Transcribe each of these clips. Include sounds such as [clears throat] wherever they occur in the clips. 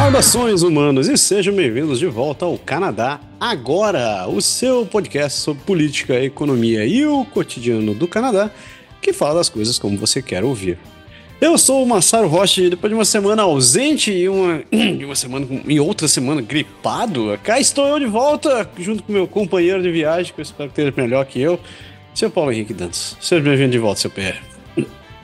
Saudações humanos e sejam bem-vindos de volta ao Canadá Agora, o seu podcast sobre política, economia e o cotidiano do Canadá, que fala das coisas como você quer ouvir. Eu sou o Massaro Rocha e depois de uma semana ausente e uma, [clears throat] e uma semana e outra semana gripado, cá estou eu de volta junto com meu companheiro de viagem, que eu espero que esteja melhor que eu, seu Paulo Henrique Dantas. Seja bem-vindo de volta, seu PR.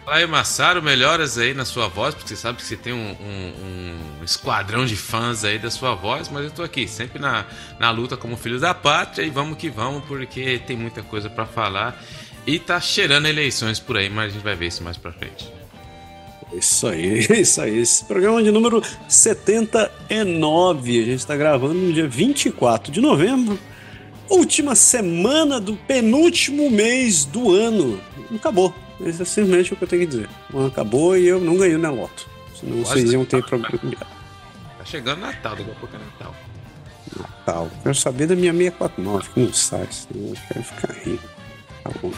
Aí, Massaro, melhoras aí na sua voz, porque você sabe que você tem um, um, um, esquadrão de fãs aí da sua voz, mas eu tô aqui, sempre na, na luta como filho da pátria e vamos que vamos, porque tem muita coisa para falar e tá cheirando eleições por aí, mas a gente vai ver isso mais pra frente. Isso aí, [laughs] isso aí. Esse programa de número 79. A gente está gravando no dia 24 de novembro, última semana do penúltimo mês do ano. Acabou. Isso é simplesmente o que eu tenho que dizer. O ano acabou e eu não ganhei na loto. Senão Quase vocês iam ter problema. Tá chegando Natal, daqui a pouco é Natal. Natal. Quero saber da minha 649, que não sai, senão eu quero ficar rico. Tá bom.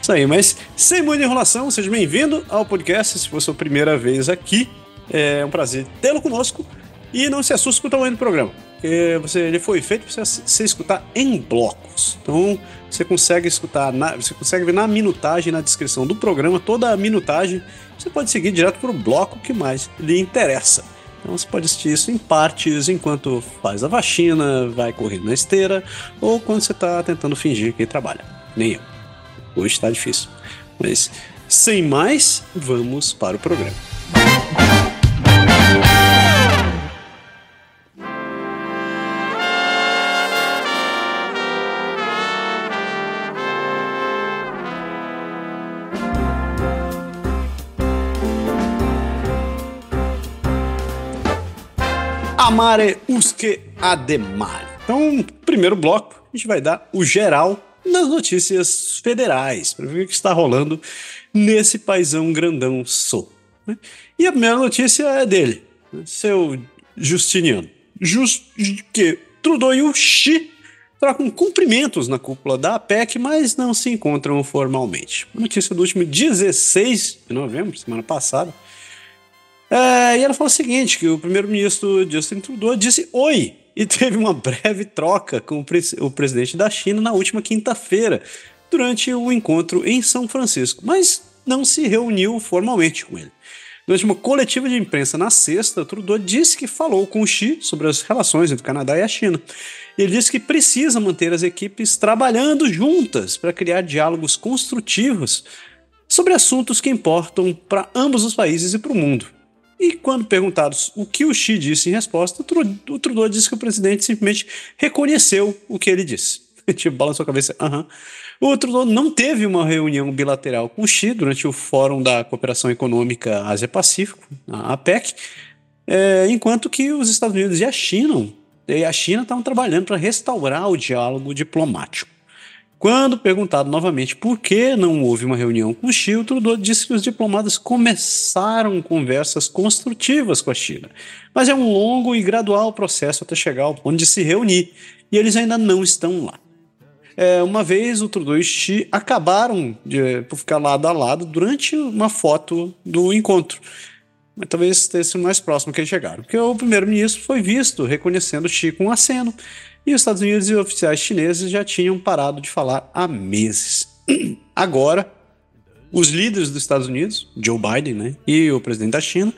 Isso aí, mas sem muita enrolação, seja bem-vindo ao podcast. Se for sua primeira vez aqui, é um prazer tê-lo conosco. E não se assuste com o tamanho do programa porque você, ele foi feito para você, escutar em blocos. Então você consegue escutar, na, você consegue ver na minutagem, na descrição do programa, toda a minutagem. Você pode seguir direto para o bloco que mais lhe interessa. Então você pode assistir isso em partes enquanto faz a vacina, vai correndo na esteira ou quando você está tentando fingir que trabalha. Nem eu. Hoje está difícil. Mas sem mais, vamos para o programa. Amare usque ademare. Então, primeiro bloco, a gente vai dar o geral nas notícias federais, para ver o que está rolando nesse paizão grandão sou. Né? E a primeira notícia é dele, né? seu Justiniano. Just que Trudeau e o Xi trocam cumprimentos na cúpula da APEC, mas não se encontram formalmente. Notícia do último 16 de novembro, semana passada. É, e ela falou o seguinte: que o primeiro-ministro Justin Trudeau disse oi e teve uma breve troca com o, pre o presidente da China na última quinta-feira, durante o encontro em São Francisco, mas não se reuniu formalmente com ele. Durante uma coletiva de imprensa na sexta, Trudeau disse que falou com o Xi sobre as relações entre o Canadá e a China. Ele disse que precisa manter as equipes trabalhando juntas para criar diálogos construtivos sobre assuntos que importam para ambos os países e para o mundo. E quando perguntados o que o Xi disse em resposta, o Trudeau disse que o presidente simplesmente reconheceu o que ele disse. [laughs] tipo, balançou a cabeça, aham. O Trudeau não teve uma reunião bilateral com o Xi durante o Fórum da Cooperação Econômica Ásia-Pacífico, a APEC, é, enquanto que os Estados Unidos e a China, e a China estavam trabalhando para restaurar o diálogo diplomático. Quando perguntado novamente por que não houve uma reunião com o Xi, o Trudeau disse que os diplomatas começaram conversas construtivas com a China. Mas é um longo e gradual processo até chegar ao ponto de se reunir, e eles ainda não estão lá. É, uma vez o Trudeau e Xi acabaram de, por ficar lado a lado durante uma foto do encontro. Mas talvez sido mais próximo que eles chegaram, porque o primeiro-ministro foi visto reconhecendo Xi com um aceno e os Estados Unidos e oficiais chineses já tinham parado de falar há meses. [clears throat] Agora, os líderes dos Estados Unidos, Joe Biden né, e o presidente da China,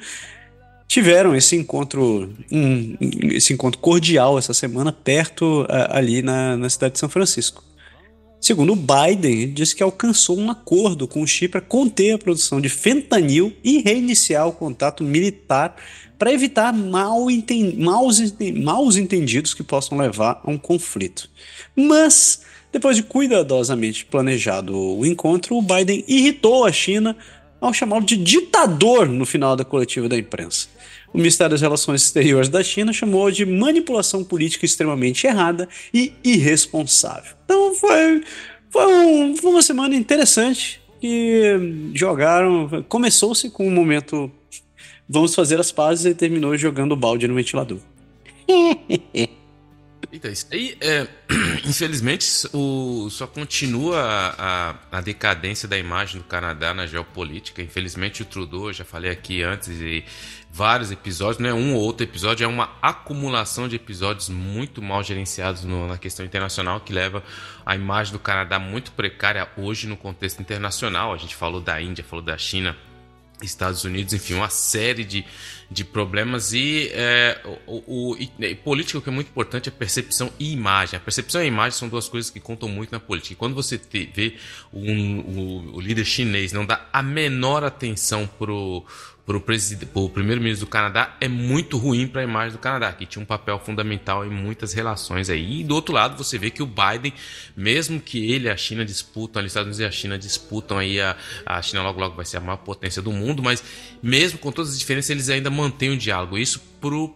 tiveram esse encontro, um, esse encontro cordial essa semana perto ali na, na cidade de São Francisco. Segundo o Biden, disse que alcançou um acordo com o Xi para conter a produção de fentanil e reiniciar o contato militar para evitar mal enten maus, enten maus entendidos que possam levar a um conflito. Mas, depois de cuidadosamente planejado o encontro, o Biden irritou a China ao chamá-lo de ditador no final da coletiva da imprensa. O Ministério das Relações Exteriores da China chamou de manipulação política extremamente errada e irresponsável. Então foi, foi, um, foi uma semana interessante que jogaram. Começou-se com um momento. Vamos fazer as pazes e terminou jogando balde no ventilador. [laughs] Então, isso aí, é, [clears throat] infelizmente, o, só continua a, a, a, decadência da imagem do Canadá na geopolítica. Infelizmente, o Trudeau, já falei aqui antes, e vários episódios, não é um ou outro episódio, é uma acumulação de episódios muito mal gerenciados no, na questão internacional que leva a imagem do Canadá muito precária hoje no contexto internacional. A gente falou da Índia, falou da China, Estados Unidos, enfim, uma série de, de problemas e, é, o, o e, política o que é muito importante é percepção e imagem. A percepção e a imagem são duas coisas que contam muito na política. E quando você te, vê um, o, o líder chinês não dá a menor atenção pro para o primeiro-ministro do Canadá é muito ruim para a imagem do Canadá, que tinha um papel fundamental em muitas relações aí. E do outro lado, você vê que o Biden, mesmo que ele e a China disputam, os Estados Unidos e a China disputam aí, a, a China logo logo vai ser a maior potência do mundo, mas mesmo com todas as diferenças, eles ainda mantêm o diálogo. Isso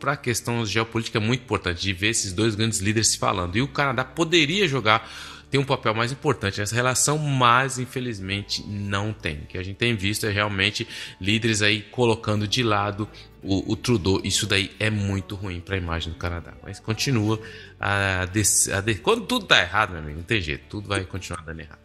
para a questão geopolítica é muito importante, de ver esses dois grandes líderes se falando. E o Canadá poderia jogar tem um papel mais importante nessa relação, mas infelizmente não tem. O que a gente tem visto é realmente líderes aí colocando de lado o, o Trudeau. Isso daí é muito ruim para a imagem do Canadá. Mas continua a, des, a des, quando tudo tá errado, meu amigo, não tem jeito, tudo vai continuar dando errado.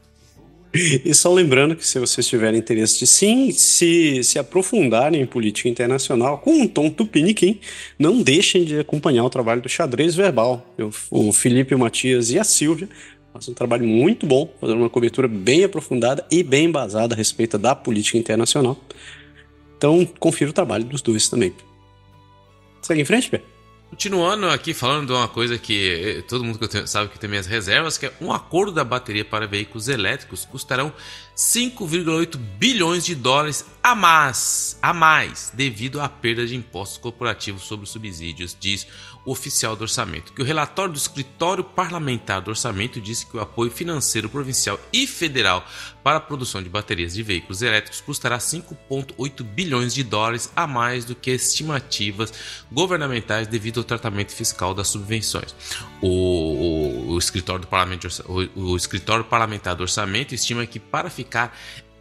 E só lembrando que se vocês tiverem interesse de sim se, se aprofundarem em política internacional com um tom tupiniquim, não deixem de acompanhar o trabalho do xadrez verbal. o Felipe, o Matias e a Silvia Faz um trabalho muito bom, fazendo uma cobertura bem aprofundada e bem embasada a respeito da política internacional. Então, confira o trabalho dos dois também. Segue em frente, Pé? Continuando aqui falando de uma coisa que eh, todo mundo que tenho, sabe que tem minhas reservas, que é um acordo da bateria para veículos elétricos custarão 5,8 bilhões de dólares a mais, a mais devido à perda de impostos corporativos sobre subsídios, diz oficial do orçamento, que o relatório do Escritório Parlamentar do Orçamento disse que o apoio financeiro provincial e federal para a produção de baterias de veículos elétricos custará 5,8 bilhões de dólares a mais do que estimativas governamentais devido ao tratamento fiscal das subvenções. O, o, o escritório, do Parlamento, o, o escritório Parlamentar do Orçamento estima que para ficar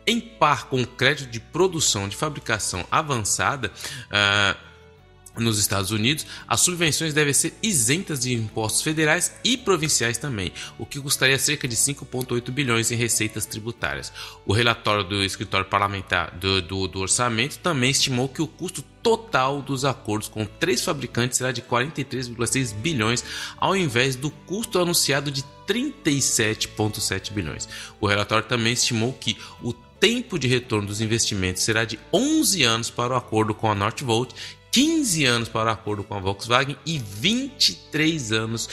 em par com o crédito de produção de fabricação avançada, uh, nos Estados Unidos, as subvenções devem ser isentas de impostos federais e provinciais também, o que custaria cerca de 5,8 bilhões em receitas tributárias. O relatório do escritório parlamentar do, do, do, orçamento também estimou que o custo total dos acordos com três fabricantes será de 43,6 bilhões, ao invés do custo anunciado de 37,7 bilhões. O relatório também estimou que o tempo de retorno dos investimentos será de 11 anos para o acordo com a Northvolt 15 anos para o acordo com a Volkswagen e 23 anos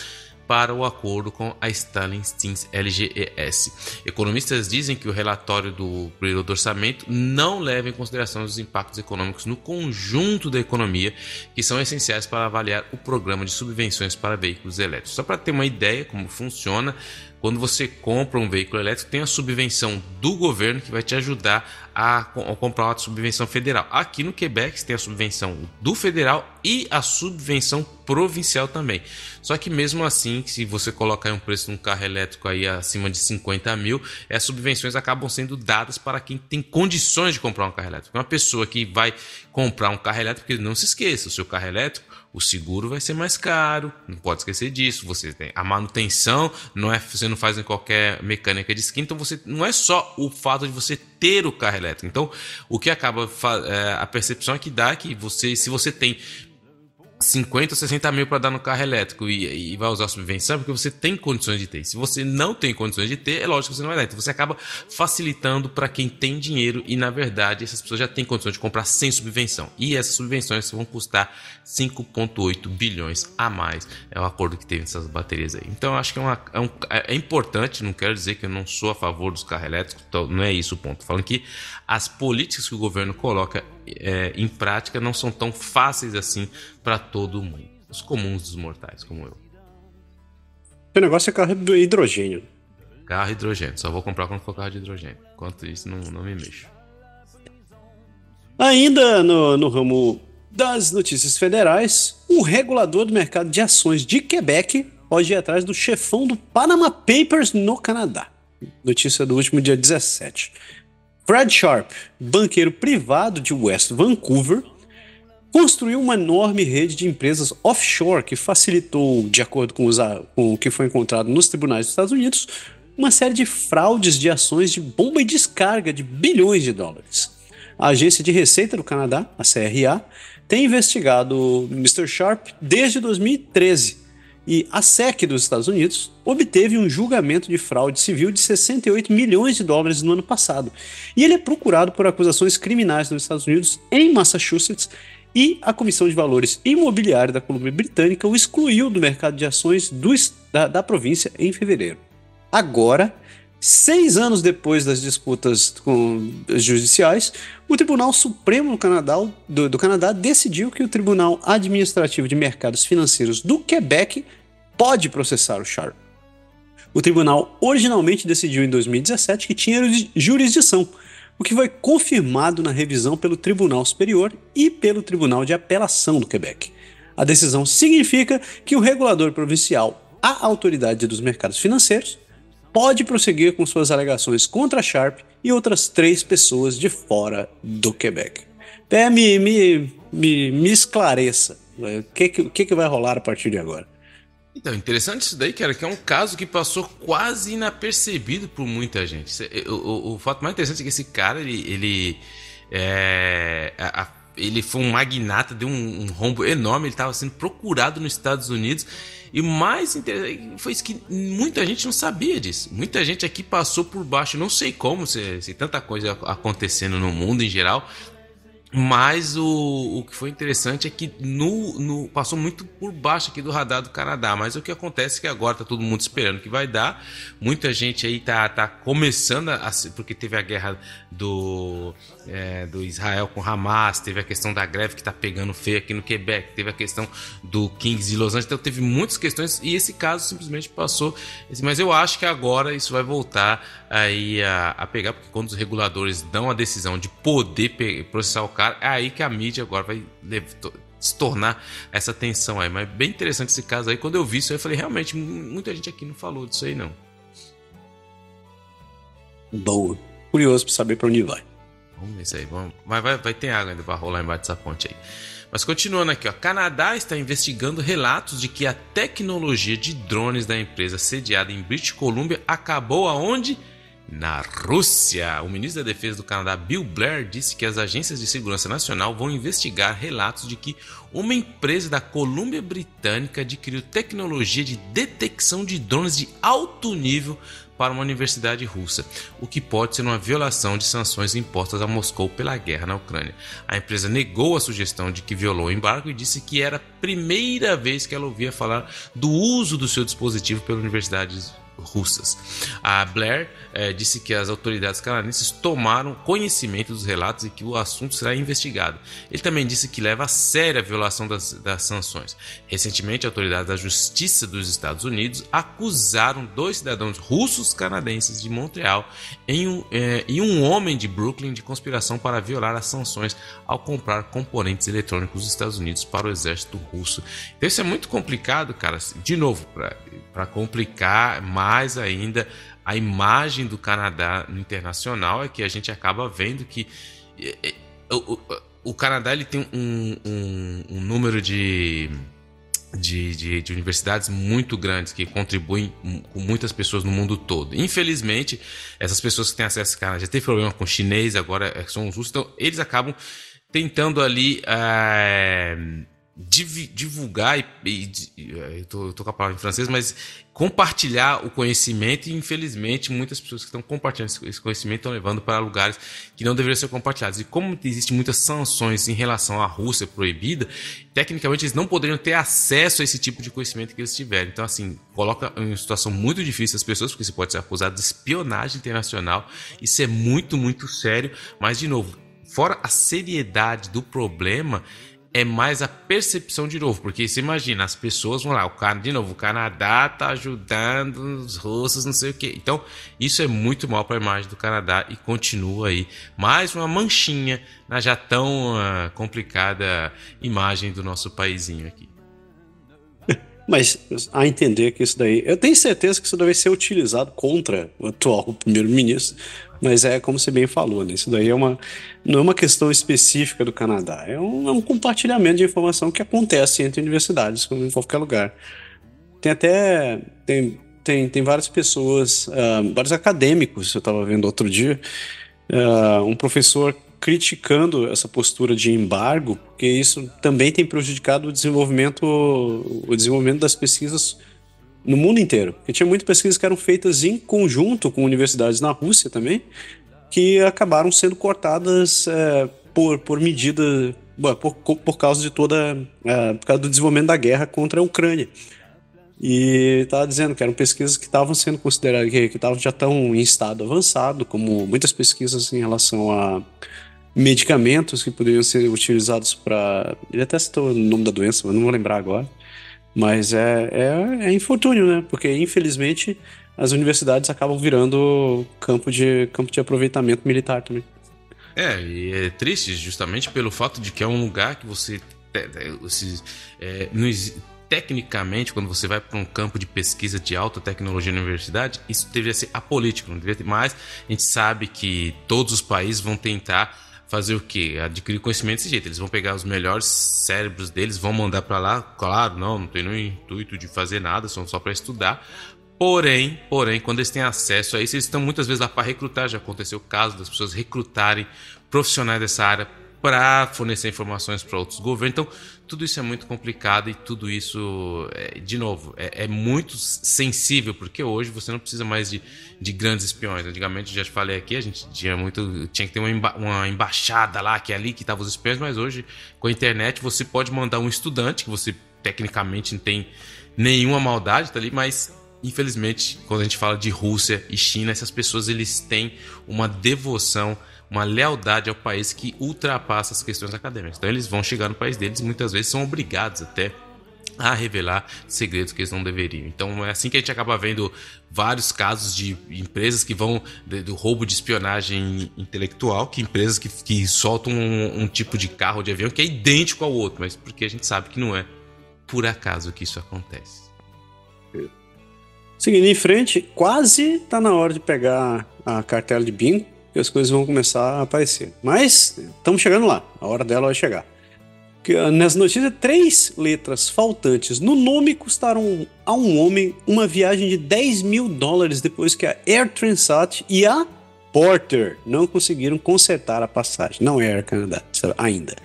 para o acordo com a Stalin Stins LGES. Economistas dizem que o relatório do período do orçamento não leva em consideração os impactos econômicos no conjunto da economia, que são essenciais para avaliar o programa de subvenções para veículos elétricos. Só para ter uma ideia como funciona, quando você compra um veículo elétrico, tem a subvenção do governo que vai te ajudar a, a comprar uma subvenção federal. Aqui no Quebec você tem a subvenção do federal e a subvenção provincial também. Só que mesmo assim, se você colocar um preço de um carro elétrico aí acima de 50 mil, as subvenções acabam sendo dadas para quem tem condições de comprar um carro elétrico. Uma pessoa que vai comprar um carro elétrico, não se esqueça, o seu carro elétrico o seguro vai ser mais caro, não pode esquecer disso. Você tem a manutenção, não é você não faz em qualquer mecânica de esquina, então você não é só o fato de você ter o carro elétrico. Então, o que acaba é, a percepção é que dá que você, se você tem 50 ou 60 mil para dar no carro elétrico e, e, vai usar subvenção porque você tem condições de ter. Se você não tem condições de ter, é lógico que você não vai dar. Então você acaba facilitando para quem tem dinheiro e, na verdade, essas pessoas já têm condições de comprar sem subvenção. E essas subvenções vão custar 5,8 bilhões a mais. É o acordo que teve nessas baterias aí. Então eu acho que é, uma, é, um, é, importante, não quero dizer que eu não sou a favor dos carros elétricos, então não é isso o ponto. Falando que as políticas que o governo coloca é, em prática não são tão fáceis assim para todo mundo. Os comuns dos mortais, como eu. O negócio é carro de hidrogênio. Carro hidrogênio. Só vou comprar quando for carro de hidrogênio. Enquanto isso, não, não me mexo. Ainda no, no ramo das notícias federais, o regulador do mercado de ações de Quebec pode ir atrás do chefão do Panama Papers no Canadá. Notícia do último dia 17. Brad Sharp, banqueiro privado de West Vancouver, construiu uma enorme rede de empresas offshore que facilitou, de acordo com, os, com o que foi encontrado nos tribunais dos Estados Unidos, uma série de fraudes de ações de bomba e descarga de bilhões de dólares. A Agência de Receita do Canadá, a CRA, tem investigado Mr. Sharp desde 2013 e a SEC dos Estados Unidos obteve um julgamento de fraude civil de 68 milhões de dólares no ano passado. E ele é procurado por acusações criminais nos Estados Unidos, em Massachusetts, e a Comissão de Valores Imobiliário da Colômbia Britânica o excluiu do mercado de ações do, da, da província em fevereiro. Agora, Seis anos depois das disputas judiciais, o Tribunal Supremo do Canadá, do, do Canadá decidiu que o Tribunal Administrativo de Mercados Financeiros do Quebec pode processar o Sharp. O tribunal originalmente decidiu em 2017 que tinha jurisdição, o que foi confirmado na revisão pelo Tribunal Superior e pelo Tribunal de Apelação do Quebec. A decisão significa que o regulador provincial, a Autoridade dos Mercados Financeiros, pode prosseguir com suas alegações contra Sharp e outras três pessoas de fora do Quebec. É, me, me, me, me esclareça o que, que, que vai rolar a partir de agora. Então, interessante isso daí, cara, que é um caso que passou quase inapercebido por muita gente. O, o, o fato mais interessante é que esse cara, ele. ele é, a, ele foi um magnata, deu um, um rombo enorme, ele estava sendo procurado nos Estados Unidos e mais interessante foi isso que muita gente não sabia disso. Muita gente aqui passou por baixo, não sei como, se, se tanta coisa acontecendo no mundo em geral, mas o, o que foi interessante é que no, no, passou muito por baixo aqui do radar do Canadá. Mas o que acontece é que agora tá todo mundo esperando que vai dar. Muita gente aí tá, tá começando a. Porque teve a guerra do, é, do Israel com Hamas, teve a questão da greve que tá pegando feio aqui no Quebec, teve a questão do Kings de Los Angeles. Então teve muitas questões e esse caso simplesmente passou. Mas eu acho que agora isso vai voltar aí a, a pegar, porque quando os reguladores dão a decisão de poder processar o cara, é aí que a mídia agora vai se tornar essa tensão aí. Mas bem interessante esse caso aí. Quando eu vi isso aí, eu falei, realmente, muita gente aqui não falou disso aí, não. Boa. Curioso para saber para onde vai. Vamos ver isso aí. Vamos. Mas vai, vai ter água ainda para rolar embaixo dessa ponte aí. Mas continuando aqui, ó. Canadá está investigando relatos de que a tecnologia de drones da empresa sediada em British Columbia acabou aonde? Na Rússia, o ministro da Defesa do Canadá, Bill Blair, disse que as agências de segurança nacional vão investigar relatos de que uma empresa da Colômbia Britânica adquiriu tecnologia de detecção de drones de alto nível para uma universidade russa, o que pode ser uma violação de sanções impostas a Moscou pela guerra na Ucrânia. A empresa negou a sugestão de que violou o embargo e disse que era a primeira vez que ela ouvia falar do uso do seu dispositivo pela universidade russas. A Blair eh, disse que as autoridades canadenses tomaram conhecimento dos relatos e que o assunto será investigado. Ele também disse que leva a sério a violação das, das sanções. Recentemente, autoridades da Justiça dos Estados Unidos acusaram dois cidadãos russos canadenses de Montreal em um, eh, e um homem de Brooklyn de conspiração para violar as sanções ao comprar componentes eletrônicos dos Estados Unidos para o exército russo. Então isso é muito complicado, cara. De novo, para complicar mais ainda a imagem do Canadá internacional é que a gente acaba vendo que é, é, o, Canadá ele tem um, um, um número de, de, de, de, universidades muito grandes que contribuem com muitas pessoas no mundo todo. Infelizmente, essas pessoas que têm acesso ao Canadá já teve problema com chinês, agora são os russos, então eles acabam tentando ali. É, divulgar e, e eu tô, eu tô com a palavra em francês, mas compartilhar o conhecimento e infelizmente muitas pessoas que estão compartilhando esse conhecimento estão levando para lugares que não deveriam ser compartilhados. E como existem muitas sanções em relação à Rússia proibida, tecnicamente eles não poderiam ter acesso a esse tipo de conhecimento que eles tiveram. Então assim, coloca em uma situação muito difícil as pessoas, porque você pode ser acusado de espionagem internacional. Isso é muito, muito sério, mas de novo, fora a seriedade do problema, é mais a percepção de novo, porque você imagina, as pessoas vão lá, o cara, de novo, o Canadá tá ajudando os russos, não sei o que. Então, isso é muito mal para a imagem do Canadá e continua aí mais uma manchinha na já tão uh, complicada imagem do nosso paizinho aqui. [laughs] Mas a entender que isso daí, eu tenho certeza que isso deve ser utilizado contra o atual primeiro-ministro Mas é como você bem falou, né? Isso daí é uma, não é uma questão específica do Canadá. É um, é um compartilhamento de informação que acontece entre universidades, como em qualquer lugar. Tem até. Tem, tem, tem várias pessoas, uh, vários acadêmicos, eu estava vendo outro dia, uh, um professor criticando essa postura de embargo, porque isso também tem prejudicado o desenvolvimento, o desenvolvimento das pesquisas no mundo inteiro. Porque tinha muitas pesquisas que eram feitas em conjunto com universidades na Rússia também, que acabaram sendo cortadas é, por, por medida, por, por causa de toda, é, por causa do desenvolvimento da guerra contra a Ucrânia. E estava dizendo que eram pesquisas que estavam sendo consideradas, que, estavam já estão em estado avançado, como muitas pesquisas em relação a medicamentos que poderiam ser utilizados para. Ele até citou o nome da doença, mas não vou lembrar agora. Mas é, é, é infortúnio, né? Porque, infelizmente, as universidades acabam virando campo de, campo de aproveitamento militar também. É, e é triste justamente pelo fato de que é um lugar que você. É, não, tecnicamente, quando você vai para um campo de pesquisa de alta tecnologia na universidade, isso deveria ser apolítico, não deveria ter mais. A gente sabe que todos os países vão tentar fazer o quê? Adquirir conhecimento desse jeito. Eles vão pegar os melhores cérebros deles, vão mandar para lá. Claro, não, não tem nenhum intuito de fazer nada, são só para estudar. Porém, porém, quando eles têm acesso a isso, eles estão muitas vezes lá para recrutar. Já aconteceu o caso das pessoas recrutarem profissionais dessa área para fornecer informações para outros governos. Então, tudo isso é muito complicado e tudo isso, é, de novo, é, é, muito sensível, porque hoje você não precisa mais de, de grandes espiões. Antigamente, já te falei aqui, a gente tinha muito. tinha que ter uma, emba uma embaixada lá, que é ali que estavam os espiões, mas hoje, com a internet, você pode mandar um estudante, que você tecnicamente não tem nenhuma maldade, tá ali, mas infelizmente, quando a gente fala de Rússia e China, essas pessoas eles têm uma devoção uma lealdade ao país que ultrapassa as questões acadêmicas. Então eles vão chegar no país deles e muitas vezes são obrigados até a revelar segredos que eles não deveriam. Então é assim que a gente acaba vendo vários casos de empresas que vão do roubo de espionagem intelectual, que empresas que, que soltam um, um, tipo de carro de avião que é idêntico ao outro, mas porque a gente sabe que não é por acaso que isso acontece. Seguindo em frente, quase está na hora de pegar a cartela de bingo e as coisas vão começar a aparecer. Mas estamos chegando lá, a hora dela vai chegar. Ah, nessa notícia, três letras faltantes no nome custaram a um homem uma viagem de 10 mil dólares depois que a Air Transat e a Porter não conseguiram consertar a passagem. Não é Air Canada ainda.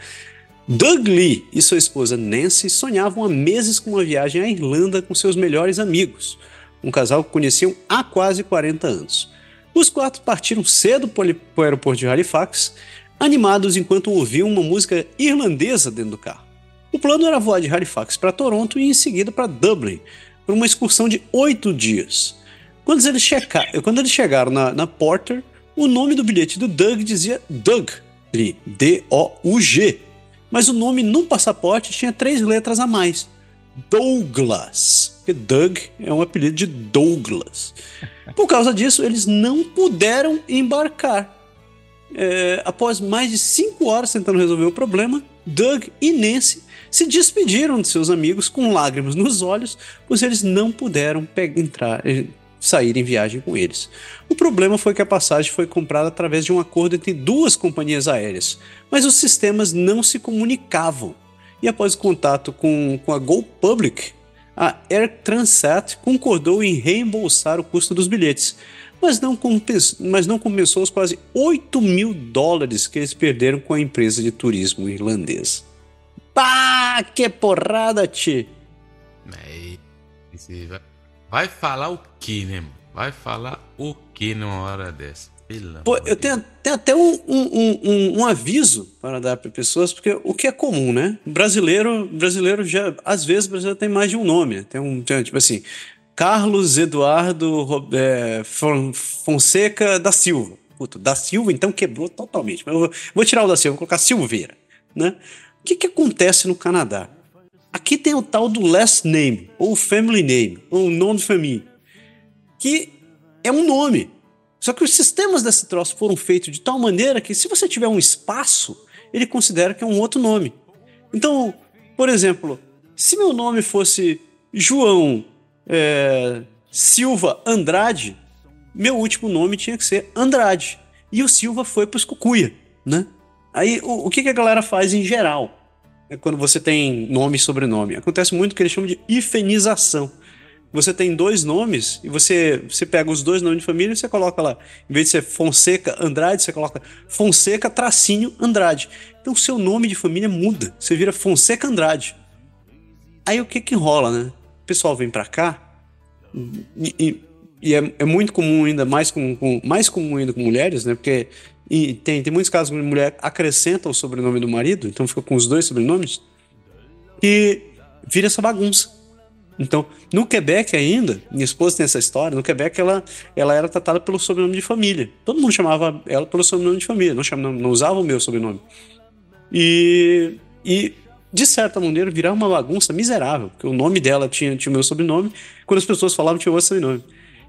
Doug Lee e sua esposa Nancy sonhavam há meses com uma viagem à Irlanda com seus melhores amigos, um casal que conheciam há quase 40 anos. Os quatro partiram cedo para o aeroporto de Halifax, animados enquanto ouviam uma música irlandesa dentro do carro. O plano era voar de Halifax para Toronto e em seguida para Dublin, por uma excursão de oito dias. Quando eles, checar, quando eles chegaram na, na, Porter, o nome do bilhete do Doug dizia Doug, D-O-U-G, mas o nome no passaporte tinha três letras a mais, Douglas, porque Doug é um apelido de Douglas. Por causa disso, eles não puderam embarcar. É, após mais de cinco horas tentando resolver o problema, Doug e Nancy se despediram de seus amigos com lágrimas nos olhos, pois eles não puderam entrar, eh, sair em viagem com eles. O problema foi que a passagem foi comprada através de um acordo entre duas companhias aéreas, mas os sistemas não se comunicavam. E após contato com, com a Go Public, a Air Transat concordou em reembolsar o custo dos bilhetes, mas não, mas não compensou os quase 8 mil dólares que eles perderam com a empresa de turismo irlandesa. Pá, que porrada, Ti! Vai falar o que, né, mano? Vai falar o que numa hora dessa? Pô, eu tenho, tenho até um, um, um, um, aviso para dar para pessoas, porque o que é comum, né? Brasileiro, brasileiro já, às vezes, brasileiro tem mais de um nome. Tem um, tem, tipo assim, Carlos Eduardo é, Fonseca da Silva. Puto, da Silva, então quebrou totalmente. Mas eu vou, vou tirar o da Silva, vou colocar Silveira, né? O que, que acontece no Canadá? Aqui tem o tal do last name, ou family name, ou nome de família, que é um nome. Só que os sistemas desse troço foram feitos de tal maneira que, se você tiver um espaço, ele considera que é um outro nome. Então, por exemplo, se meu nome fosse João é, Silva Andrade, meu último nome tinha que ser Andrade. e o Silva foi para os Cucuia, né? Aí o, o que, que a galera faz em geral? É quando você tem nome e sobrenome. Acontece muito que eles chamam de ifenização. Você tem dois nomes e você, você pega os dois nomes de família e você coloca lá, em vez de ser Fonseca Andrade, você coloca Fonseca tracinho Andrade. Então o seu nome de família muda. Você vira Fonseca Andrade. Aí o que que rola, né? O pessoal vem para cá e, e, e é, é, muito comum ainda, mais comum, com, mais comum ainda com mulheres, né? Porque e tem, tem muitos casos onde a mulher acrescenta o sobrenome do marido, então fica com os dois sobrenomes, e vira essa bagunça. Então, no Quebec ainda, minha esposa tem essa história, no Quebec ela, ela era tratada pelo sobrenome de família. Todo mundo chamava ela pelo sobrenome de família, não, chamava, não usava o meu sobrenome. E, e, de certa maneira, virar uma bagunça miserável, porque o nome dela tinha, tinha o meu sobrenome, quando as pessoas falavam tinha outro sobrenome.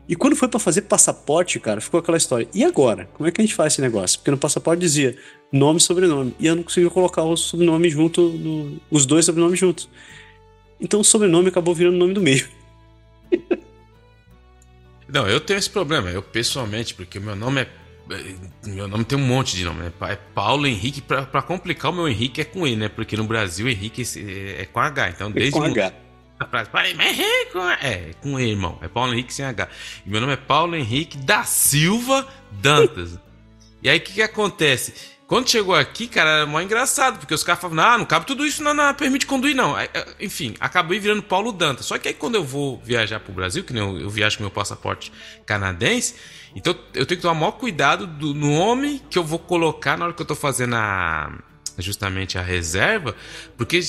E quando foi para fazer passaporte, cara, ficou aquela história. E agora? Como é que a gente faz esse negócio? Porque no passaporte dizia nome e sobrenome. E eu não conseguia colocar o sobrenome junto, os dois sobrenomes juntos. Então o sobrenome acabou virando o nome do meio. [laughs] não, eu tenho esse problema. Eu pessoalmente, porque meu nome é. Meu nome tem um monte de nome, né? É Paulo Henrique. Pra, pra complicar, o meu Henrique é com E, né? Porque no Brasil, Henrique é com H. Então, desde. É com H frase, Paulo Henrique, é, com E, irmão. É Paulo Henrique sem H. E meu nome é Paulo Henrique da Silva Dantas. [laughs] e aí o que, que acontece? Quando chegou aqui, cara, era mó engraçado, porque os caras falavam, ah, não cabe tudo isso na, na permite conduzir, não. Enfim, acabei virando Paulo Dantas. Só que aí quando eu vou viajar pro Brasil, que nem eu, eu viajo com meu passaporte canadense, então eu tenho que tomar maior cuidado do nome que eu vou colocar na hora que eu tô fazendo a justamente a reserva, porque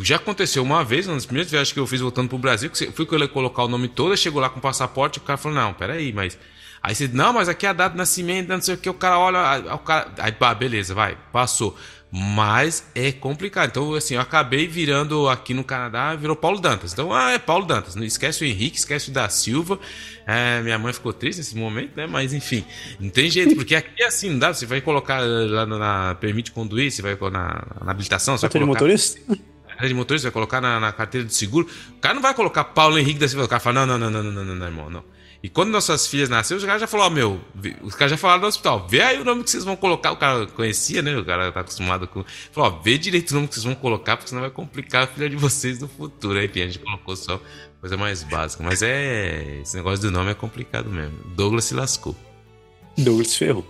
já aconteceu uma vez, uma das primeiras viagens que eu fiz voltando pro Brasil, que fui colocar o nome todo, chegou lá com o passaporte, o cara falou, não, peraí, mas... Aí você, não, mas aqui é a data de nascimento, não sei o que, o cara olha, o cara... Aí, pá, beleza, vai, passou. Mas é complicado. Então, assim, eu acabei virando aqui no Canadá, virou Paulo Dantas. Então, ah, é Paulo Dantas. Não esquece o Henrique, esquece o da Silva. É, minha mãe ficou triste nesse momento, né? Mas enfim, não tem jeito, porque aqui é assim, não dá. Você vai colocar lá na, permite conduzir, você vai na, na habilitação, você vai colocar. de motorista? de motorista, vai colocar na, na, carteira de seguro. O cara não vai colocar Paulo Henrique da Silva. O cara fala: não, não, não, não, não, não, não, irmão, não. E quando nossas filhas nasceram, os caras já falaram, meu, os caras já falaram no hospital, vê aí o nome que vocês vão colocar. O cara conhecia, né? O cara tá acostumado com. Falou, ó, vê direito o nome que vocês vão colocar, porque senão vai complicar a filha de vocês no futuro. Aí, enfim, a gente colocou só coisa mais básica. Mas é. Esse negócio do nome é complicado mesmo. Douglas se lascou. Douglas ferrou.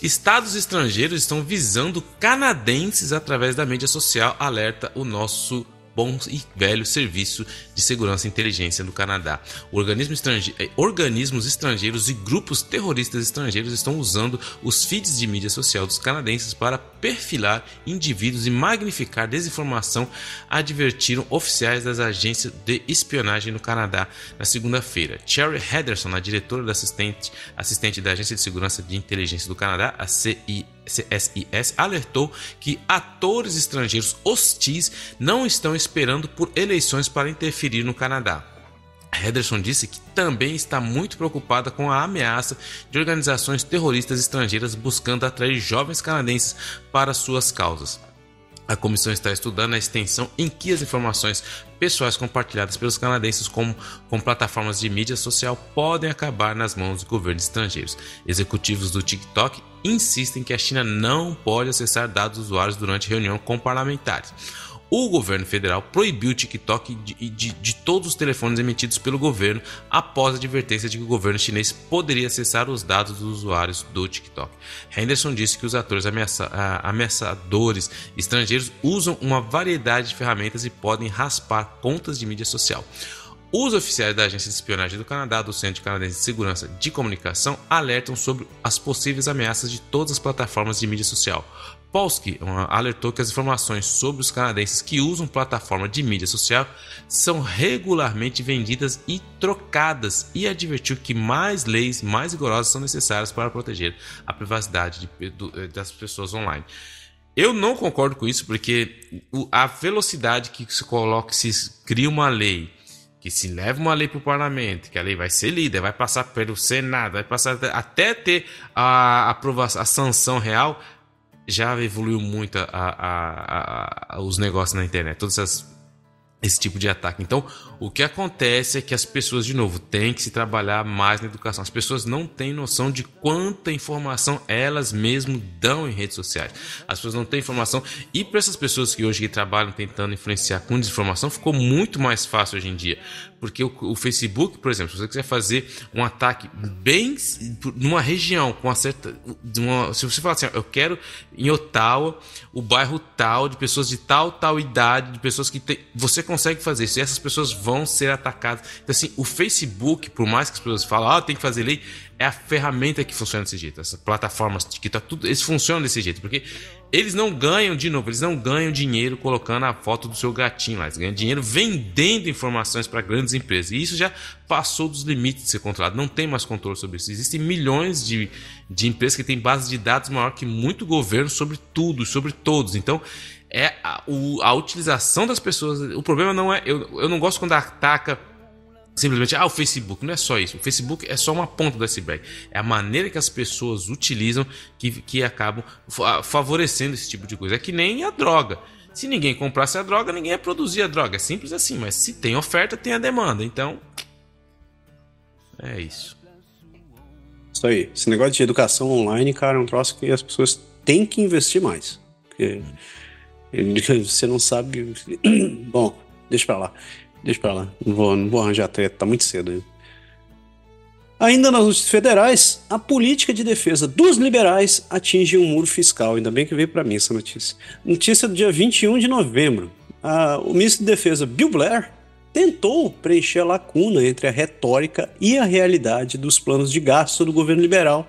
Estados estrangeiros estão visando canadenses através da mídia social, alerta o nosso bom e velho Serviço de Segurança e Inteligência do Canadá. Organismo estrange... Eh, organismos estrangeiros e grupos terroristas estrangeiros estão usando os feeds de mídia social dos canadenses para perfilar indivíduos e magnificar desinformação, advertiram oficiais das agências de espionagem no Canadá na segunda-feira. Cherry Henderson, a diretora da assistente, assistente da Agência de Segurança de Inteligência do Canadá, a CIA, CSIS alertou que atores estrangeiros hostis não estão esperando por eleições para interferir no Canadá. Henderson disse que também está muito preocupada com a ameaça de organizações terroristas estrangeiras buscando atrair jovens canadenses para suas causas. A comissão está estudando a extensão em que as informações pessoais compartilhadas pelos canadenses como com plataformas de mídia social podem acabar nas mãos de governos estrangeiros. Executivos do TikTok insistem que a China não pode acessar dados dos usuários durante reunião com parlamentares. O governo federal proibiu o TikTok de, de, de, todos os telefones emitidos pelo governo após a advertência de que o governo chinês poderia acessar os dados dos usuários do TikTok. Henderson disse que os atores ameaça, ameaçadores estrangeiros usam uma variedade de ferramentas e podem raspar contas de mídia social. Os oficiais da Agência de Espionagem do Canadá, do Centro Canadense de Segurança de Comunicação, alertam sobre as possíveis ameaças de todas as plataformas de mídia social. Polsky alertou que as informações sobre os canadenses que usam plataforma de mídia social são regularmente vendidas e trocadas e advertiu que mais leis mais rigorosas são necessárias para proteger a privacidade de, de, das pessoas online. Eu não concordo com isso porque a velocidade que se coloca, se cria uma lei, que se leva uma lei para o parlamento, que a lei vai ser lida, vai passar pelo Senado, vai passar até ter a aprovação, a sanção real, já evoluiu muito a, a, a, os negócios na internet. Todas essas esse tipo de ataque. Então, o que acontece é que as pessoas, de novo, têm que se trabalhar mais na educação. As pessoas não têm noção de quanta informação elas mesmas dão em redes sociais. As pessoas não têm informação. E para essas pessoas que hoje trabalham tentando influenciar com desinformação, ficou muito mais fácil hoje em dia. Porque o, o Facebook, por exemplo, se você quiser fazer um ataque bem numa região com uma certa. Uma, se você falar assim, eu quero em Ottawa, o bairro tal, de pessoas de tal, tal idade, de pessoas que tem. Você consegue fazer isso. E essas pessoas vão ser atacadas. Então, assim, o Facebook, por mais que as pessoas falem, ah, tem que fazer lei, é a ferramenta que funciona desse jeito. Essas plataformas tá tudo, eles funcionam desse jeito, porque eles não ganham, de novo, eles não ganham dinheiro colocando a foto do seu gatinho lá. Eles ganham dinheiro vendendo informações para grandes empresas. E isso já passou dos limites de ser controlado. Não tem mais controle sobre isso. Existem milhões de, de empresas que têm bases de dados maior que muito governo sobre tudo, sobre todos. Então, é a, o, a utilização das pessoas. O problema não é. Eu, eu não gosto quando ataca simplesmente, ah, o Facebook. Não é só isso. O Facebook é só uma ponta do iceberg. É a maneira que as pessoas utilizam que, que acabam favorecendo esse tipo de coisa. É que nem a droga. Se ninguém comprasse a droga, ninguém ia produzir a droga. É simples assim. Mas se tem oferta, tem a demanda. Então, é isso. Isso aí. Esse negócio de educação online, cara, é um troço que as pessoas têm que investir mais. Porque [laughs] você não sabe. [clears throat] Bom, deixa pra lá. Deixa pra lá. Não vou, não vou arranjar treta, tá muito cedo aí. Ainda nas notícias federais, a política de defesa dos liberais atinge um muro fiscal. Ainda bem que veio para mim essa notícia. Notícia do dia 21 de novembro. O ministro de Defesa Bill Blair tentou preencher a lacuna entre a retórica e a realidade dos planos de gasto do governo liberal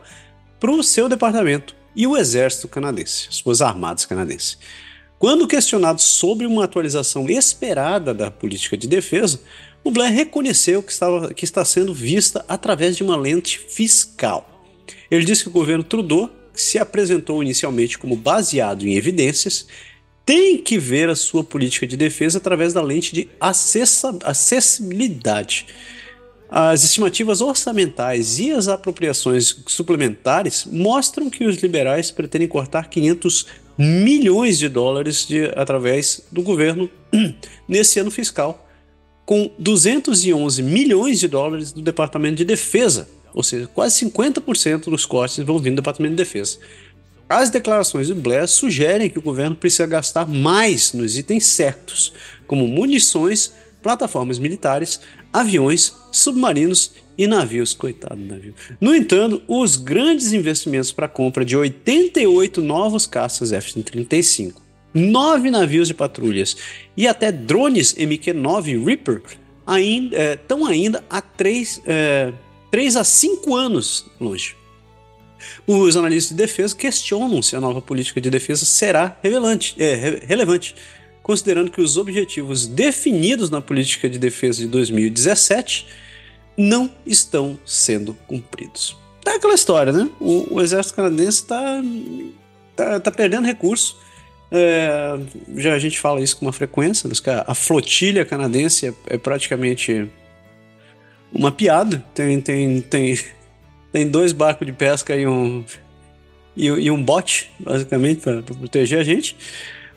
para o seu departamento e o exército canadense, as Forças Armadas canadenses. Quando questionado sobre uma atualização esperada da política de defesa, o Blair reconheceu que, estava, que está sendo vista através de uma lente fiscal. Ele disse que o governo Trudeau, que se apresentou inicialmente como baseado em evidências, tem que ver a sua política de defesa através da lente de acessibilidade. As estimativas orçamentais e as apropriações suplementares mostram que os liberais pretendem cortar 500 milhões de dólares de, através do governo [clears throat] nesse ano fiscal, com 211 milhões de dólares do Departamento de Defesa, ou seja, quase 50% dos cortes vão vir do Departamento de Defesa. As declarações de Blair sugerem que o governo precisa gastar mais nos itens certos, como munições, plataformas militares, aviões, submarinos e navios, coitado do navio. No entanto, os grandes investimentos para a compra de 88 novos caças F-35, nove navios de patrulhas e até drones MQ-9 Reaper estão é, ainda há 3, é, 3 a 5 anos longe. Os analistas de defesa questionam se a nova política de defesa será relevante, é, relevante, considerando que os objetivos definidos na política de defesa de 2017 não estão sendo cumpridos. É aquela história, né? O, o exército canadense está tá, tá perdendo recurso. É, já a gente fala isso com uma frequência, a, a flotilha canadense é, é, praticamente uma piada. Tem, tem, tem, tem dois barcos de pesca e um, e, e um bote, basicamente, para proteger a gente.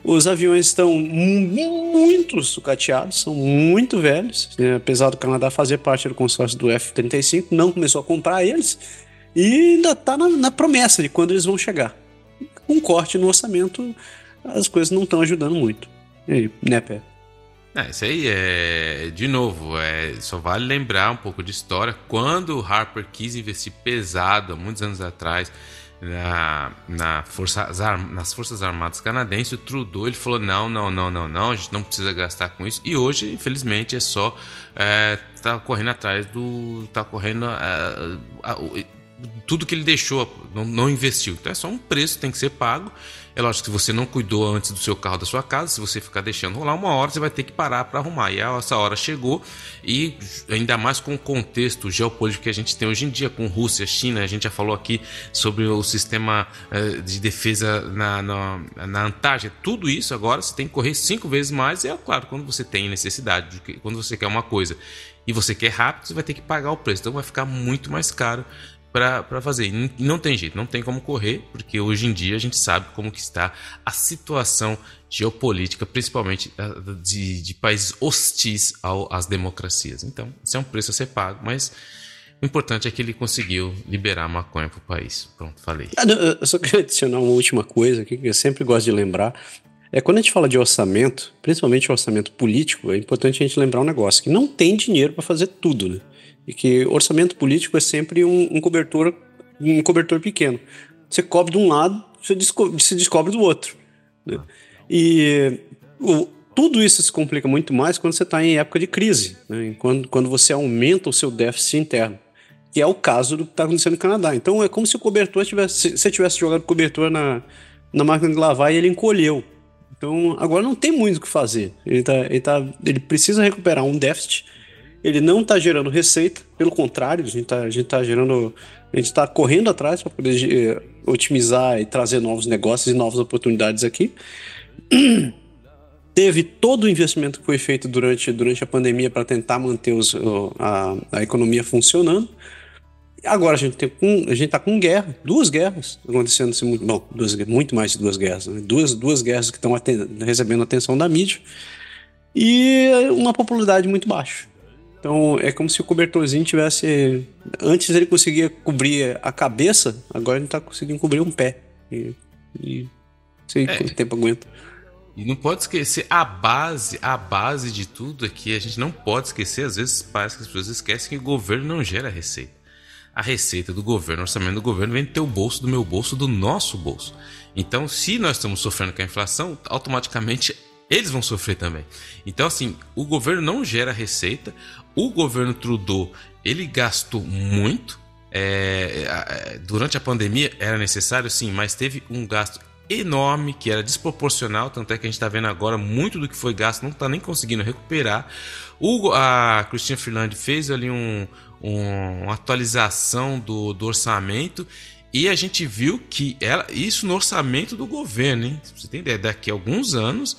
Os aviões estão muito sucateados, são muito velhos. Né? Apesar do Canadá fazer parte do consórcio do F-35, não começou a comprar eles e ainda está na, na, promessa de quando eles vão chegar. Com um corte no orçamento, as coisas não estão ajudando muito. E aí, né, Pé? É, isso aí é, de novo, é, só vale lembrar um pouco de história. Quando o Harper quis investir pesado, há muitos anos atrás, na, na força, nas Forças Armadas canadenses, o Trudeau ele falou: não, não, não, não, não, a gente não precisa gastar com isso. E hoje, infelizmente, é só é, tá correndo atrás do. tá correndo. É, a, a, tudo que ele deixou, não, não investiu. Então é só um preço, tem que ser pago. É lógico que você não cuidou antes do seu carro da sua casa, se você ficar deixando rolar uma hora, você vai ter que parar para arrumar. E essa hora chegou, e ainda mais com o contexto geopolítico que a gente tem hoje em dia, com Rússia, China, a gente já falou aqui sobre o sistema eh, de defesa na, na, na Antártida. Tudo isso agora você tem que correr cinco vezes mais. E é claro, quando você tem necessidade, quando você quer uma coisa e você quer rápido, você vai ter que pagar o preço. Então vai ficar muito mais caro para fazer. E não tem jeito, não tem como correr, porque hoje em dia a gente sabe como que está a situação geopolítica, principalmente de, de países hostis ao, às democracias. Então, isso é um preço a ser pago, mas o importante é que ele conseguiu liberar a maconha para o país. Pronto, falei. Ah, eu só queria adicionar uma última coisa aqui que eu sempre gosto de lembrar. É quando a gente fala de orçamento, principalmente orçamento político, é importante a gente lembrar um negócio: que não tem dinheiro para fazer tudo, né? E que orçamento político é sempre um, um, cobertor, um cobertor pequeno. Você cobre de um lado, você descobre, se descobre do outro. Né? E o, tudo isso se complica muito mais quando você está em época de crise, né? quando, quando você aumenta o seu déficit interno, que é o caso do que está acontecendo no Canadá. Então é como se o cobertor tivesse, se você tivesse jogado cobertor na, na máquina de lavar e ele encolheu. Então agora não tem muito o que fazer. Ele, tá, ele, tá, ele precisa recuperar um déficit ele não está gerando receita, pelo contrário, a gente está tá gerando. A gente está correndo atrás para poder eh, otimizar e trazer novos negócios e novas oportunidades aqui. [clears throat] Teve todo o investimento que foi feito durante, durante a pandemia para tentar manter os, a, a economia funcionando. Agora a gente tem a gente está com guerra, duas guerras acontecendo muito, bom, duas, muito mais de duas guerras, né? duas, duas guerras que estão recebendo atenção da mídia e uma popularidade muito baixa. Então é como se o cobertorzinho tivesse. Antes ele conseguia cobrir a cabeça, agora ele está conseguindo cobrir um pé. E, e sei é. quanto tempo aguenta. E não pode esquecer a base, a base de tudo é que a gente não pode esquecer, às vezes parece que as pessoas esquecem que o governo não gera receita. A receita do governo, o orçamento do governo vem do teu bolso, do meu bolso, do nosso bolso. Então, se nós estamos sofrendo com a inflação, automaticamente eles vão sofrer também. Então, assim, o governo não gera receita, o governo Trudeau ele gastou muito. É, é, durante a pandemia era necessário, sim, mas teve um gasto enorme que era desproporcional. Tanto é que a gente está vendo agora muito do que foi gasto não está nem conseguindo recuperar. O, a Cristina Finlande fez ali um, um, uma atualização do, do orçamento e a gente viu que ela, isso no orçamento do governo, hein? Você tem ideia? Daqui a alguns anos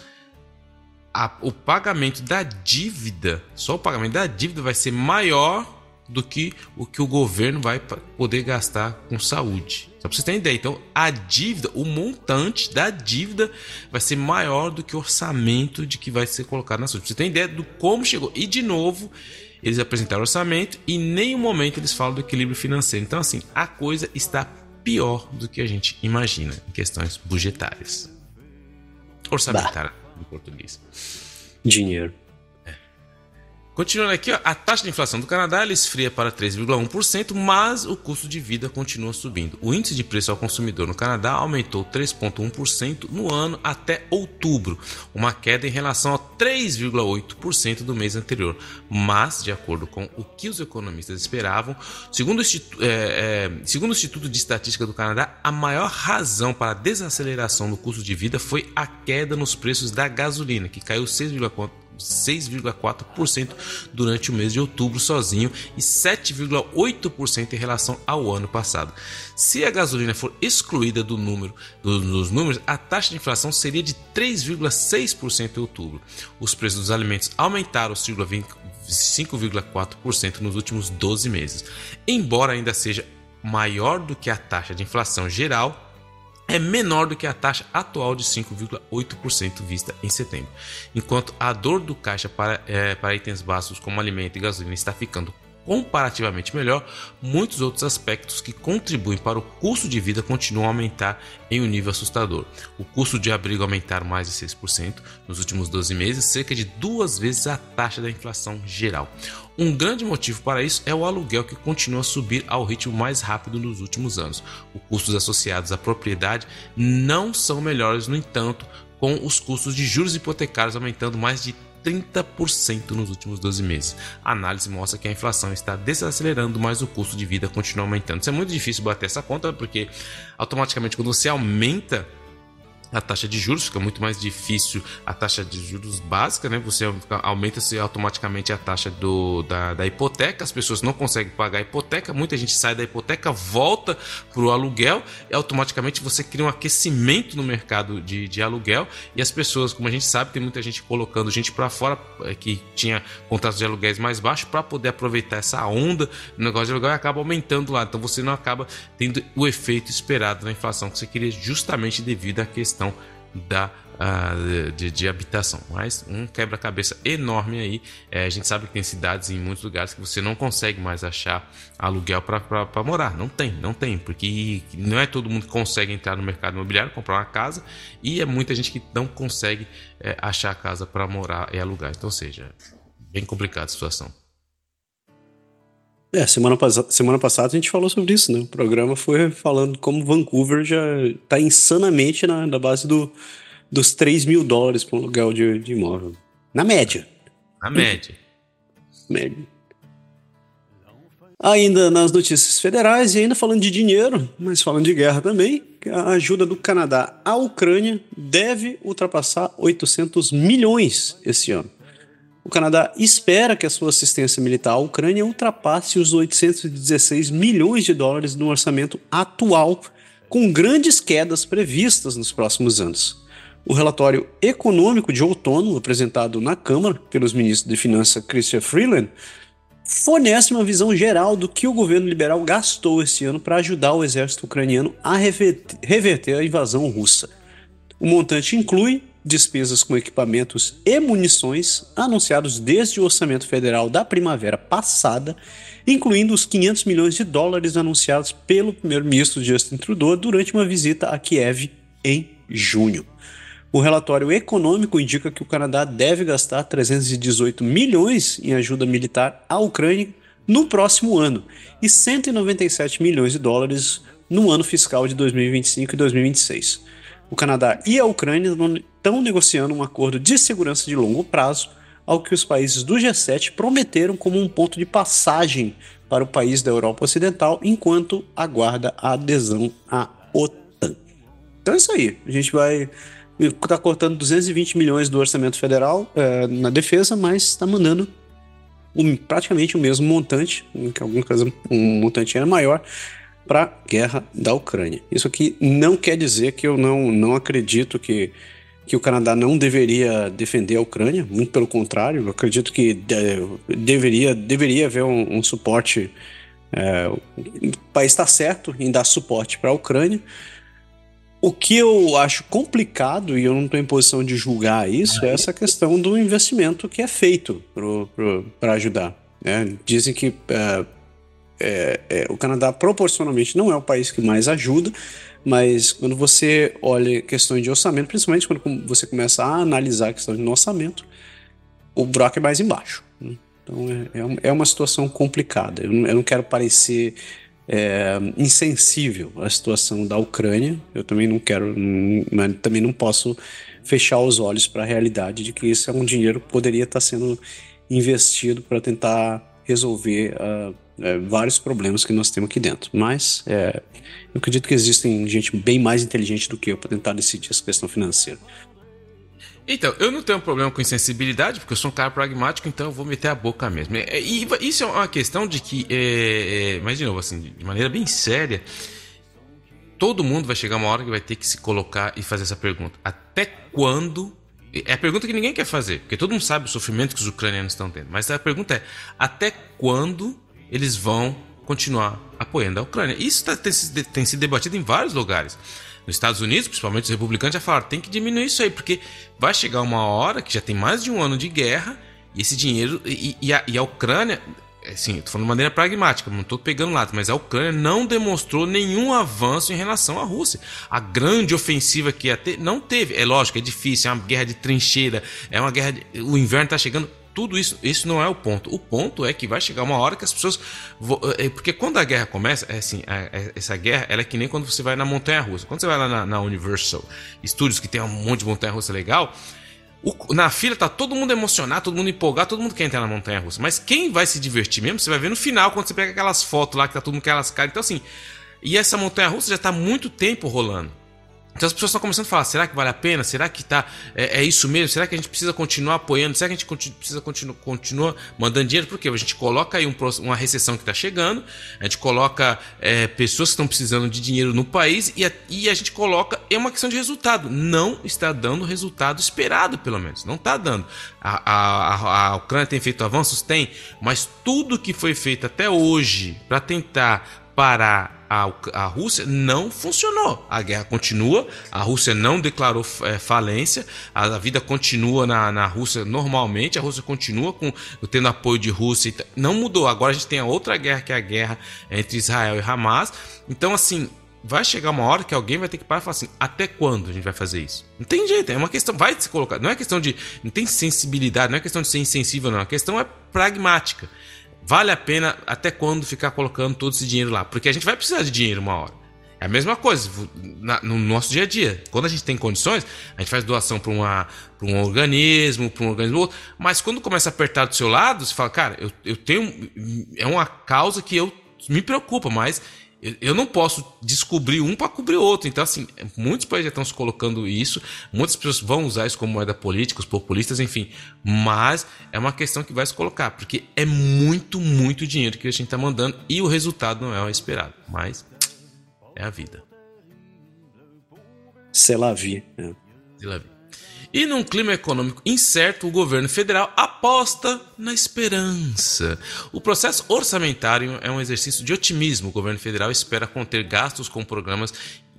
a, o pagamento da dívida, só o pagamento da dívida vai ser maior do que o que o governo vai poder gastar com saúde. Só para vocês terem ideia. Então, a dívida, o montante da dívida vai ser maior do que o orçamento de que vai ser colocado na saúde. Pra você tem ideia do como chegou. E, de novo, eles apresentaram o orçamento e em nenhum momento eles falam do equilíbrio financeiro. Então, assim, a coisa está pior do que a gente imagina em questões budgetárias. Orçamentária em português. Dinheiro. Continuando aqui, ó, a taxa de inflação do Canadá esfria para 3,1%, mas o custo de vida continua subindo. O índice de preço ao consumidor no Canadá aumentou 3,1% no ano até outubro, uma queda em relação a 3,8% do mês anterior. Mas, de acordo com o que os economistas esperavam, segundo o, Instituto, é, é, segundo o Instituto de Estatística do Canadá, a maior razão para a desaceleração do custo de vida foi a queda nos preços da gasolina, que caiu 6,4%. 6,4% durante o mês de outubro sozinho e 7,8% em relação ao ano passado. Se a gasolina for excluída do número dos números, a taxa de inflação seria de 3,6% em outubro. Os preços dos alimentos aumentaram 5,4% nos últimos 12 meses. Embora ainda seja maior do que a taxa de inflação geral, é menor do que a taxa atual de 5,8% vista em setembro. Enquanto a dor do caixa para, é, para itens básicos como alimento e gasolina está ficando comparativamente melhor, muitos outros aspectos que contribuem para o custo de vida continuam a aumentar em um nível assustador. O custo de abrigo aumentar mais de 6% nos últimos 12 meses, cerca de duas vezes a taxa da inflação geral. Um grande motivo para isso é o aluguel que continua a subir ao ritmo mais rápido nos últimos anos. Os custos associados à propriedade não são melhores, no entanto, com os custos de juros hipotecários aumentando mais de 30% nos últimos 12 meses. A análise mostra que a inflação está desacelerando, mas o custo de vida continua aumentando. Isso é muito difícil bater essa conta, porque automaticamente quando você aumenta a taxa de juros, fica muito mais difícil a taxa de juros básica, né? Você aumenta-se automaticamente a taxa do, da, da, hipoteca, as pessoas não conseguem pagar a hipoteca, muita gente sai da hipoteca, volta para o aluguel e automaticamente você cria um aquecimento no mercado de, de aluguel e as pessoas, como a gente sabe, tem muita gente colocando gente para fora é, que tinha contratos de aluguéis mais baixos para poder aproveitar essa onda no negócio de aluguel e acaba aumentando lá. Então você não acaba tendo o efeito esperado na inflação que você queria justamente devido à questão questão da uh, de, de, habitação. Mas um quebra-cabeça enorme aí. É, a gente sabe que tem cidades em muitos lugares que você não consegue mais achar aluguel para morar. Não tem, não tem, porque não é todo mundo que consegue entrar no mercado imobiliário, comprar uma casa, e é muita gente que não consegue é, achar casa para morar e alugar. Então, ou seja, bem complicada a situação. É, semana, semana passada a gente falou sobre isso, né? O programa foi falando como Vancouver já está insanamente na, na base do, dos 3 mil dólares para um aluguel de, de imóvel. Na média. Na média. média. Ainda nas notícias federais e ainda falando de dinheiro, mas falando de guerra também, a ajuda do Canadá à Ucrânia deve ultrapassar 800 milhões esse ano. O Canadá espera que a sua assistência militar à Ucrânia ultrapasse os 816 milhões de dólares no orçamento atual, com grandes quedas previstas nos próximos anos. O relatório econômico de outono, apresentado na Câmara pelos ministros de Finanças Christian Freeland, fornece uma visão geral do que o governo liberal gastou esse ano para ajudar o exército ucraniano a reverter a invasão russa. O montante inclui despesas com equipamentos e munições anunciados desde o orçamento federal da primavera passada, incluindo os 500 milhões de dólares anunciados pelo primeiro-ministro Justin Trudeau durante uma visita a Kiev em junho. O relatório econômico indica que o Canadá deve gastar 318 milhões em ajuda militar à Ucrânia no próximo ano e 197 milhões de dólares no ano fiscal de 2025 e 2026. O Canadá e a Ucrânia estão negociando um acordo de segurança de longo prazo, ao que os países do G7 prometeram como um ponto de passagem para o país da Europa Ocidental enquanto aguarda a adesão à OTAN. Então é isso aí. A gente vai está cortando 220 milhões do orçamento federal é, na defesa, mas está mandando um, praticamente o mesmo montante, que algum caso um montante era maior, para a guerra da Ucrânia. Isso aqui não quer dizer que eu não, não acredito que, que o Canadá não deveria defender a Ucrânia, muito pelo contrário, eu acredito que de, deveria, deveria haver um, um suporte. É, o país está certo em dar suporte para a Ucrânia. O que eu acho complicado, e eu não estou em posição de julgar isso, é essa questão do investimento que é feito para ajudar. Né? Dizem que é, é, é, o Canadá proporcionalmente não é o país que mais ajuda, mas quando você olha questões de orçamento, principalmente quando você começa a analisar a questão de orçamento, o buraco é mais embaixo. Né? Então é, é, é uma situação complicada. Eu não, eu não quero parecer é, insensível à situação da Ucrânia. Eu também não quero, não, também não posso fechar os olhos para a realidade de que isso é um dinheiro que poderia estar sendo investido para tentar resolver uh, é, vários problemas que nós temos aqui dentro. Mas é, eu acredito que existem gente bem mais inteligente do que eu para tentar decidir essa questão financeira. Então, eu não tenho problema com insensibilidade, porque eu sou um cara pragmático, então eu vou meter a boca mesmo. É, e isso é uma questão de que, é, é, mas de novo, assim, de maneira bem séria, todo mundo vai chegar uma hora que vai ter que se colocar e fazer essa pergunta: até quando? É a pergunta que ninguém quer fazer, porque todo mundo sabe o sofrimento que os ucranianos estão tendo. Mas a pergunta é: até quando eles vão continuar apoiando a Ucrânia. Isso tá, tem, tem sido debatido em vários lugares. Nos Estados Unidos, principalmente os republicanos já falaram, tem que diminuir isso aí, porque vai chegar uma hora que já tem mais de um ano de guerra e esse dinheiro. E, e, a, e a, Ucrânia, assim, eu tô falando de maneira pragmática, não estou pegando lado, mas a Ucrânia não demonstrou nenhum avanço em relação à Rússia. A grande ofensiva que ia ter, não teve. É lógico, é difícil, é uma guerra de trincheira, é uma guerra. De, o inverno está chegando tudo isso, isso não é o ponto. O ponto é que vai chegar uma hora que as pessoas. Eh, porque quando a guerra começa, é assim, essa guerra ela é que nem quando você vai na Montanha Russa. Quando você vai lá na, na Universal Studios, que tem um monte de Montanha Russa legal, o, na fila tá todo mundo emocionado, todo mundo empolgado, todo mundo quer entrar na Montanha Russa. Mas quem vai se divertir mesmo, você vai ver no final, quando você pega aquelas fotos lá que tá todo mundo com aquelas caras. Então, assim. E essa Montanha Russa já tá muito tempo rolando. Então as pessoas estão começando a falar: será que vale a pena? Será que tá, é, é isso mesmo? Será que a gente precisa continuar apoiando? Será que a gente continu, precisa continuar continua mandando dinheiro? Porque a gente coloca aí um, uma recessão que está chegando, a gente coloca é, pessoas que estão precisando de dinheiro no país e a, e a gente coloca. É uma questão de resultado. Não está dando o resultado esperado, pelo menos. Não está dando. A, a, a Ucrânia tem feito avanços? Tem, mas tudo que foi feito até hoje para tentar parar a, a Rússia não funcionou. A guerra continua, a Rússia não declarou é, falência, a, a, vida continua na, na Rússia normalmente, a Rússia continua com, tendo apoio de Rússia. Não mudou. Agora a gente tem a outra guerra, que é a guerra entre Israel e Hamas. Então, assim, vai chegar uma hora que alguém vai ter que parar e falar assim: até quando a gente vai fazer isso? Não tem jeito, é uma questão, vai se colocar. Não é questão de. Não tem sensibilidade, não é questão de ser insensível, não. A questão é pragmática. Vale a pena até quando ficar colocando todo esse dinheiro lá? Porque a gente vai precisar de dinheiro uma hora. É a mesma coisa no nosso dia a dia. Quando a gente tem condições, a gente faz doação para um organismo, para um organismo outro. Mas quando começa a apertar do seu lado, você fala, cara, eu, eu tenho. É uma causa que eu me preocupa, mas eu não posso descobrir um para cobrir outro. Então, assim, muitos países já estão se colocando isso, muitas pessoas vão usar isso como moeda política, os populistas, enfim. Mas é uma questão que vai se colocar, porque é muito, muito dinheiro que a gente está mandando e o resultado não é o esperado. Mas é a vida. C'est la vie. É. C'est la vie. E num clima econômico incerto, o governo federal aposta na esperança. O processo orçamentário é um exercício de otimismo. O governo federal espera conter gastos com programas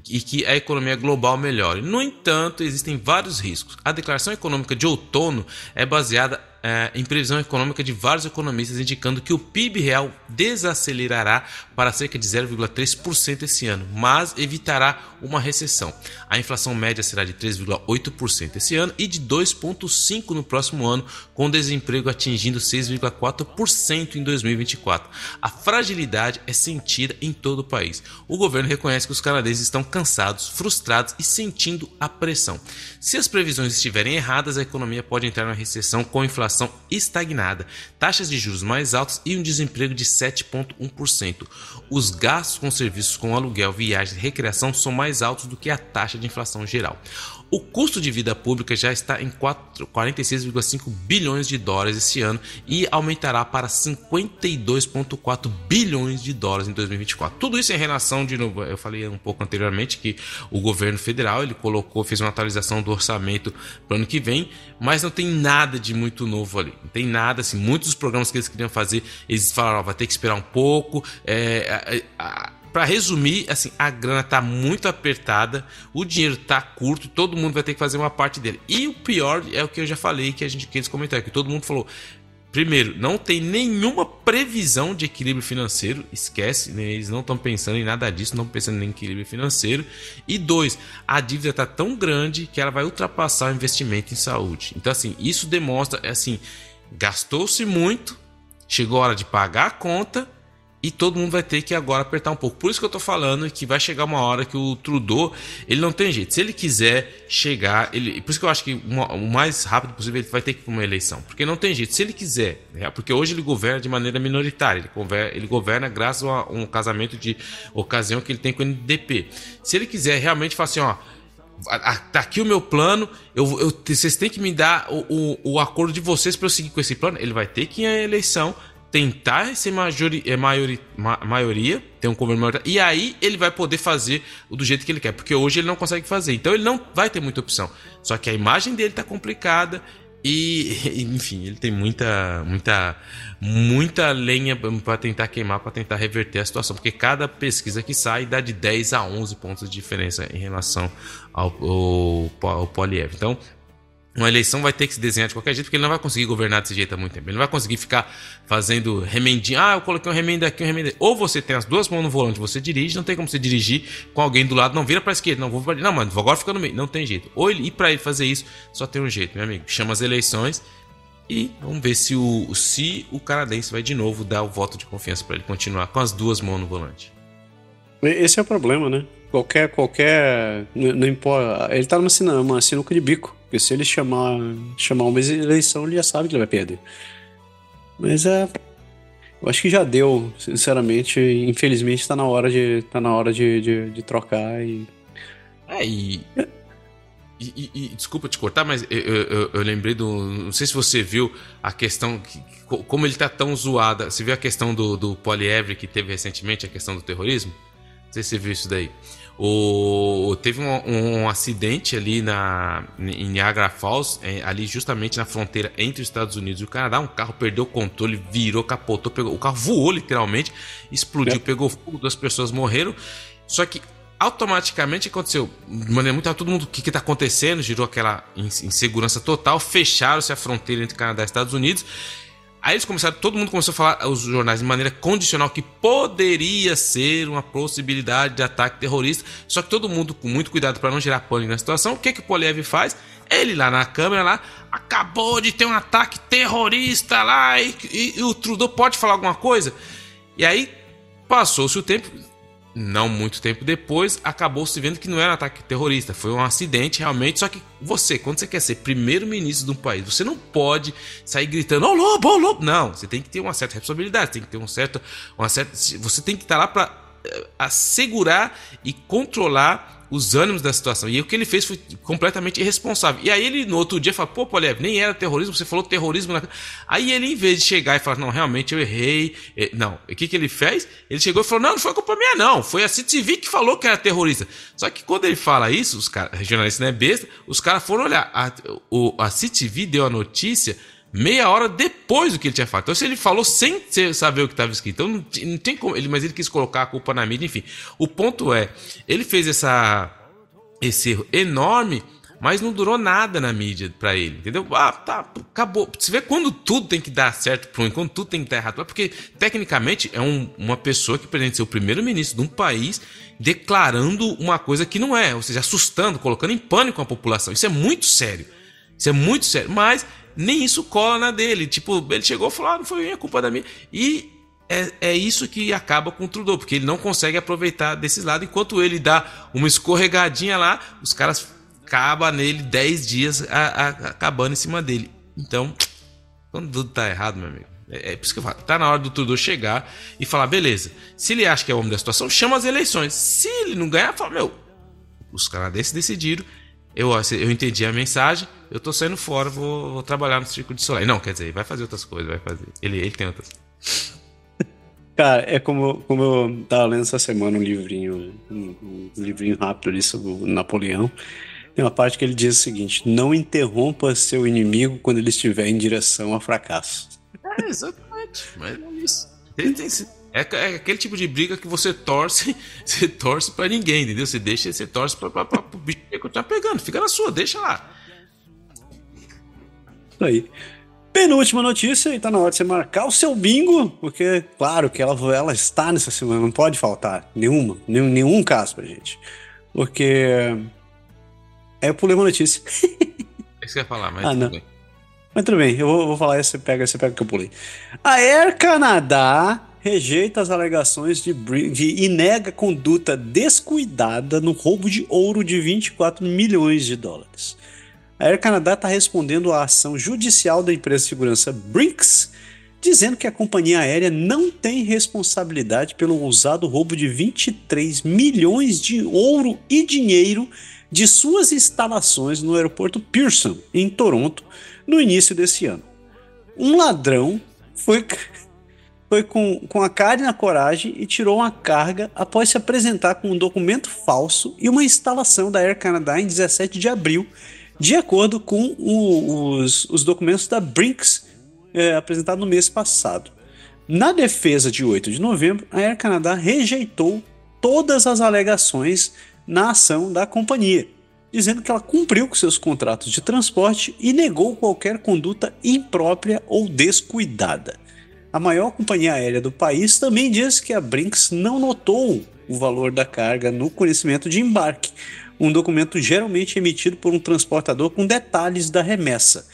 e que a economia global melhore. No entanto, existem vários riscos. A declaração econômica de outono é baseada é, em previsão econômica de vários economistas indicando que o PIB real desacelerará para cerca de 0,3% esse ano, mas evitará uma recessão. A inflação média será de 3,8% esse ano e de 2,5% no próximo ano, com desemprego atingindo 6,4% em 2024. A fragilidade é sentida em todo o país. O governo reconhece que os canadenses estão cansados, frustrados e sentindo a pressão. Se as previsões estiverem erradas, a economia pode entrar na recessão com inflação inflação estagnada, taxas de juros mais altas e um desemprego de 7,1%. Os gastos com serviços como aluguel, viagens e recreação são mais altos do que a taxa de inflação geral. O custo de vida pública já está em 46,5 bilhões de dólares esse ano e aumentará para 52,4 bilhões de dólares em 2024. Tudo isso em relação de novo, eu falei um pouco anteriormente que o governo federal ele colocou, fez uma atualização do orçamento para o ano que vem, mas não tem nada de muito novo ali. Não tem nada assim, muitos dos programas que eles queriam fazer, eles falaram, ó, vai ter que esperar um pouco. É, para resumir, assim, a grana tá muito apertada, o dinheiro tá curto, todo mundo vai ter que fazer uma parte dele. E o pior é o que eu já falei, que a gente que eles comentaram, que todo mundo falou. Primeiro, não tem nenhuma previsão de equilíbrio financeiro, esquece, né? eles não estão pensando em nada disso, não pensando em equilíbrio financeiro. E dois, a dívida está tão grande que ela vai ultrapassar o investimento em saúde. Então, assim, isso demonstra, assim, gastou-se muito, chegou a hora de pagar a conta e todo mundo vai ter que agora apertar um pouco. Por isso que eu tô falando que vai chegar uma hora que o Trudeau, ele não tem jeito. Se ele quiser chegar, ele, por isso que eu acho que uma, o mais rápido possível ele vai ter que ir para uma eleição, porque não tem jeito. Se ele quiser, né? porque hoje ele governa de maneira minoritária, ele governa, ele governa graças a um casamento de ocasião que ele tem com o NDP. Se ele quiser realmente falar assim, ó, tá aqui o meu plano, eu, eu, vocês têm que me dar o, o, o acordo de vocês para eu seguir com esse plano. Ele vai ter que ir à eleição tentar ser majori, é, maiori, ma, maioria, ter um governo e aí ele vai poder fazer do jeito que ele quer, porque hoje ele não consegue fazer. Então ele não vai ter muita opção. Só que a imagem dele tá complicada e, [laughs] enfim, ele tem muita, muita, muita lenha para tentar queimar, para tentar reverter a situação, porque cada pesquisa que sai dá de 10 a 11 pontos de diferença em relação ao, ao, ao Poliev. Então, uma eleição vai ter que se desenhar de qualquer jeito, porque ele não vai conseguir governar desse jeito há muito tempo. Ele não vai conseguir ficar fazendo remendinho. Ah, eu coloquei um remendo aqui, um remendo aqui. Ou você tem as duas mãos no volante, você dirige, não tem como você dirigir com alguém do lado, não vira pra esquerda, não vou pra... Não, mano, agora fica no meio. Não tem jeito. Ou ele ir pra ele fazer isso, só tem um jeito, meu amigo. Chama as eleições e vamos ver se o, se o canadense vai de novo dar o voto de confiança para ele continuar com as duas mãos no volante. Esse é o problema, né? Qualquer, qualquer. Não, importa. Ele tá numa, uma sinuca de bico. Porque se ele chamar, chamar uma eleição, ele já sabe que ele vai perder. Mas é. Eu acho que já deu, sinceramente. Infelizmente tá na hora de. tá na hora de, de, de trocar e. É. E, e, e, desculpa te cortar, mas eu, eu, eu, lembrei do. Não sei se você viu a questão. Que, como ele tá tão zoada. Você viu a questão do, do Polievre que teve recentemente, a questão do terrorismo? Não sei se você viu isso daí. O, teve um, um, acidente ali na, em Niagara Falls, é, ali justamente na fronteira entre os Estados Unidos e o Canadá. Um carro perdeu o controle, virou, capotou, pegou, o carro voou literalmente, explodiu, é. pegou fogo, duas pessoas morreram. Só que automaticamente aconteceu de maneira muito todo mundo o que está acontecendo, girou aquela insegurança total, fecharam-se a fronteira entre Canadá e Estados Unidos Aí eles começaram, todo mundo começou a falar, os jornais, de maneira condicional, que poderia ser uma possibilidade de ataque terrorista. Só que todo mundo, com muito cuidado para não gerar pânico na situação, o que, que o Poliev faz? Ele lá na câmera, lá, acabou de ter um ataque terrorista lá, e, e, e o Trudeau pode falar alguma coisa? E aí, passou-se o tempo, não muito tempo depois, acabou se vendo que não era um ataque terrorista, foi um acidente realmente. Só que você, quando você quer ser primeiro-ministro de um país, você não pode sair gritando, ô oh, lobo, ô oh, lobo. Não, você tem que ter uma certa responsabilidade, tem que ter um certo, uma certa, você tem que estar lá para assegurar e controlar os ânimos da situação. E o que ele fez foi completamente irresponsável. E aí ele no outro dia fala: pô, Poliev, nem era terrorismo, você falou terrorismo. Na... Aí ele, em vez de chegar e falar: não, realmente eu errei. Eh, não, o que, que ele fez? Ele chegou e falou: não, não foi culpa minha, não. Foi a CTV que falou que era terrorista. Só que quando ele fala isso, os caras, jornalista não é besta, os caras foram olhar. A, a CTV deu a notícia meia hora depois do que ele tinha falado. Então, se ele falou sem saber o que estava escrito, então não, tem como. Ele, mas ele quis colocar a culpa na mídia, enfim. O ponto é, ele fez essa, esse erro enorme, mas não durou nada na mídia para ele, entendeu? Ah, tá, acabou. Você vê quando tudo tem que dar certo um, quando tudo tem que dar errado, porque tecnicamente é um, uma pessoa que pretende ser o primeiro-ministro de um país declarando uma coisa que não é, ou seja, assustando, colocando em pânico a população. Isso é muito sério. Isso é muito sério. Mas nem isso cola na dele. Tipo, ele chegou e falou: ah, não foi minha culpa da minha. E é, é isso que acaba com o Trudeau, porque ele não consegue aproveitar desses lados. Enquanto ele dá uma escorregadinha lá, os caras acabam nele 10 dias a, a, acabando em cima dele. Então, quando tudo tá errado, meu amigo. É, é por isso que eu falo, tá na hora do Trudeau chegar e falar, beleza, se ele acha que é o homem da situação, chama as eleições. Se ele não ganhar, fala, meu, os canadenses decidiram, eu, eu entendi a mensagem, eu tô saindo fora, vou, vou trabalhar no Círculo de Soleil. Não, quer dizer, vai fazer outras coisas, vai fazer. Ele, ele tem outras. [laughs] Cara, é como, como eu tava lendo essa semana um livrinho, um, um livrinho rápido ali sobre o Napoleão. Tem uma parte que ele diz o seguinte: não interrompa seu inimigo quando ele estiver em direção ao fracasso. É, exatamente. Mas é isso. Ele tem, é, é, aquele tipo de briga que você torce, [laughs] você torce para ninguém, entendeu? Você deixa, você torce para o bicho continuar pegando, fica na sua, deixa lá. Isso aí. Penúltima notícia, e tá na hora de você marcar o seu bingo, porque, claro, que ela, ela está nessa semana, não pode faltar nenhuma, nenhum, nenhum caso pra gente. Porque. É, eu pulei uma notícia. [laughs] É que você ia falar, mas. Ah, não. Bem. Mas tudo bem, eu vou, vou falar, você pega, você pega que eu pulei. A Air Canada rejeita as alegações de, de e nega conduta descuidada no roubo de ouro de 24 milhões de dólares. A Air Canada está respondendo à ação judicial da empresa de segurança Brinks, dizendo que a companhia aérea não tem responsabilidade pelo ousado roubo de 23 milhões de ouro e dinheiro de suas instalações no aeroporto Pearson, em Toronto, no início desse ano. Um ladrão foi foi com, com a cara e na coragem e tirou uma carga após se apresentar com um documento falso e uma instalação da Air Canada em 17 de abril, de acordo com o, os, os documentos da Brinks é, apresentado no mês passado. Na defesa de 8 de novembro, a Air Canada rejeitou todas as alegações na ação da companhia, dizendo que ela cumpriu com seus contratos de transporte e negou qualquer conduta imprópria ou descuidada. A maior companhia aérea do país também diz que a Brinks não notou o valor da carga no conhecimento de embarque, um documento geralmente emitido por um transportador com detalhes da remessa,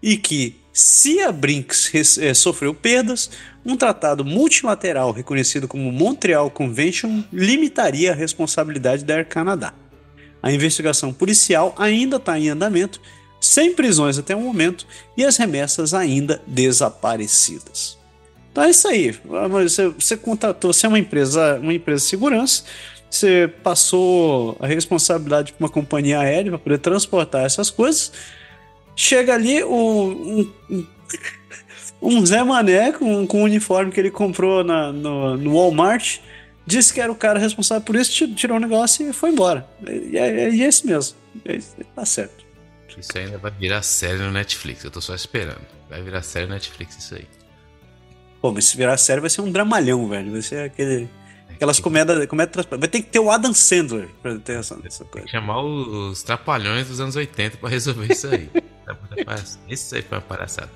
e que, se a Brinks eh, sofreu perdas, um tratado multilateral reconhecido como Montreal Convention limitaria a responsabilidade da Air Canada. A investigação policial ainda está em andamento, sem prisões até o momento e as remessas ainda desaparecidas. Então é isso aí. Você, você contratou, você é uma empresa, uma empresa de segurança, você passou a responsabilidade para uma companhia aérea para poder transportar essas coisas. Chega ali um, um, um Zé Mané com, com o uniforme que ele comprou na, no, no Walmart, disse que era o cara responsável por isso, tirou o negócio e foi embora. E é, é esse mesmo. É, tá certo. Isso ainda vai virar série no Netflix, eu tô só esperando. Vai virar série no Netflix isso aí. Pô, mas se virar série vai ser um dramalhão, velho. Vai ser aquele. Aquelas comédias. Comédia, vai ter que ter o Adam Sandler pra ter essa, essa coisa. Tem que chamar os trapalhões dos anos 80 pra resolver isso aí. [laughs] isso aí foi uma palhaçada.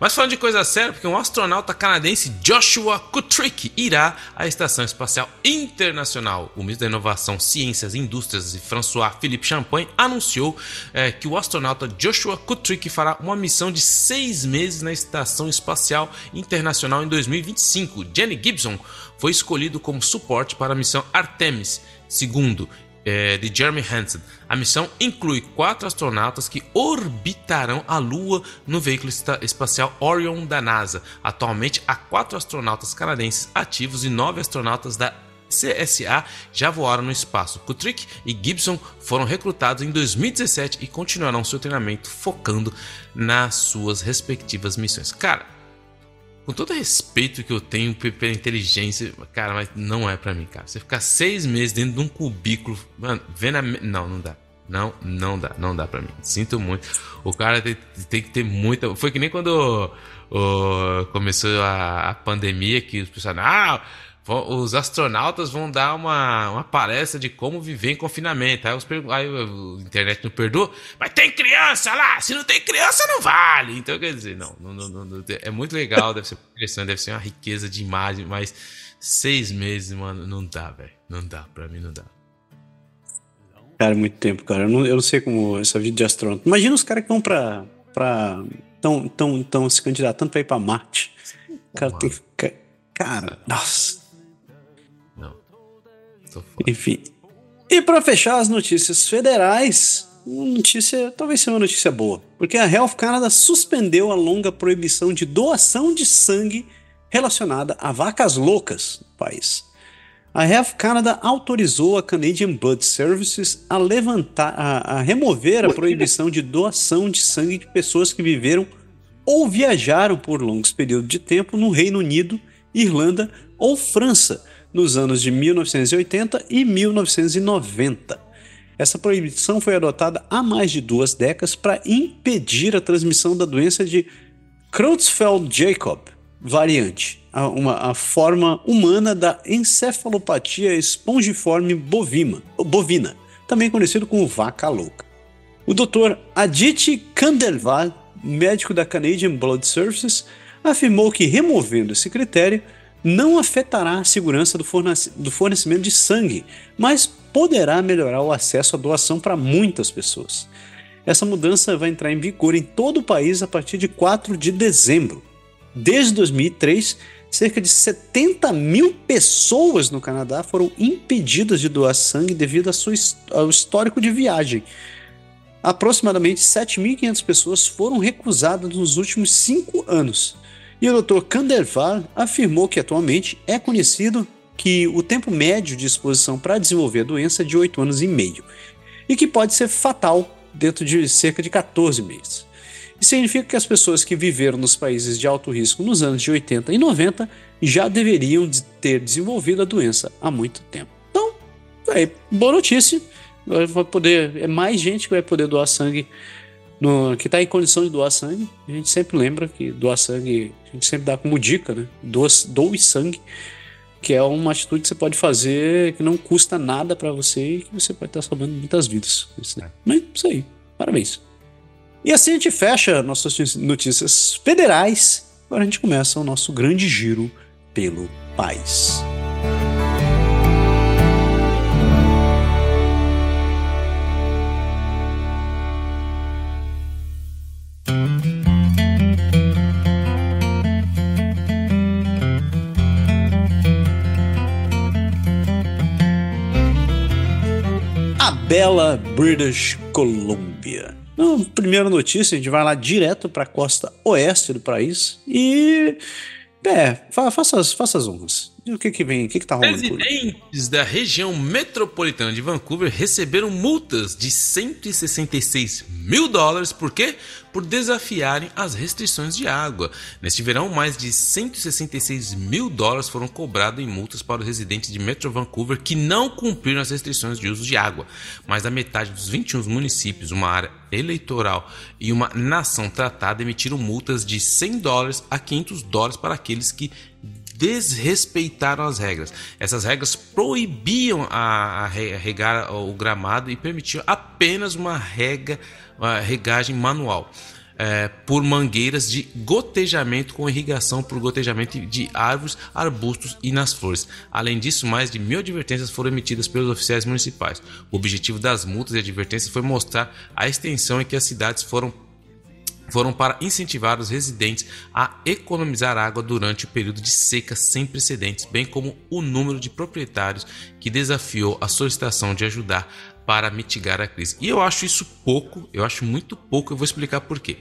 Mas falando de coisa séria, porque um astronauta canadense, Joshua Kutrick, irá à Estação Espacial Internacional. O ministro da Inovação, Ciências e Indústrias, François Philippe Champagne, anunciou é, que o astronauta Joshua Kutrick fará uma missão de seis meses na Estação Espacial Internacional em 2025. Jenny Gibson foi escolhido como suporte para a missão Artemis. Segundo, é, de Jeremy Hansen. A missão inclui quatro astronautas que orbitarão a Lua no veículo espacial Orion da NASA. Atualmente, há quatro astronautas canadenses ativos e nove astronautas da CSA já voaram no espaço. Kutrick e Gibson foram recrutados em 2017 e continuarão seu treinamento focando nas suas respectivas missões. Cara, com todo respeito que eu tenho pela inteligência, cara, mas não é para mim, cara. Você ficar seis meses dentro de um cubículo, mano, vendo a. Não, não dá. Não, não dá, não dá pra mim. Sinto muito. O cara tem, tem que ter muita. Foi que nem quando começou a, a, pandemia que os pessoal. Ah, os astronautas vão dar uma, uma palestra de como viver em confinamento. Aí, os, aí a internet não perdoa, mas tem criança lá! Se não tem criança, não vale! Então, quer dizer, não, não, não, não é muito legal, deve ser interessante, deve ser uma riqueza de imagem, mas seis meses, mano, não dá, velho. Não dá, pra mim não dá. Cara, muito tempo, cara. Eu não, eu não sei como essa vida de astronauta. Imagina os caras que vão pra. pra tão, tão, tão se candidatando pra ir pra Marte. Cara, tem, cara, nossa. Enfim. E para fechar as notícias federais, uma notícia, talvez seja uma notícia boa, porque a Health Canada suspendeu a longa proibição de doação de sangue relacionada a vacas loucas no país. A Health Canada autorizou a Canadian Blood Services a levantar, a, a remover a proibição de doação de sangue de pessoas que viveram ou viajaram por longos períodos de tempo no Reino Unido, Irlanda ou França nos anos de 1980 e 1990. Essa proibição foi adotada há mais de duas décadas para impedir a transmissão da doença de Creutzfeldt-Jakob variante, a, uma, a forma humana da encefalopatia espongiforme bovima, bovina, também conhecido como vaca louca. O Dr. Aditi Kandelwal, médico da Canadian Blood Services, afirmou que removendo esse critério, não afetará a segurança do, fornecimento de sangue, mas poderá melhorar o acesso à doação para muitas pessoas. Essa mudança vai entrar em vigor em todo o país a partir de 4 de dezembro. Desde 2003, cerca de 70 mil pessoas no Canadá foram impedidas de doar sangue devido ao histórico de viagem. Aproximadamente 7.500 pessoas foram recusadas nos últimos cinco anos. E o Dr. Kandervar afirmou que atualmente é conhecido que o tempo médio de exposição para desenvolver a doença é de 8 anos e meio e que pode ser fatal dentro de cerca de 14 meses. Isso significa que as pessoas que viveram nos países de alto risco nos anos de 80 e 90 já deveriam ter desenvolvido a doença há muito tempo. Então, é boa notícia. Vai poder, é mais gente que vai poder doar sangue no, que está em condição de doar sangue, a gente sempre lembra que doar sangue, a gente sempre dá como dica, né? Doa, doe sangue, que é uma atitude que você pode fazer que não custa nada para você e que você pode estar salvando muitas vidas. Né? Mas isso aí, parabéns. E assim a gente fecha nossas notícias federais. Agora a gente começa o nosso grande giro pelo país. Bela British Columbia. Então, primeira notícia, a gente vai lá direto para a costa oeste do país e. É, fa faça, as, faça as honras. O que que vem? O que que tá rolando? Residentes da região metropolitana de Vancouver receberam multas de 166 mil dólares, por quê? Por desafiarem as restrições de água. Neste verão, mais de 166 mil dólares foram cobrados em multas para os residentes de Metro Vancouver que não cumpriram as restrições de uso de água. Mais da metade dos 21 municípios, uma área eleitoral e uma nação tratada emitiram multas de 100 dólares a 500 dólares para aqueles que desrespeitaram as regras. Essas regras proibiam a, a regar o gramado e permitiam apenas uma rega, uma regagem manual. É, por mangueiras de gotejamento com irrigação por gotejamento de árvores, arbustos e nas flores. Além disso, mais de mil advertências foram emitidas pelos oficiais municipais. O objetivo das multas e advertências foi mostrar a extensão em que as cidades foram foram para incentivar os residentes a economizar água durante o período de seca sem precedentes, bem como o número de proprietários que desafiou a solicitação de ajudar para mitigar a crise. E eu acho isso pouco, eu acho muito pouco, eu vou explicar por quê.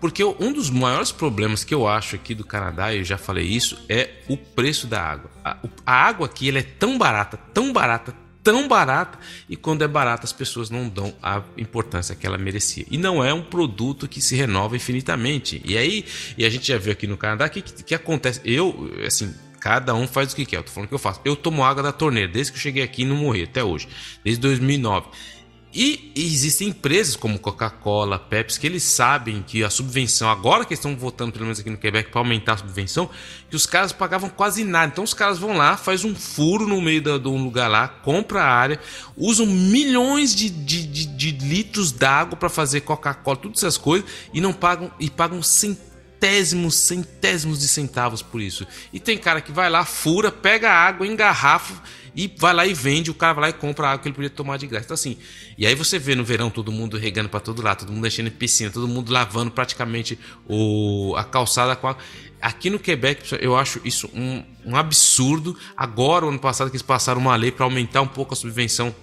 Porque um dos maiores problemas que eu acho aqui do Canadá, eu já falei isso, é o preço da água. A, a água aqui ela é tão barata, tão barata, tão barata e quando é barata as pessoas não dão a importância que ela merecia. E não é um produto que se renova infinitamente. E aí, e a gente já viu aqui no Canadá que que, acontece. Eu, assim, cada um faz o que quer. Eu tô falando que eu faço. Eu tomo água da torneira desde que eu cheguei aqui e não morri até hoje, desde 2009. E existem empresas como Coca-Cola, Pepsi, que eles sabem que a subvenção, agora que estão votando, pelo menos aqui no Quebec, para aumentar a subvenção, que os caras pagavam quase nada. Então os caras vão lá, faz um furo no meio de um lugar lá, compra a área, usam milhões de, de, de, de litros d'água para fazer Coca-Cola, todas essas coisas, e não pagam, e pagam centésimos, centésimos de centavos por isso. E tem cara que vai lá, fura, pega água, engarrafa e vai lá e vende, o cara vai lá e compra a água que ele podia tomar de graça. Então, assim, e aí você vê no verão todo mundo regando para todo lado, todo mundo deixando em piscina, todo mundo lavando praticamente o, a calçada com água. Aqui no Quebec, eu acho isso um, um absurdo. Agora, ano passado, que eles passaram uma lei para aumentar um pouco a subvenção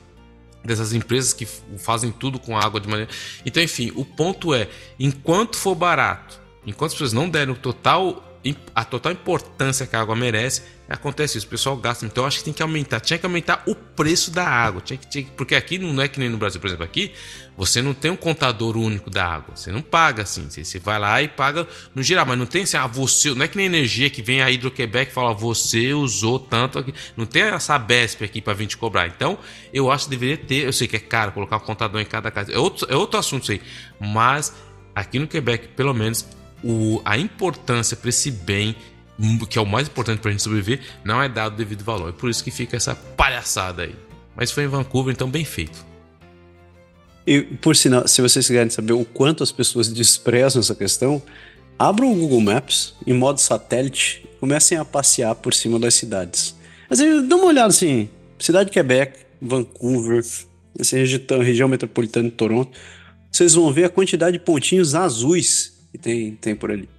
dessas empresas que fazem tudo com água de maneira. Então, enfim, o ponto é: enquanto for barato, enquanto as pessoas não derem o total a total importância que a água merece, acontece isso, o pessoal gasta. Então acho que tem que aumentar, tinha que aumentar o preço da água, tinha que, tinha, porque aqui não é que nem no Brasil, por exemplo, aqui você não tem um contador único da água, você não paga assim, você, você vai lá e paga no geral, mas não tem assim, ah, você, não é que nem energia que vem a Hidroquebec e fala, você usou tanto aqui, não tem essa BESP aqui para vir te cobrar. Então eu acho que deveria ter, eu sei que é caro colocar um contador em cada casa, é outro, é outro assunto isso aí, mas aqui no Quebec, pelo menos, o, a importância para esse bem, que é o mais importante para a gente sobreviver, não é dado devido valor. É por isso que fica essa palhaçada aí. Mas foi em Vancouver, então bem feito. E, por sinal, se vocês quiserem saber o quanto as pessoas desprezam essa questão, abram o Google Maps em modo satélite e comecem a passear por cima das cidades. Assim, dá uma olhada assim, cidade de Quebec, Vancouver, região, região metropolitana de Toronto, vocês vão ver a quantidade de pontinhos azuis tem, tem por ali.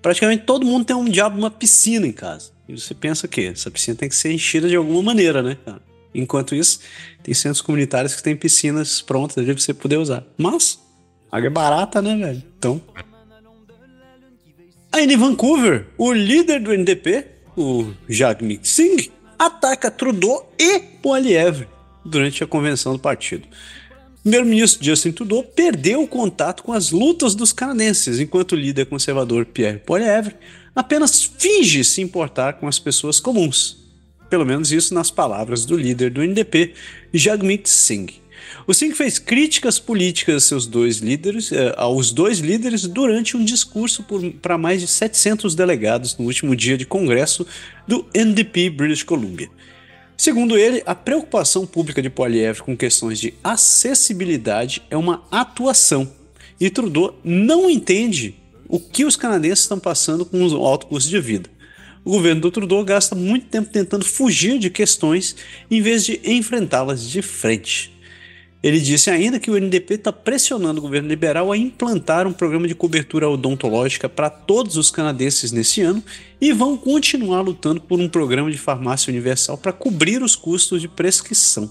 Praticamente todo mundo tem um diabo uma piscina em casa. E você pensa que essa piscina tem que ser enchida de alguma maneira, né, cara? Enquanto isso, tem centros comunitários que têm piscinas prontas ali pra você poder usar. Mas, água é barata, né, velho? Então. Aí em Vancouver, o líder do NDP, o Jagmeet Singh, ataca Trudeau e Poilievre durante a convenção do partido. Primeiro-ministro Justin Trudeau perdeu o contato com as lutas dos canadenses, enquanto o líder conservador Pierre Poilievre apenas finge se importar com as pessoas comuns. Pelo menos isso nas palavras do líder do NDP, Jagmeet Singh. O Singh fez críticas políticas seus dois líderes, eh, aos dois líderes durante um discurso para mais de 700 delegados no último dia de congresso do NDP British Columbia. Segundo ele, a preocupação pública de Poilievre com questões de acessibilidade é uma atuação. E Trudeau não entende o que os canadenses estão passando com o alto custo de vida. O governo do Trudeau gasta muito tempo tentando fugir de questões em vez de enfrentá-las de frente. Ele disse ainda que o NDP está pressionando o governo liberal a implantar um programa de cobertura odontológica para todos os canadenses nesse ano e vão continuar lutando por um programa de farmácia universal para cobrir os custos de prescrição.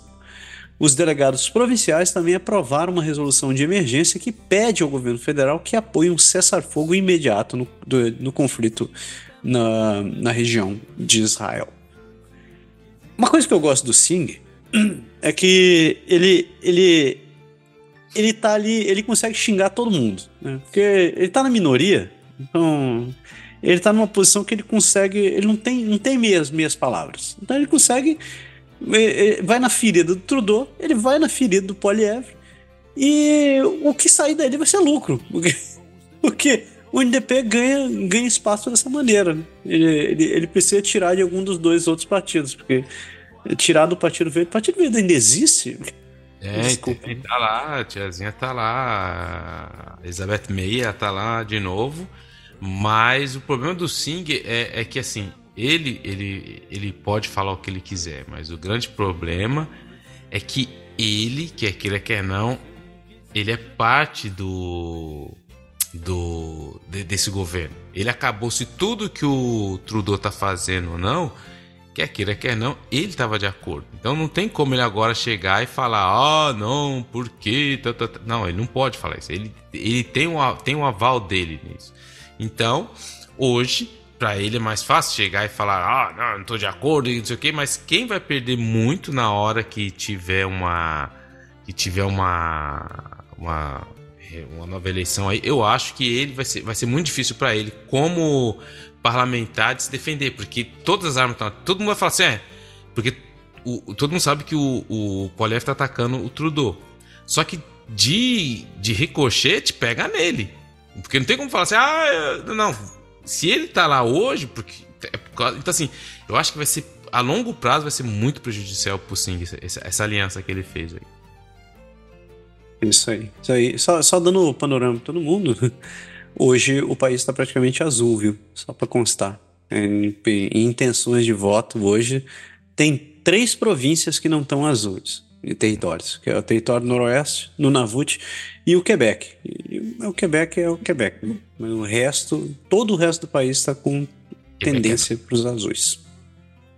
Os delegados provinciais também aprovaram uma resolução de emergência que pede ao governo federal que apoie um cessar-fogo imediato no, do, no conflito na, na região de Israel. uma coisa que eu gosto do Sing [clears throat] é que ele, ele, ele tá ali, ele consegue xingar todo mundo, né? Porque ele tá na minoria, então ele tá numa posição que ele consegue, ele não tem, não tem meias, meias palavras. Então ele consegue, vai na ferida do Trudeau, ele vai na ferida do Poliev e o que sair dele vai ser lucro. Porque, [laughs] porque o NDP ganha, ganha espaço dessa maneira. Né? Ele, ele, ele, precisa tirar de algum dos dois outros partidos, porque tirar do Partido Verde. O Partido Verde ainda existe? É, Desculpa. tá lá, a tiazinha tá lá, a Elizabeth Meia tá lá de novo. Mas o problema do Singh é, é que assim, ele, ele, ele pode falar o que ele quiser, mas o grande problema é que ele, quer queira, quer não, ele é parte do do de, desse governo. Ele acabou se tudo que o Trudeau tá fazendo ou não, quer queira quer não, ele estava de acordo. Então não tem como ele agora chegar e falar: "Ah, não, por quê?" Tá, tá, tá. Não, ele não pode falar isso. Ele ele tem um tem um aval dele nisso. Então, hoje para ele é mais fácil chegar e falar: "Ah, não, não tô de acordo", e não sei o quê, mas quem vai perder muito na hora que tiver uma que tiver uma uma uma nova eleição aí, eu acho que ele vai ser, vai ser muito difícil para ele, como parlamentar, de se defender, porque todas as armas estão. Todo mundo vai falar assim, é. Porque o, todo mundo sabe que o, o Poliev tá atacando o Trudeau. Só que de, de ricochete pega nele. Porque não tem como falar assim, ah, não. Se ele tá lá hoje, porque. É então, assim, eu acho que vai ser. A longo prazo vai ser muito prejudicial pro Singh, essa, essa aliança que ele fez aí. Isso aí. Isso aí. Só, só dando o panorama para todo mundo. [laughs] Hoje o país está praticamente azul, viu? Só para constar. Em, em, intenções de voto, hoje tem três províncias que não estão azuis em territórios, que é o território noroeste, no Nunavut e o Quebec. E o Quebec é o Quebec, né? mas o resto, todo o resto do país está com tendência para os azuis.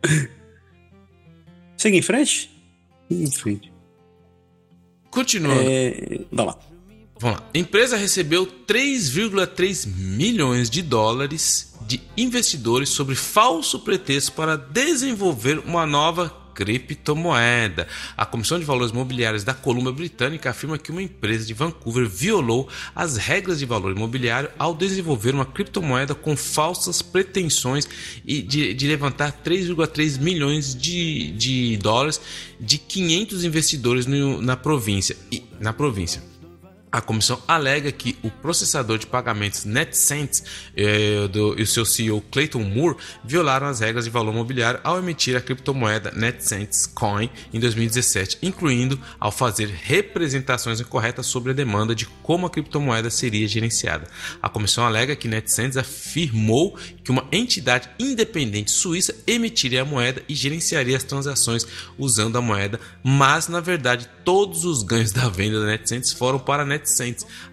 [laughs] Segue em frente? Em frente. Continuando. É, vamos lá. Vamos lá. A empresa recebeu 3,3 milhões de dólares de investidores sobre falso pretexto para desenvolver uma nova criptomoeda. A Comissão de Valores Imobiliários da Colômbia Britânica afirma que uma empresa de Vancouver violou as regras de valor imobiliário ao desenvolver uma criptomoeda com falsas pretensões e de, de levantar 3,3 milhões de, de dólares de 500 investidores no, na província. E, na província. A comissão alega que o processador de pagamentos NetCents eh, do, e o seu CEO Clayton Moore violaram as regras de valor mobiliário ao emitir a criptomoeda NetCents Coin em 2017, incluindo ao fazer representações incorretas sobre a demanda de como a criptomoeda seria gerenciada. A comissão alega que NetCents afirmou que uma entidade independente suíça emitiria a moeda e gerenciaria as transações usando a moeda, mas na verdade todos os ganhos da venda da NetCents foram para a NetCents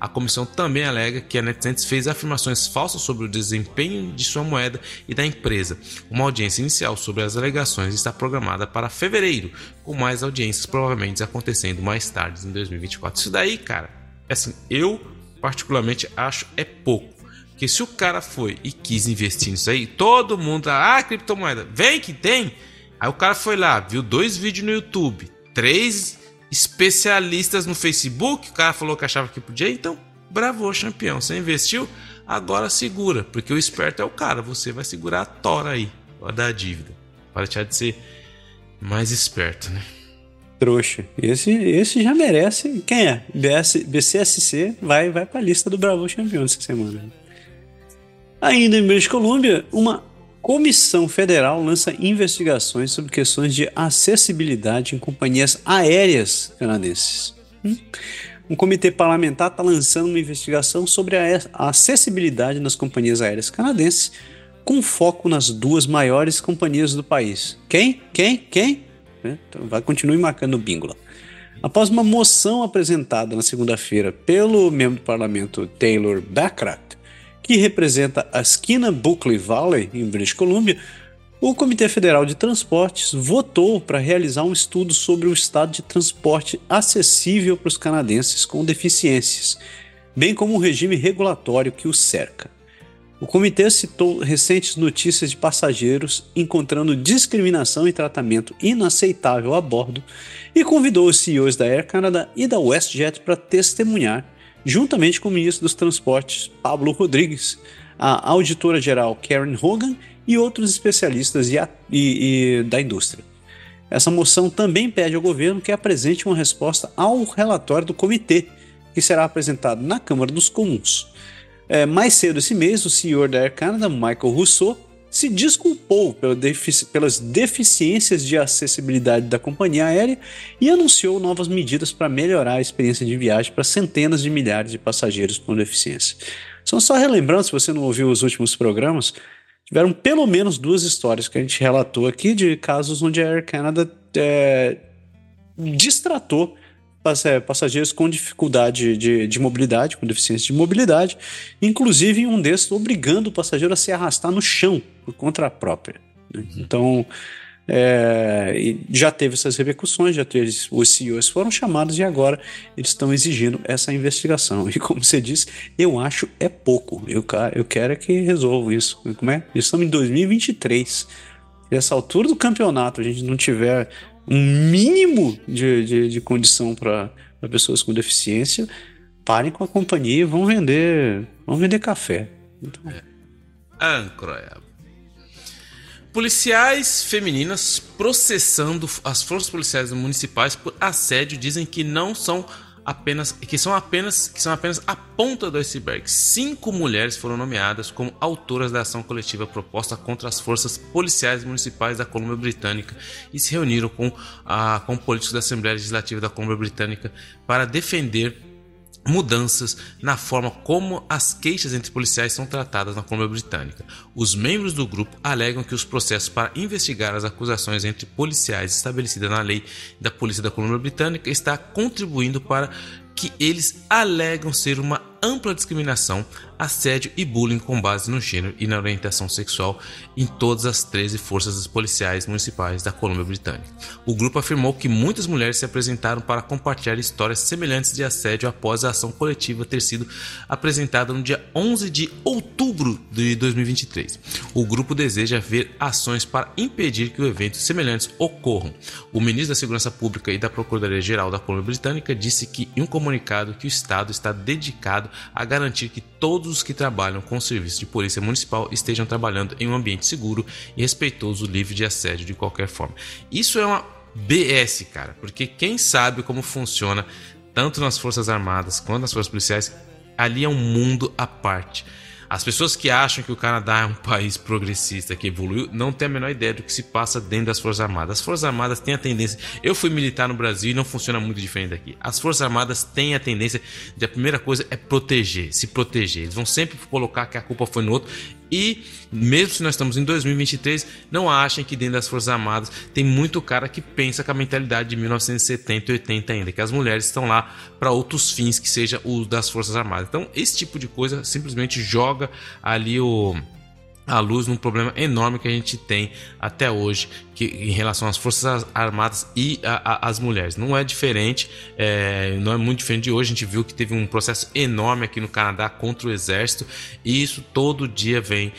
A comissão também alega que a NetCents fez afirmações falsas sobre o desempenho de sua moeda e da empresa. Uma audiência inicial sobre as alegações está programada para fevereiro, com mais audiências provavelmente acontecendo mais tarde em 2024. Isso daí, cara, é assim, eu particularmente acho é pouco. Porque se o cara foi e quis investir nisso aí, todo mundo, ah, criptomoeda, vem que tem. Aí o cara foi lá, viu dois vídeos no YouTube, três especialistas no Facebook, o cara falou que achava que podia, então bravo, campeão. Você investiu, agora segura, porque o esperto é o cara, você vai segurar a tora aí, da dívida, para deixar de ser mais esperto, né? Trouxa. Esse, esse já merece. Quem é? BS, BCSC vai, vai para a lista do Bravo Campeão essa semana. Ainda em British Columbia, uma Comissão Federal lança investigações sobre questões de acessibilidade em companhias aéreas canadenses. Hum? Um comitê parlamentar está lançando uma investigação sobre a acessibilidade nas companhias aéreas canadenses, com foco nas duas maiores companhias do país. Quem? Quem? Quem? É, então vai continuar marcando o bingo lá. Após uma moção apresentada na segunda-feira pelo membro do parlamento Taylor Baccarat, que representa a esquina Buckley Valley, em British Columbia, o Comitê Federal de Transportes votou para realizar um estudo sobre o estado de transporte acessível para os canadenses com deficiências, bem como o regime regulatório que os cerca. O comitê citou recentes notícias de passageiros encontrando discriminação e tratamento inaceitável a bordo e convidou os CEOs da Air Canada e da WestJet para testemunhar, juntamente com o ministro dos Transportes, Pablo Rodrigues, a auditora-geral Karen Hogan e outros especialistas e, e, e da indústria. Essa moção também pede ao governo que apresente uma resposta ao relatório do comitê, que será apresentado na Câmara dos Comuns. É, mais cedo esse mês, o senhor da Air Canada, Michael Rousseau, se desculpou defici pelas deficiências de acessibilidade da companhia aérea e anunciou novas medidas para melhorar a experiência de viagem para centenas de milhares de passageiros com deficiência. Só só relembrando, se você não ouviu os últimos programas, tiveram pelo menos duas histórias que a gente relatou aqui de casos onde a Air Canada é, distratou passageiros com dificuldade de, de, mobilidade, com deficiência de mobilidade, inclusive um desses obrigando o passageiro a se arrastar no chão por conta própria. Né? Uhum. Então, é, já teve essas repercussões, já teve, os CEOs foram chamados e agora eles estão exigindo essa investigação. [laughs] E como você disse, eu acho é pouco. Eu, eu quero é que resolvam isso. Como é? Estamos em 2023. E essa altura do campeonato a gente não tiver um mínimo de, de, de condição para pessoas com deficiência, parem com a companhia e vão vender, vão vender café. Então... É. Policiais femininas processando as forças policiais municipais por assédio dizem que não são apenas que são apenas que são apenas a ponta do iceberg. Cinco mulheres foram nomeadas como autoras da ação coletiva proposta contra as forças policiais municipais da Colômbia Britânica e se reuniram com, a, com políticos da Assembleia Legislativa da Colômbia Britânica para defender mudanças na forma como as queixas entre policiais são tratadas na Colômbia Britânica. Os membros do grupo alegam que os processos para investigar as acusações entre policiais estabelecidas na lei da Polícia da Colômbia Britânica está contribuindo para que eles alegam ser uma ampla discriminação, assédio e bullying com base no gênero e na orientação sexual em todas as 13 forças policiais municipais da Colômbia Britânica. O grupo afirmou que muitas mulheres se apresentaram para compartilhar histórias semelhantes de assédio após a ação coletiva ter sido apresentada no dia 11 de outubro de 2023. O grupo deseja ver ações para impedir que eventos semelhantes ocorram. O ministro da Segurança Pública e da Procuradoria-Geral da Colômbia Britânica disse que em um comunicado que o Estado está dedicado a garantir que todos os que trabalham com o serviço de polícia municipal estejam trabalhando em um ambiente seguro e respeitoso, livre de assédio de qualquer forma. Isso é uma BS, cara, porque quem sabe como funciona tanto nas Forças Armadas quanto nas Forças Policiais, ali é um mundo à parte. As pessoas que acham que o Canadá é um [laughs] país progressista que evoluiu não têm a menor ideia do que se passa dentro das Forças Armadas. As Forças Armadas têm a tendência. Eu fui militar no Brasil e não funciona muito diferente daqui. As Forças Armadas têm a tendência de a primeira coisa é proteger, se proteger. Eles vão sempre colocar que a culpa foi no outro e mesmo se nós estamos em 2023, não achem que dentro das Forças Armadas tem muito cara que pensa com a mentalidade de 1970 e 80 ainda, que as mulheres estão lá para outros fins que seja o das Forças Armadas. Então, esse tipo de coisa simplesmente joga ali o a luz num problema enorme que a gente tem até hoje, que, em relação às Forças Armadas e às mulheres. Não é diferente, é, não é muito diferente de hoje. A gente viu que teve um processo enorme aqui no Canadá contra o Exército e isso todo dia vem.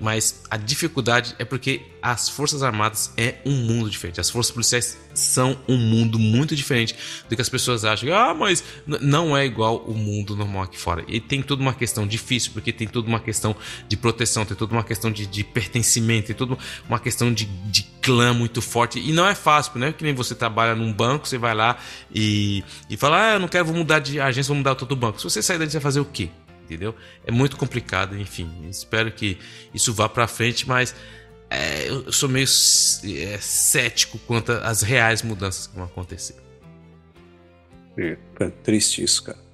Mas a dificuldade é porque as Forças Armadas é um mundo diferente. As Forças Policiais são um mundo muito diferente do que as pessoas acham. Ah, mas não é igual o mundo normal aqui fora. E tem toda uma questão difícil, porque tem toda uma questão de proteção, tem toda uma questão de, de pertencimento, tem toda uma questão de, de clã muito forte. E não é fácil, né? Que nem você trabalha num banco, você vai lá e, e fala: Ah, eu não quero, vou mudar de agência, vou mudar todo o banco. Se você sair dali, você vai fazer o quê? Entendeu? É muito complicado, enfim. Espero que isso vá para frente, mas é, eu sou meio é, cético quanto às reais mudanças que vão acontecer. É triste isso, cara.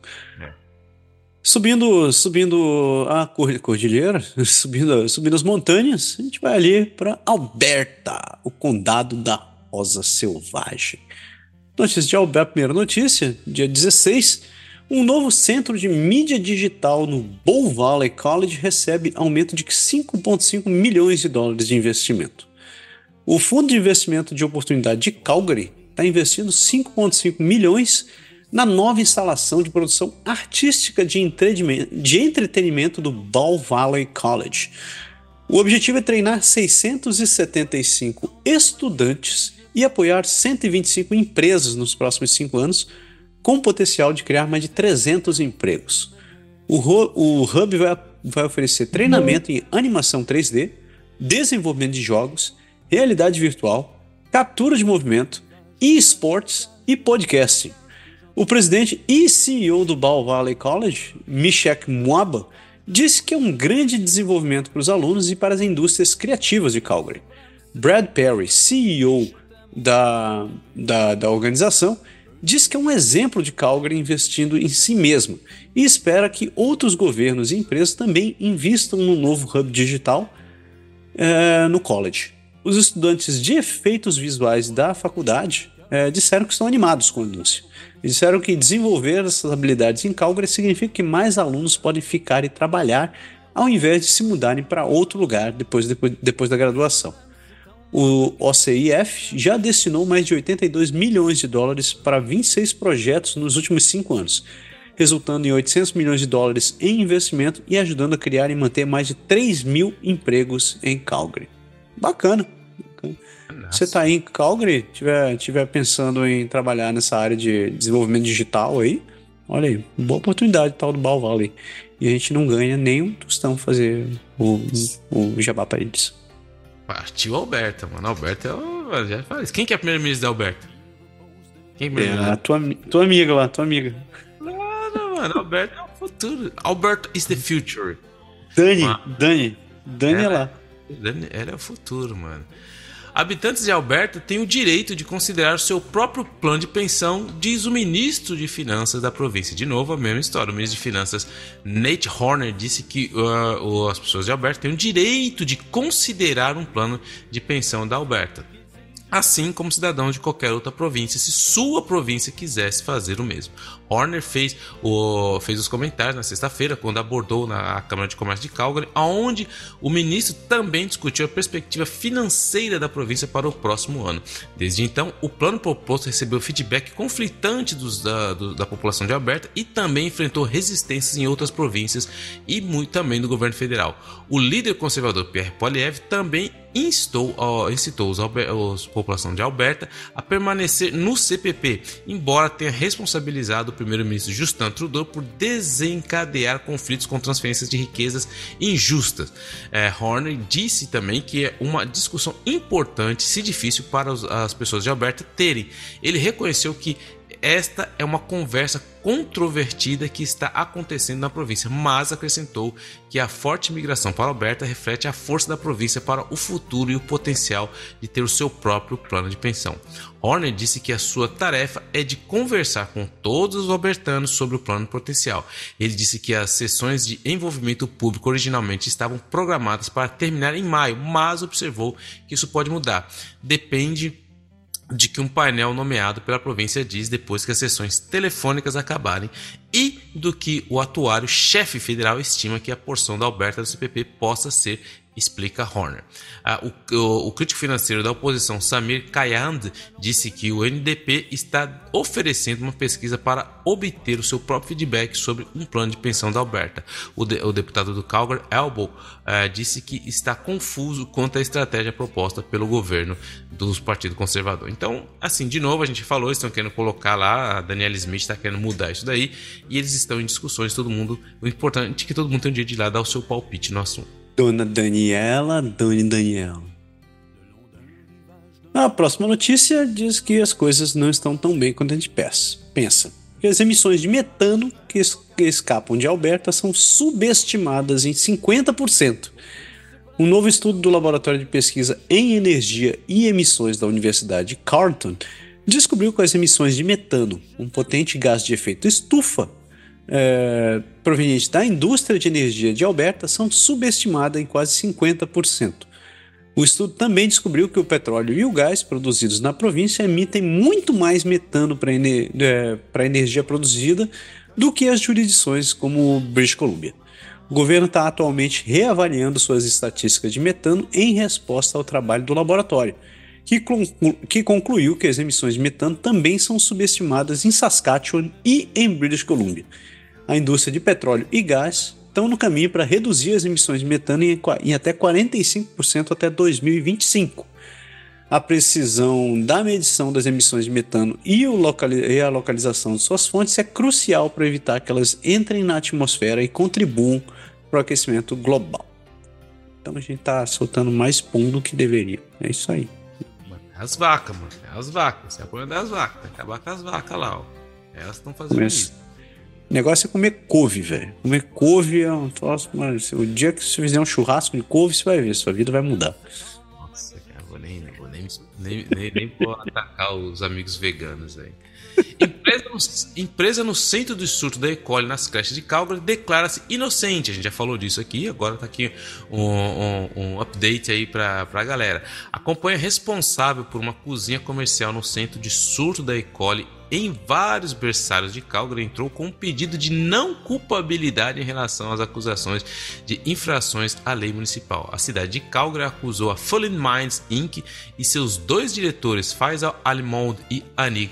Subindo, subindo a cordilheira, [laughs] subindo, subindo as montanhas, a gente vai ali para Alberta, o condado da Rosa Selvagem. Notícia de Alberta, primeira notícia, dia 16, um novo centro de mídia digital no Bow Valley College recebe aumento de 5,5 milhões de dólares de investimento. O Fundo de Investimento de Oportunidade de Calgary está investindo 5,5 milhões na nova instalação de produção artística de entretenimento do Ball Valley College. O objetivo é treinar 675 estudantes e apoiar 125 empresas nos próximos cinco anos, com potencial de criar mais de 300 empregos. O, o Hub vai, vai oferecer treinamento em animação 3D, desenvolvimento de jogos, realidade virtual, captura de movimento, e-sports e podcasting. O presidente e CEO do Ball Valley College, Mishek Mwaba, disse que é um grande desenvolvimento para os alunos e para as indústrias criativas de Calgary. Brad Perry, CEO da, da, da organização, diz que é um exemplo de Calgary investindo em si mesmo e espera que outros governos e empresas também invistam no novo hub digital é, no college. Os estudantes de efeitos visuais da faculdade é, disseram que estão animados com o anúncio. Disseram que desenvolver essas habilidades em Calgary significa que mais alunos podem ficar e trabalhar ao invés de se mudarem para outro lugar depois, depois, depois da graduação. O OCIF já destinou mais de 82 milhões de dólares para 26 projetos nos últimos cinco anos, resultando em 800 milhões de dólares em investimento e ajudando a criar e manter mais de 3 mil empregos em Calgary. Bacana. Você está em Calgary, tiver, tiver pensando em trabalhar nessa área de desenvolvimento digital aí, olha aí, boa oportunidade tal do Bal Valley. E a gente não ganha nem um tostão fazer o, o jabá para eles. Partiu Alberta, mano. Alberta é o. Já. Quem que é primeiro-ministro da Alberta? Quem é, é a tua, tua amiga lá, tua amiga. Não, não, mano. Alberta é o futuro. Alberta is the future. Dani, Dani. Dani é lá. Dani, ela é o futuro, mano. Habitantes de Alberta têm o direito de considerar seu próprio plano de pensão, diz o ministro de Finanças da província. De novo, a mesma história. O ministro de Finanças, Nate Horner, disse que uh, as pessoas de Alberta têm o direito de considerar um plano de pensão da Alberta assim como cidadãos de qualquer outra província, se sua província quisesse fazer o mesmo. Horner fez, o, fez os comentários na sexta-feira, quando abordou na Câmara de Comércio de Calgary, onde o ministro também discutiu a perspectiva financeira da província para o próximo ano. Desde então, o plano proposto recebeu feedback conflitante dos, da, do, da população de Alberta e também enfrentou resistências em outras províncias e muito também do governo federal. O líder conservador Pierre Poilievre também instou, incitou os, população de Alberta a permanecer no CPP, embora tenha responsabilizado o primeiro-ministro Justin Trudeau por desencadear conflitos com transferências de riquezas injustas. É, Horner disse também que é uma discussão importante, se difícil, para as pessoas de Alberta terem. Ele reconheceu que esta é uma conversa controvertida que está acontecendo na província, mas acrescentou que a forte migração para Alberta reflete a força da província para o futuro e o potencial de ter o seu próprio plano de pensão. Horner disse que a sua tarefa é de conversar com todos os albertanos sobre o plano potencial. Ele disse que as sessões de envolvimento público originalmente estavam programadas para terminar em maio, mas observou que isso pode mudar. Depende de que um painel nomeado pela província diz depois que as sessões telefônicas acabarem e do que o atuário chefe federal estima que a porção da Alberta do CPP possa ser explica Horner. Ah, o, o, o, crítico financeiro da oposição Samir Kayand disse que o NDP está oferecendo uma pesquisa para obter o seu próprio feedback sobre um plano de pensão da Alberta. O, de, o deputado do Calgary, Elbow, ah, disse que está confuso quanto à estratégia proposta pelo governo dos Partido Conservador. Então, assim, de novo, a gente falou, estão querendo colocar lá, a Smith está querendo mudar isso daí, e eles estão em discussões, todo mundo, o importante é que todo mundo tem um dia de lá dar o seu palpite no assunto. Dona Daniela, Dona Daniela. A próxima notícia diz que as coisas não estão tão bem quanto a gente pensa. Que as emissões de metano que, es que escapam de Alberta são subestimadas em 50%. Um novo estudo do Laboratório de Pesquisa em Energia e Emissões da Universidade de Carleton descobriu que as emissões de metano, um potente gás de efeito estufa, é, provenientes da indústria de energia de Alberta são subestimadas em quase 50%. O estudo também descobriu que o petróleo e o gás produzidos na província emitem muito mais metano para ener é, a energia produzida do que as jurisdições como British Columbia. O governo está atualmente reavaliando suas estatísticas de metano em resposta ao trabalho do laboratório, que, conclu que concluiu que as emissões de metano também são subestimadas em Saskatchewan e em British Columbia. A indústria de petróleo e gás estão no caminho para reduzir as emissões de metano em, em até 45% até 2025. A precisão da medição das emissões de metano e, e a localização de suas fontes é crucial para evitar que elas entrem na atmosfera e contribuam para o aquecimento global. Então a gente está soltando mais pum do que deveria. É isso aí. É as vacas, mano. É as vacas. Você é apoio das vacas. Tem que acabar com as vacas lá, ó. Elas estão fazendo Mas, isso. O negócio é comer couve, velho. Comer couve é um troço, mas o dia que você fizer um churrasco de couve, você vai ver, sua vida vai mudar. Nossa, cara, vou nem, vou nem, nem, nem, nem vou atacar os amigos veganos aí. Empresa no, empresa no centro do surto da E. coli nas creches de Calgary declara-se inocente. A gente já falou disso aqui, agora está aqui um, um, um, update aí para a galera. A companhia responsável por uma cozinha comercial no centro de surto da E. coli em vários berçários de Calgary entrou com um pedido de não culpabilidade em relação às acusações de infrações à lei municipal. A cidade de Calgary acusou a Fallen Minds Inc. e seus dois diretores, Faisal Almond e Anil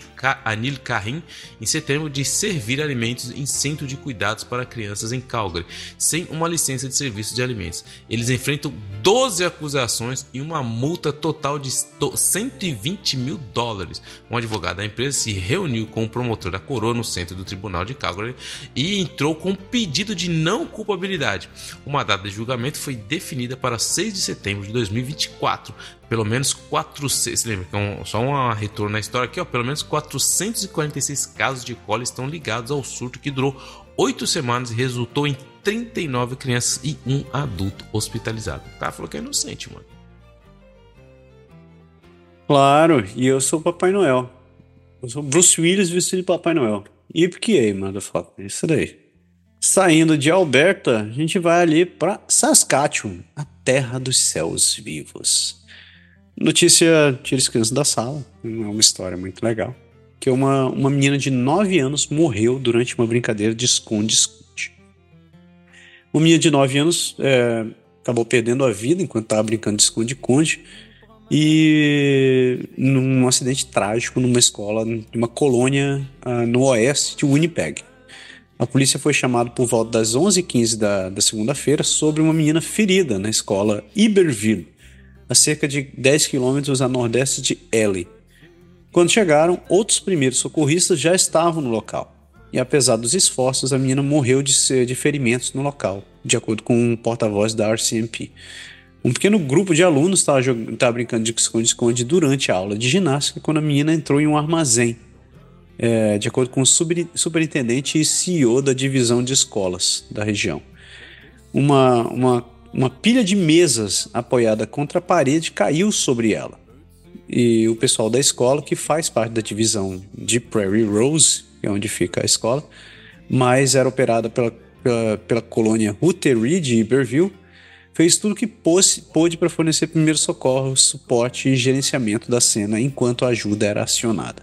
Karim, em setembro de servir alimentos em centro de cuidados para crianças em Calgary, sem uma licença de serviço de alimentos. Eles enfrentam 12 acusações e uma multa total de 120 mil dólares. Um advogado da empresa se reuniu reuniu com o promotor da coroa no centro do tribunal de Calgary e entrou com um pedido de não culpabilidade. Uma data de julgamento foi definida para 6 de setembro de 2024. Pelo menos 400, lembra que é só um retorno na história aqui, ó, pelo menos 446 casos de cólera estão ligados ao surto que durou 8 semanas e resultou em 39 crianças e um adulto hospitalizado. O cara falou que é inocente, mano. Claro, e eu sou o Papai Noel. Bruce Willis vestido de Papai Noel. Yippee motherfucker. Isso daí. Saindo de Alberta, a gente vai ali para Saskatchewan, a terra dos céus vivos. Notícia tira as crianças da sala, é uma história muito legal. Que uma, uma menina de 9 anos morreu durante uma brincadeira de esconde-esconde. Uma menina de 9 anos é, acabou perdendo a vida enquanto estava brincando de esconde-esconde e num acidente trágico numa escola, numa colônia uh, no oeste de Winnipeg. A polícia foi chamada por volta das 11h15 da, da segunda-feira sobre uma menina ferida na escola Iberville, a cerca de 10 quilômetros a nordeste de Elie. Quando chegaram, outros primeiros socorristas já estavam no local. E apesar dos esforços, a menina morreu de, de ferimentos no local, de acordo com um porta-voz da RCMP. Um pequeno grupo de alunos estava brincando de esconde-esconde durante a aula de ginástica quando a menina entrou em um armazém, é, de acordo com o superintendente e CEO da divisão de escolas da região. Uma, uma, uma pilha de mesas apoiada contra a parede caiu sobre ela. E o pessoal da escola, que faz parte da divisão de Prairie Rose, que é onde fica a escola, mas era operada pela, pela, pela colônia Ruther Reed e Iberville, fez tudo o que pôde para fornecer primeiros socorros, suporte e gerenciamento da cena enquanto a ajuda era acionada.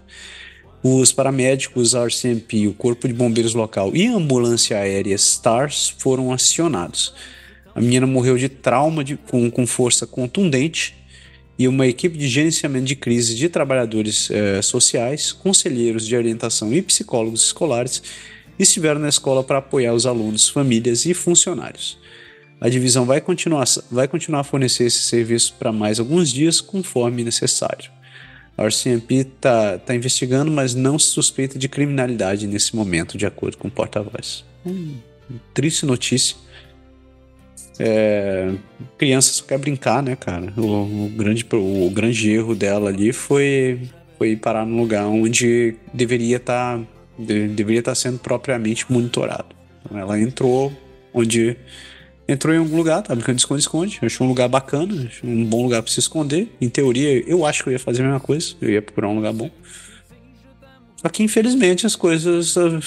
Os paramédicos, a RCMP, o Corpo de Bombeiros local e a ambulância aérea STARS foram acionados. A menina morreu de trauma de, com, com força contundente e uma equipe de gerenciamento de crise de trabalhadores eh, sociais, conselheiros de orientação e psicólogos escolares estiveram na escola para apoiar os alunos, famílias e funcionários. A divisão vai continuar, vai continuar a fornecer esse serviço para mais alguns dias, conforme necessário. A RCMP está tá investigando, mas não se suspeita de criminalidade nesse momento, de acordo com o porta-voz. Hum, triste notícia. É, criança só quer brincar, né, cara? O, o, grande, o grande erro dela ali foi, foi parar num lugar onde deveria estar tá, de, deveria estar tá sendo propriamente monitorado. Então, ela entrou onde entrou em algum lugar, tá brincando de esconde-esconde, achou um lugar bacana, achou um bom lugar para se esconder. Em teoria, eu acho que eu ia fazer a mesma coisa, eu ia procurar um lugar bom. Só que infelizmente as coisas uh,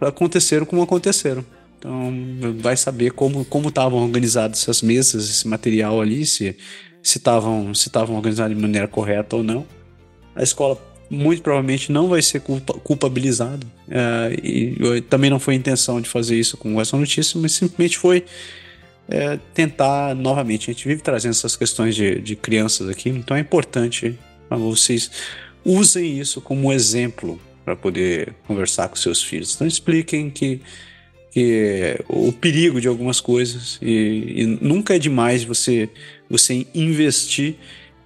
aconteceram como aconteceram. Então, vai saber como como estavam organizadas essas mesas, esse material ali, se se estavam se estavam organizados de maneira correta ou não. A escola muito provavelmente não vai ser culpa, culpabilizada. Uh, e também não foi a intenção de fazer isso com essa notícia, mas simplesmente foi é, tentar novamente. A gente vive trazendo essas questões de, de crianças aqui, então é importante Vocês usem isso como exemplo para poder conversar com seus filhos. Então expliquem que, que o perigo de algumas coisas e, e nunca é demais você você investir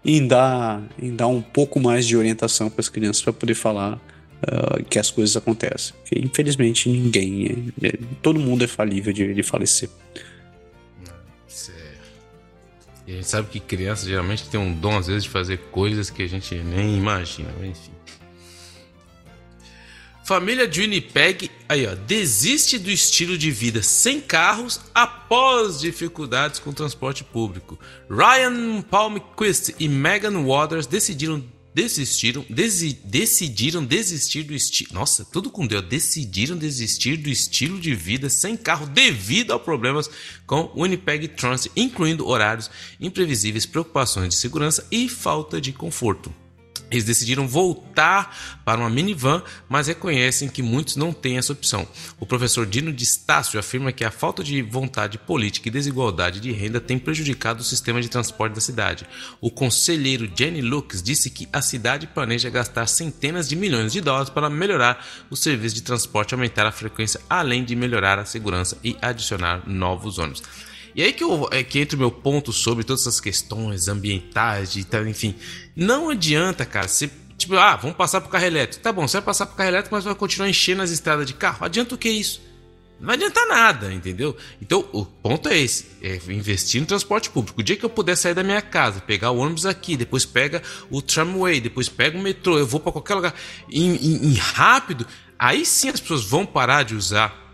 em dar, em dar um pouco mais de orientação para as crianças para poder falar uh, que as coisas acontecem. Porque, infelizmente, ninguém, é, é, todo mundo é falível de, de falecer. E a gente sabe que criança geralmente tem um dom, às vezes, de fazer coisas que a gente nem imagina, enfim. Família de Winnipeg, aí ó, desiste do estilo de vida sem carros após dificuldades com transporte público. Ryan Palmquist e Megan Waters decidiram desistiram, desi, decidiram desistir do estilo. Nossa, tudo com Deus. Decidiram desistir do estilo de vida sem carro devido a problemas com Winnipeg Transit, incluindo horários imprevisíveis, preocupações de segurança e falta de conforto. Eles decidiram voltar para uma minivan, mas reconhecem que muitos não têm essa opção. O professor Dino de Estácio afirma que a falta de vontade política e desigualdade de renda tem prejudicado o sistema de transporte da cidade. O conselheiro Jenny Lux disse que a cidade planeja gastar centenas de milhões de dólares para melhorar o serviço de transporte, aumentar a frequência, além de melhorar a segurança e adicionar novos ônibus. E aí que, eu, é que entra o meu ponto sobre todas essas questões ambientais, de, enfim. Não adianta, cara, você Tipo, ah, vamos passar pro carro elétrico. Tá bom, você vai passar pro carro elétrico, mas vai continuar enchendo as estradas de carro. Adianta o que isso? Não vai adiantar nada, entendeu? Então, o ponto é esse: é investir no transporte público. O dia que eu puder sair da minha casa, pegar o ônibus aqui, depois pega o tramway, depois pega o metrô, eu vou para qualquer lugar em, em, em rápido, aí sim as pessoas vão parar de usar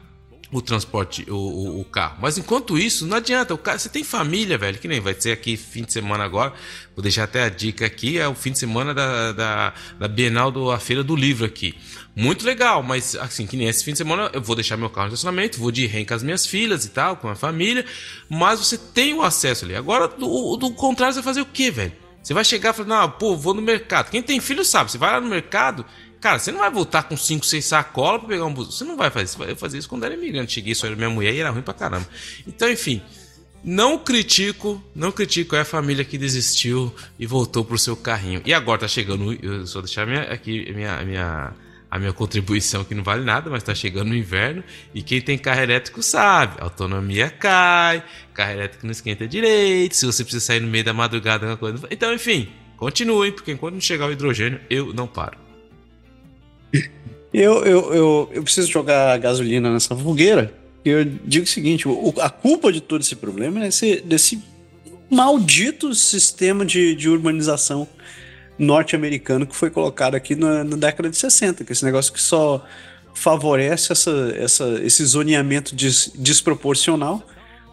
o transporte, o, o, o, carro. Mas enquanto isso, não adianta. O cara, você tem família, velho, que nem vai ser aqui fim de semana agora. Vou deixar até a dica aqui: é o fim de semana da, da, da Bienal do a Feira do Livro aqui. Muito legal, mas assim, que nem esse fim de semana eu vou deixar meu carro no estacionamento, vou de rem com as minhas filhas e tal, com a família. Mas você tem o acesso ali. Agora, do, do contrário, você vai fazer o quê, velho? Você vai chegar e falar, não, pô, vou no mercado. Quem tem filho sabe, você vai lá no mercado Cara, você não vai voltar com 5, 6 sacolas pra pegar um busão. Você não vai fazer isso. Vai fazer isso quando era imigrante. Cheguei só era minha mulher e era ruim pra caramba. Então, enfim. Não critico, não critico é a família que desistiu e voltou pro seu carrinho. E agora tá chegando, eu só deixar minha, aqui minha, minha, a minha contribuição que não vale nada, mas tá chegando o inverno e quem tem carro elétrico sabe, autonomia cai, carro elétrico não esquenta direito, se você precisa sair no meio da madrugada, coisa. Então, enfim, continuem, porque enquanto não chegar o hidrogênio, eu não paro. Eu, eu, eu, eu preciso jogar gasolina nessa fogueira. Eu digo o seguinte: o, a culpa de todo esse problema é esse, desse maldito sistema de, de urbanização norte-americano que foi colocado aqui na, na, década de 60, que é esse negócio que só favorece essa, essa, esse zoneamento des, desproporcional,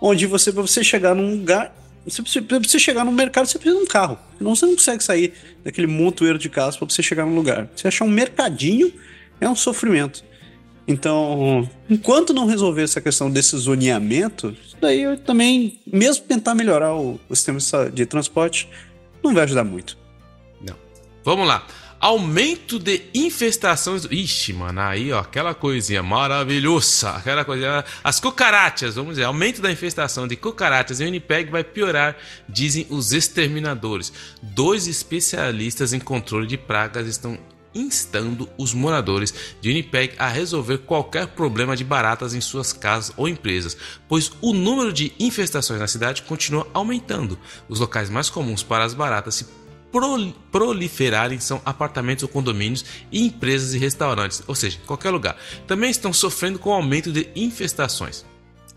onde você, para você chegar num lugar, você, pra você chegar no mercado, você precisa de um carro. Senão você não consegue sair daquele montoeiro de carros para você chegar no lugar. Você achar um mercadinho é um sofrimento. Então, enquanto não resolver essa questão desse zoneamento, daí eu também, mesmo tentar melhorar o, o sistema de transporte, não vai ajudar muito. Não. Vamos lá. Aumento de infestações. Ixi, mano, aí, ó, aquela coisinha maravilhosa. Aquela coisinha. As cucarachas, vamos dizer. Aumento da infestação de cucarachas em Winnipeg vai piorar, dizem os exterminadores. Dois especialistas em controle de pragas estão instando os moradores de Winnipeg a resolver qualquer problema de baratas em suas casas ou empresas, pois o número de infestações na cidade continua aumentando. Os locais mais comuns para as baratas se proliferarem são apartamentos ou condomínios e empresas e restaurantes, ou seja, qualquer lugar. Também estão sofrendo com o aumento de infestações.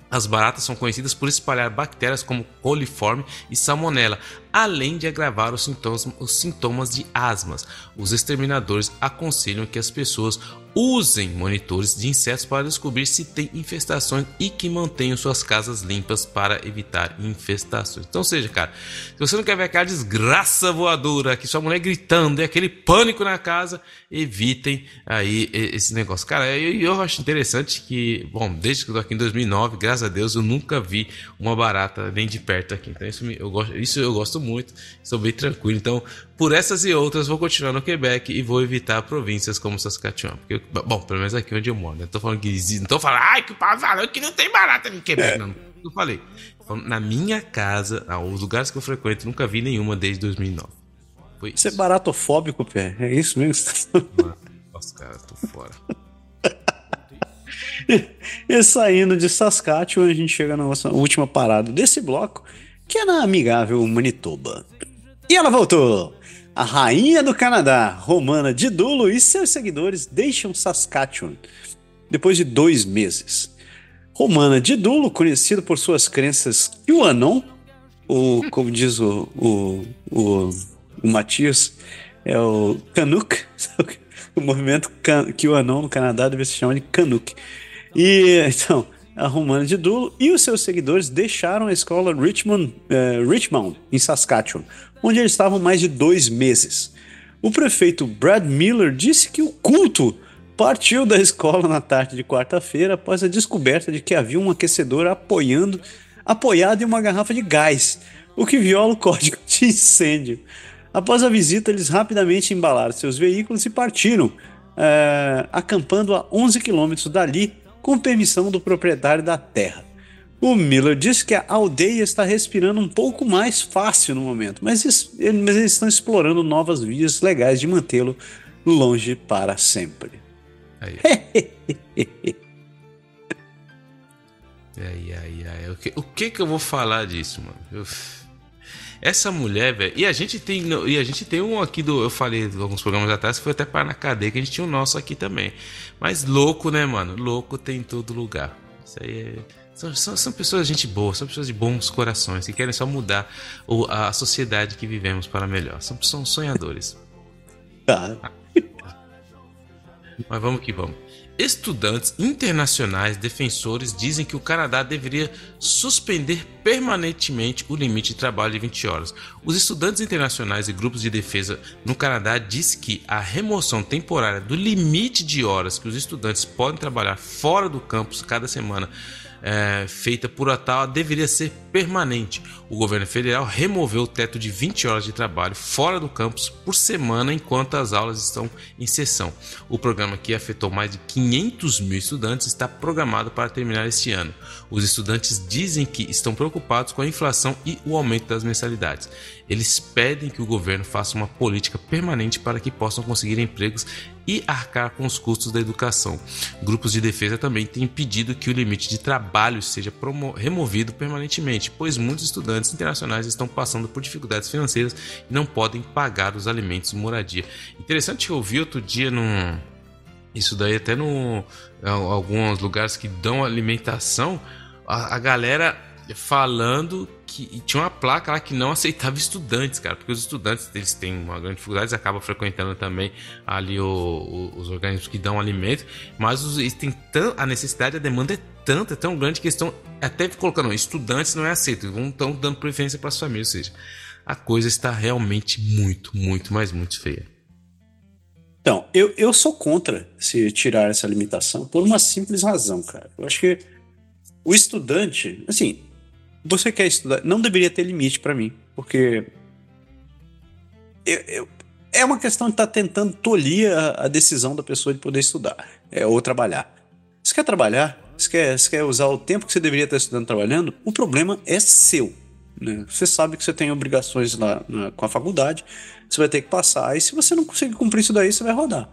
As baratas são conhecidas por espalhar bactérias como coliforme e salmonela, além de agravar os sintomas, os sintomas de asmas. Os exterminadores aconselham que as pessoas usem monitores de insetos para descobrir se tem infestações e que mantenham suas casas limpas para evitar infestações. Então, seja, cara, se você não quer ver aquela desgraça voadora, que sua mulher gritando e aquele pânico na casa, evitem aí esse negócio. Cara, eu, eu acho interessante que, bom, desde que eu tô aqui em 2009, graças a Deus, eu nunca vi uma barata nem de perto aqui. Então, isso eu gosto, isso eu gosto muito, sou bem tranquilo. Então, por essas e outras, vou continuar no Quebec e vou evitar províncias como Saskatchewan. Porque, bom, pelo menos aqui onde eu moro. Né? Tô falando que não tô falando, ai, que o que não tem barata no Quebec. É. Não, não falei. Na minha casa, os lugares que eu frequento, nunca vi nenhuma desde 2009. Foi Você é isso. baratofóbico, Pé. É isso mesmo? Mano, Nossa, cara, tô fora. [laughs] E saindo de Saskatchewan, a gente chega na nossa última parada desse bloco, que é na amigável Manitoba. E ela voltou! A rainha do Canadá, Romana Didulo, e seus seguidores deixam Saskatchewan depois de dois meses. Romana Didulo, conhecido por suas crenças QAnon, ou como diz o, o, o, o Matias, é o Canuck, [laughs] o movimento QAnon no Canadá deve se chamar de Canuck. E então, a Romana de Dulo e os seus seguidores deixaram a escola Richmond, eh, Richmond, em Saskatchewan, onde eles estavam mais de dois meses. O prefeito Brad Miller disse que o culto partiu da escola na tarde de quarta-feira após a descoberta de que havia um aquecedor apoiando, apoiado em uma garrafa de gás, o que viola o [laughs] código de incêndio. Após a visita, eles rapidamente embalaram seus veículos e partiram, eh, acampando a 11 quilômetros dali, com permissão do proprietário da terra. O Miller disse que a aldeia está respirando um pouco mais fácil no momento, mas, es- ele- mas eles estão explorando novas vias legais de mantê-lo longe para sempre. Aí. [laughs] Ai, ai, ai. O que, o que que eu vou falar disso, mano? Eu- Essa mulher, velho. E a gente tem. E a gente tem um aqui do. Eu falei alguns programas atrás, foi até para na cadeia, que a gente tinha o nosso aqui também. Mas louco, né, mano? Louco tem em todo lugar. Isso aí é. São, são, são pessoas de gente boa, são pessoas de bons corações, que querem só mudar o- a sociedade que vivemos para melhor. São, são sonhadores. Tá. [laughs] Mas vamos que vamos. Estudantes internacionais defensores dizem que o Canadá deveria suspender permanentemente o limite de trabalho de 20 horas. Os estudantes internacionais e grupos de defesa no Canadá dizem que a remoção temporária do limite de horas que os estudantes podem trabalhar fora do campus cada semana é, feita por Ottawa deveria ser permanente. O governo federal removeu o teto de 20 horas de trabalho fora do campus por semana enquanto as aulas estão em sessão. O programa, que afetou mais de 500 mil estudantes, está programado para terminar este ano. Os estudantes dizem que estão preocupados com a inflação e o aumento das mensalidades. Eles pedem que o governo faça uma política permanente para que possam conseguir empregos e arcar com os custos da educação. Grupos de defesa também têm pedido que o limite de trabalho seja removido permanentemente, pois muitos estudantes internacionais estão passando por dificuldades financeiras e não podem pagar os alimentos e moradia. Interessante eu vi outro dia num. Isso daí até no em alguns lugares que dão alimentação, a, a galera falando que tinha uma placa lá que não aceitava estudantes, cara, porque os estudantes eles têm uma grande dificuldade, eles acabam frequentando também ali o- o- os organismos que dão alimento, mas os, eles têm tão, a necessidade, a demanda é tanta, é tão grande que estão até colocando estudantes não é aceito, vão estão dando preferência para as famílias, ou seja, a coisa está realmente muito, muito, mas muito feia. Então, eu, eu sou contra se tirar essa limitação por uma simples razão, cara. Eu acho que o estudante, assim, você quer estudar, não deveria ter limite pra mim, porque eu- eu- é uma questão de estar tentando tolir a, a decisão da pessoa de poder estudar é, ou trabalhar. Se quer trabalhar, se quer, se quer usar o tempo que você deveria estar estudando trabalhando, o problema é seu. né? Você sabe que você tem obrigações lá na- com a faculdade, você vai ter que passar, e se você não conseguir cumprir isso daí, você vai rodar.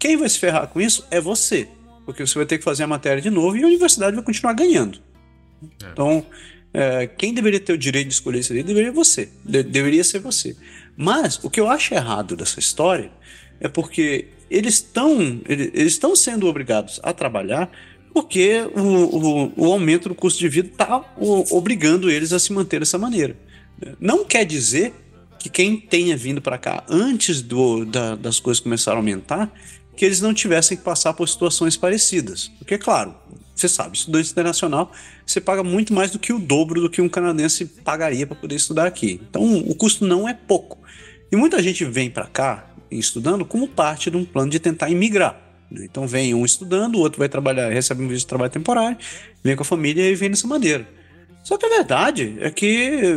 Quem vai se ferrar com isso é você, porque você vai ter que fazer a matéria de novo e a universidade vai continuar ganhando. É. Então, é, quem deveria ter o direito de escolher isso aí deveria você, de- deveria ser você. Mas o que eu acho errado dessa história é porque eles estão eles estão sendo obrigados a trabalhar porque o, o, o aumento do custo de vida está obrigando eles a se manter dessa maneira. Não quer dizer que quem tenha vindo para cá antes do, da- das coisas começarem a aumentar, que eles não tivessem que passar por situações parecidas. Porque, claro, você sabe, estudante internacional, você paga muito mais do que o dobro do que um canadense pagaria para poder estudar aqui. Então, o custo não é pouco. E muita gente vem para cá estudando como parte de um plano de tentar imigrar. Então, vem um estudando, o outro vai trabalhar, recebe um visto de trabalho temporário, vem com a família e vem dessa maneira. Só que a verdade é que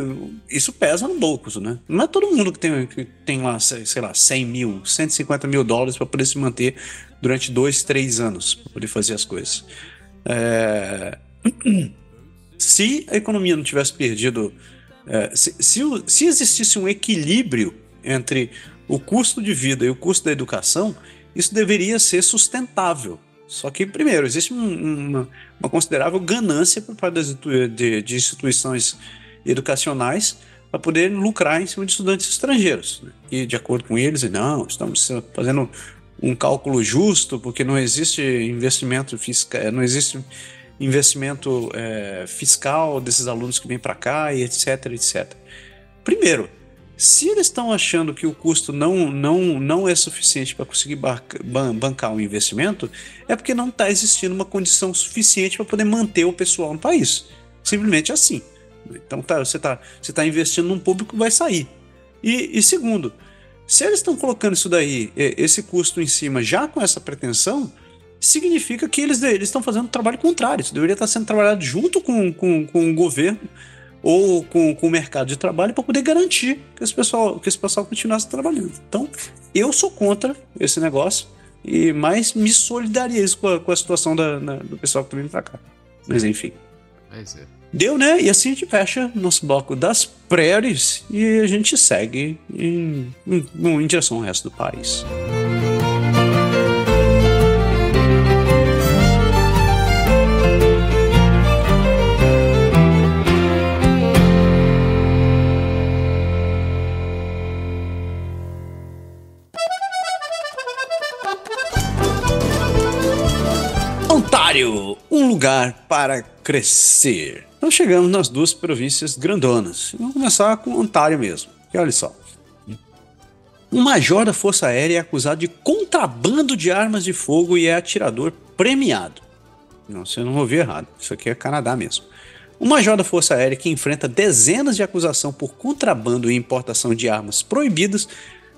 isso pesa no bolso, né? Não é todo mundo que tem, que tem lá, sei lá, 100 mil, 150 mil dólares para poder se manter durante dois, três anos, para poder fazer as coisas. É, [clears throat] Se a economia não tivesse perdido. é, se, se, se existisse um equilíbrio entre o custo de vida e o custo da educação, isso deveria ser sustentável. Só que, primeiro, existe um, uma, uma, considerável ganância por parte das, de, de instituições educacionais para poder lucrar em cima de estudantes estrangeiros. Né? E, de acordo com eles, não, estamos fazendo um cálculo justo, porque não existe investimento fiscal, não existe investimento é, fiscal desses alunos que vêm para cá e etc, etc. Primeiro, se eles estão achando que o custo não, não, não é suficiente para conseguir bancar um investimento, é porque não está existindo uma condição suficiente para poder manter o pessoal no país. Simplesmente assim. Então tá, você está você tá investindo num público que vai sair. E, e segundo, se eles estão colocando isso daí, esse custo em cima, já com essa pretensão, significa que eles estão fazendo um trabalho contrário. Isso deveria estar sendo trabalhado junto com, com, com o governo ou com, com o mercado de trabalho para poder garantir que esse, pessoal, que esse pessoal continuasse trabalhando. Então, eu sou contra esse negócio, e mais me solidarizo com a, com a situação da, na, do pessoal que está vindo para cá. Mas enfim. Mas é. Deu, né? E assim a gente fecha nosso bloco das prairies e a gente segue em, em, em direção ao resto do país. Ontário, lugar para crescer. Então chegamos nas duas províncias grandonas. Vamos começar com Ontário mesmo. E olha só. Um major da Força Aérea é acusado de contrabando de armas de fogo e é atirador premiado. Não, você não ouviu errado. Isso aqui é Canadá mesmo. Um major da Força Aérea que enfrenta dezenas de acusações por contrabando e importação de armas proibidas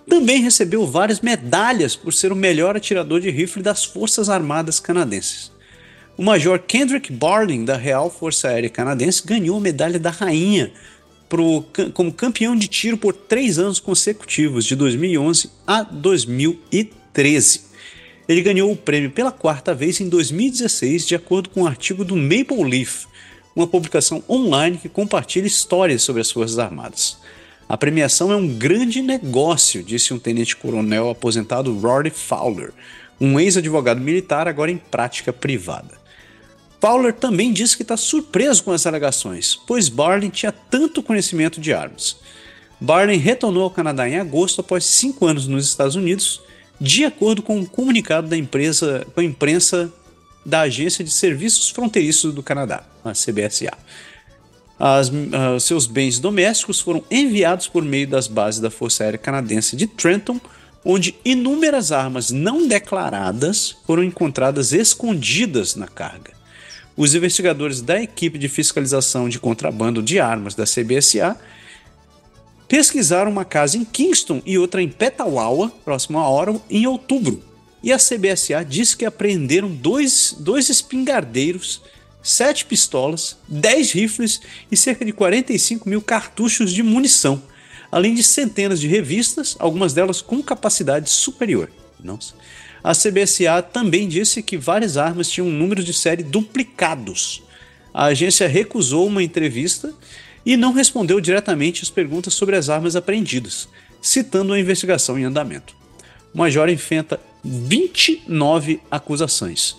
também recebeu várias medalhas por ser o melhor atirador de rifle das Forças Armadas canadenses. O Major Kendrick Barling, da Real Força Aérea Canadense, ganhou a medalha da Rainha pro, como campeão de tiro por três anos consecutivos, de 2011 a 2013. Ele ganhou o prêmio pela quarta vez em 2016, de acordo com um artigo do Maple Leaf, uma publicação online que compartilha histórias sobre as Forças Armadas. A premiação é um grande negócio, disse um tenente-coronel aposentado Rory Fowler, um ex-advogado militar agora em prática privada. Fowler também disse que está surpreso com as alegações, pois Barley tinha tanto conhecimento de armas. Barley retornou ao Canadá em agosto após cinco anos nos Estados Unidos, de acordo com um comunicado da empresa, com a imprensa da Agência de Serviços Fronteiriços do Canadá, a CBSA. As, uh, seus bens domésticos foram enviados por meio das bases da Força Aérea Canadense de Trenton, onde inúmeras armas não declaradas foram encontradas escondidas na carga. Os investigadores da equipe de fiscalização de contrabando de armas da CBSA pesquisaram uma casa em Kingston e outra em Petawawa, próximo a Ottawa, em outubro. E a CBSA disse que apreenderam dois, dois espingardeiros sete pistolas, 10 rifles e cerca de 45 mil cartuchos de munição, além de centenas de revistas, algumas delas com capacidade superior. Nossa. A CBSA também disse que várias armas tinham números de série duplicados. A agência recusou uma entrevista e não respondeu diretamente às perguntas sobre as armas apreendidas, citando a investigação em andamento. O major enfrenta 29 acusações.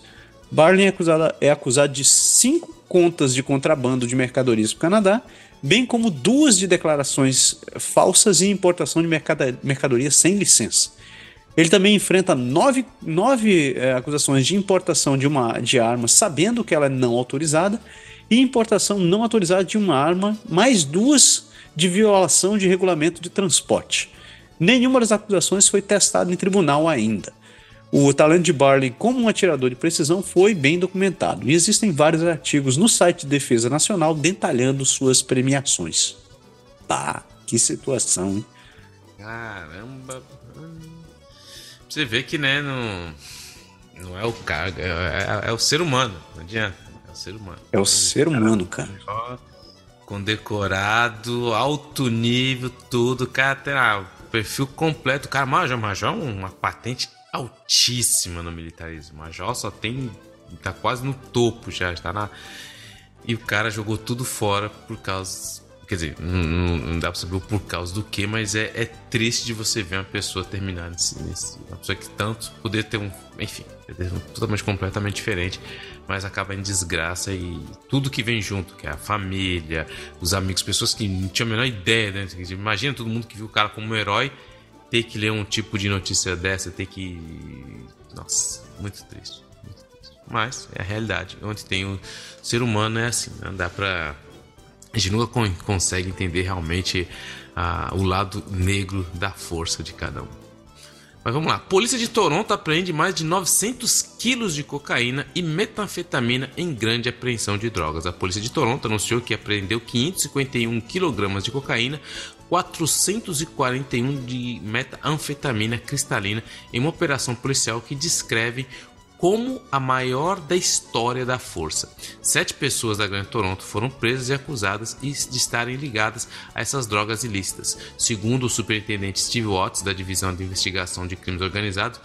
Barley é acusado, é acusado de cinco contas de contrabando de mercadorias para o Canadá, bem como duas de declarações falsas e importação de mercadorias sem licença. Ele também enfrenta nove, nove é, acusações de importação de uma de arma sabendo que ela é não autorizada e importação não autorizada de uma arma, mais duas de violação de regulamento de transporte. Nenhuma das acusações foi testada em tribunal ainda. O talento de Barley como um atirador de precisão foi bem documentado e existem vários artigos no site de Defesa Nacional detalhando suas premiações. Tá, que situação, hein? Caramba. Você vê que, né, não, não é o cara, é, é, é, o ser humano, não adianta. É o ser humano. É o ser humano, cara. Condecorado, alto nível, tudo, cara, tem o perfil completo. Cara, Major, Major é uma patente altíssima no militarismo. Major só tem. tá quase no topo já, está na. E o cara jogou tudo fora por causa Quer dizer, não, não, dá pra saber o por causa do que, mas é, é, triste de você ver uma pessoa terminar nesse, nesse. Uma pessoa que tanto poder ter um. Enfim, totalmente completamente diferente, mas acaba em desgraça e tudo que vem junto, que é a família, os amigos, pessoas que não tinham a menor ideia, né? Imagina todo mundo que viu o cara como um herói ter que ler um tipo de notícia dessa, ter que. Nossa, muito triste. Muito triste. Mas é a realidade. Onde tem o ser humano é assim, não né? dá pra a gente nunca consegue entender realmente ah, o lado negro da força de cada um. Mas vamos lá. Polícia de Toronto apreende mais de 900 quilos de cocaína e metanfetamina em grande apreensão de drogas. A Polícia de Toronto anunciou que apreendeu 551 quilogramas de cocaína, 441 de metanfetamina cristalina em uma operação policial que descreve como a maior da história da força. Sete pessoas da Grande Toronto foram presas e acusadas de estarem ligadas a essas drogas ilícitas. Segundo o superintendente Steve Watts, da Divisão de Investigação de Crimes Organizados,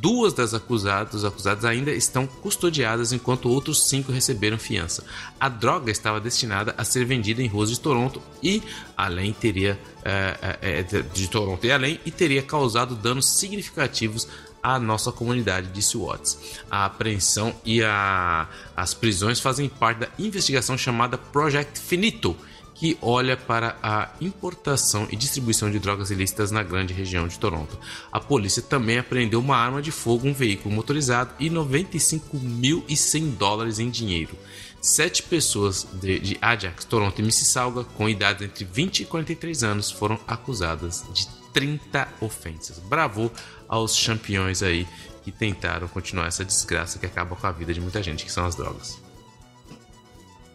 duas das acusadas, acusadas ainda estão custodiadas, enquanto outros cinco receberam fiança. A droga estava destinada a ser vendida em ruas de Toronto e além teria é, é, de Toronto e além e teria causado danos significativos a nossa comunidade, disse Watts. A apreensão e a, as prisões fazem parte da investigação chamada Project Finito, que olha para a importação e distribuição de drogas ilícitas na grande região de Toronto. A polícia também apreendeu uma arma de fogo, um veículo motorizado e 95.100 dólares em dinheiro. Sete pessoas de, de Ajax, Toronto e Mississauga, com idades entre 20 e 43 anos, foram acusadas de 30 ofensas. Bravo aos campeões aí que tentaram continuar essa desgraça que acaba com a vida de muita gente, que são as drogas.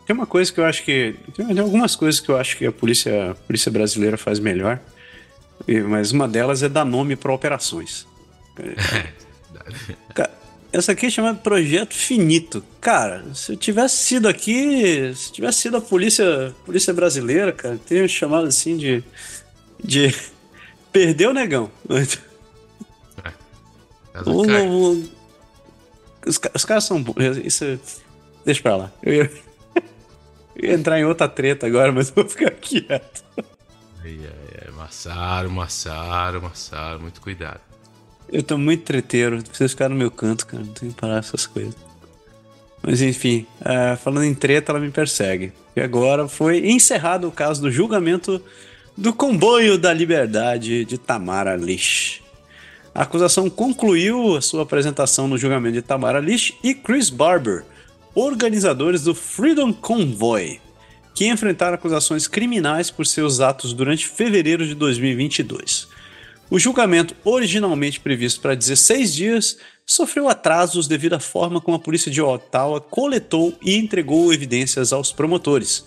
Tem uma coisa que eu acho que. Tem algumas coisas que eu acho que a polícia, a polícia brasileira faz melhor, mas uma delas é dar nome para operações. [laughs] Essa aqui é chamada Projeto Finito. Cara, se eu tivesse sido aqui, se tivesse sido a polícia, polícia brasileira, cara, teria chamado assim de. de Perdeu, negão. É. O, o, os, os, caras são. Isso. Deixa pra lá. Eu ia, [laughs] eu ia, entrar em outra treta agora, mas vou ficar quieto. Ai, ai, ai. Massaro, Massaro, Massaro. Muito cuidado. Eu tô muito treteiro. Preciso ficar no meu canto, cara. Não tenho que parar essas coisas. Mas enfim, uh, falando em treta, ela me persegue. E agora foi encerrado o caso do julgamento do comboio da liberdade de Tamara Lish. A acusação concluiu sua apresentação no julgamento de Tamara Lish e Chris Barber, organizadores do Freedom Convoy, que enfrentaram acusações criminais por seus atos durante fevereiro de 2022. O julgamento, originalmente previsto para 16 dias, sofreu atrasos devido à forma como a polícia de Ottawa coletou e entregou evidências aos promotores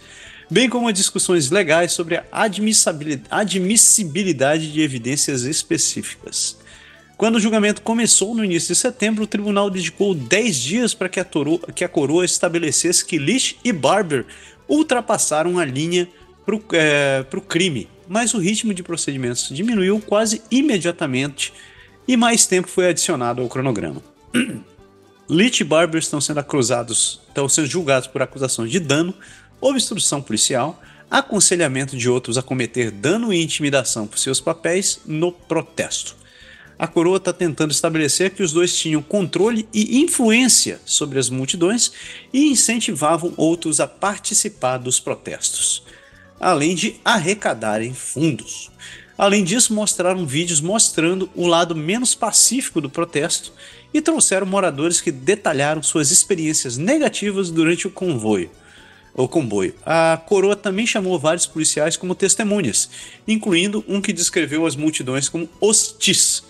bem como a discussões legais sobre a admissibilidade de evidências específicas. Quando o julgamento começou no início de setembro, o tribunal dedicou 10 dias para que, que, a coroa estabelecesse que Lish e Barber ultrapassaram a linha para o é, crime, mas o ritmo de procedimentos diminuiu quase imediatamente e mais tempo foi adicionado ao cronograma. [clears throat] Lish e Barber estão sendo acusados, estão sendo julgados por acusações de dano, obstrução policial, aconselhamento de outros a cometer dano e intimidação por seus papéis no protesto. A coroa está tentando estabelecer que os dois tinham controle e influência sobre as multidões e incentivavam outros a participar dos protestos, além de arrecadarem fundos. Além disso, mostraram vídeos mostrando o lado menos pacífico do protesto e trouxeram moradores que detalharam suas experiências negativas durante o convoio o comboio. A coroa também chamou vários policiais como testemunhas, incluindo um que descreveu as multidões como hostis.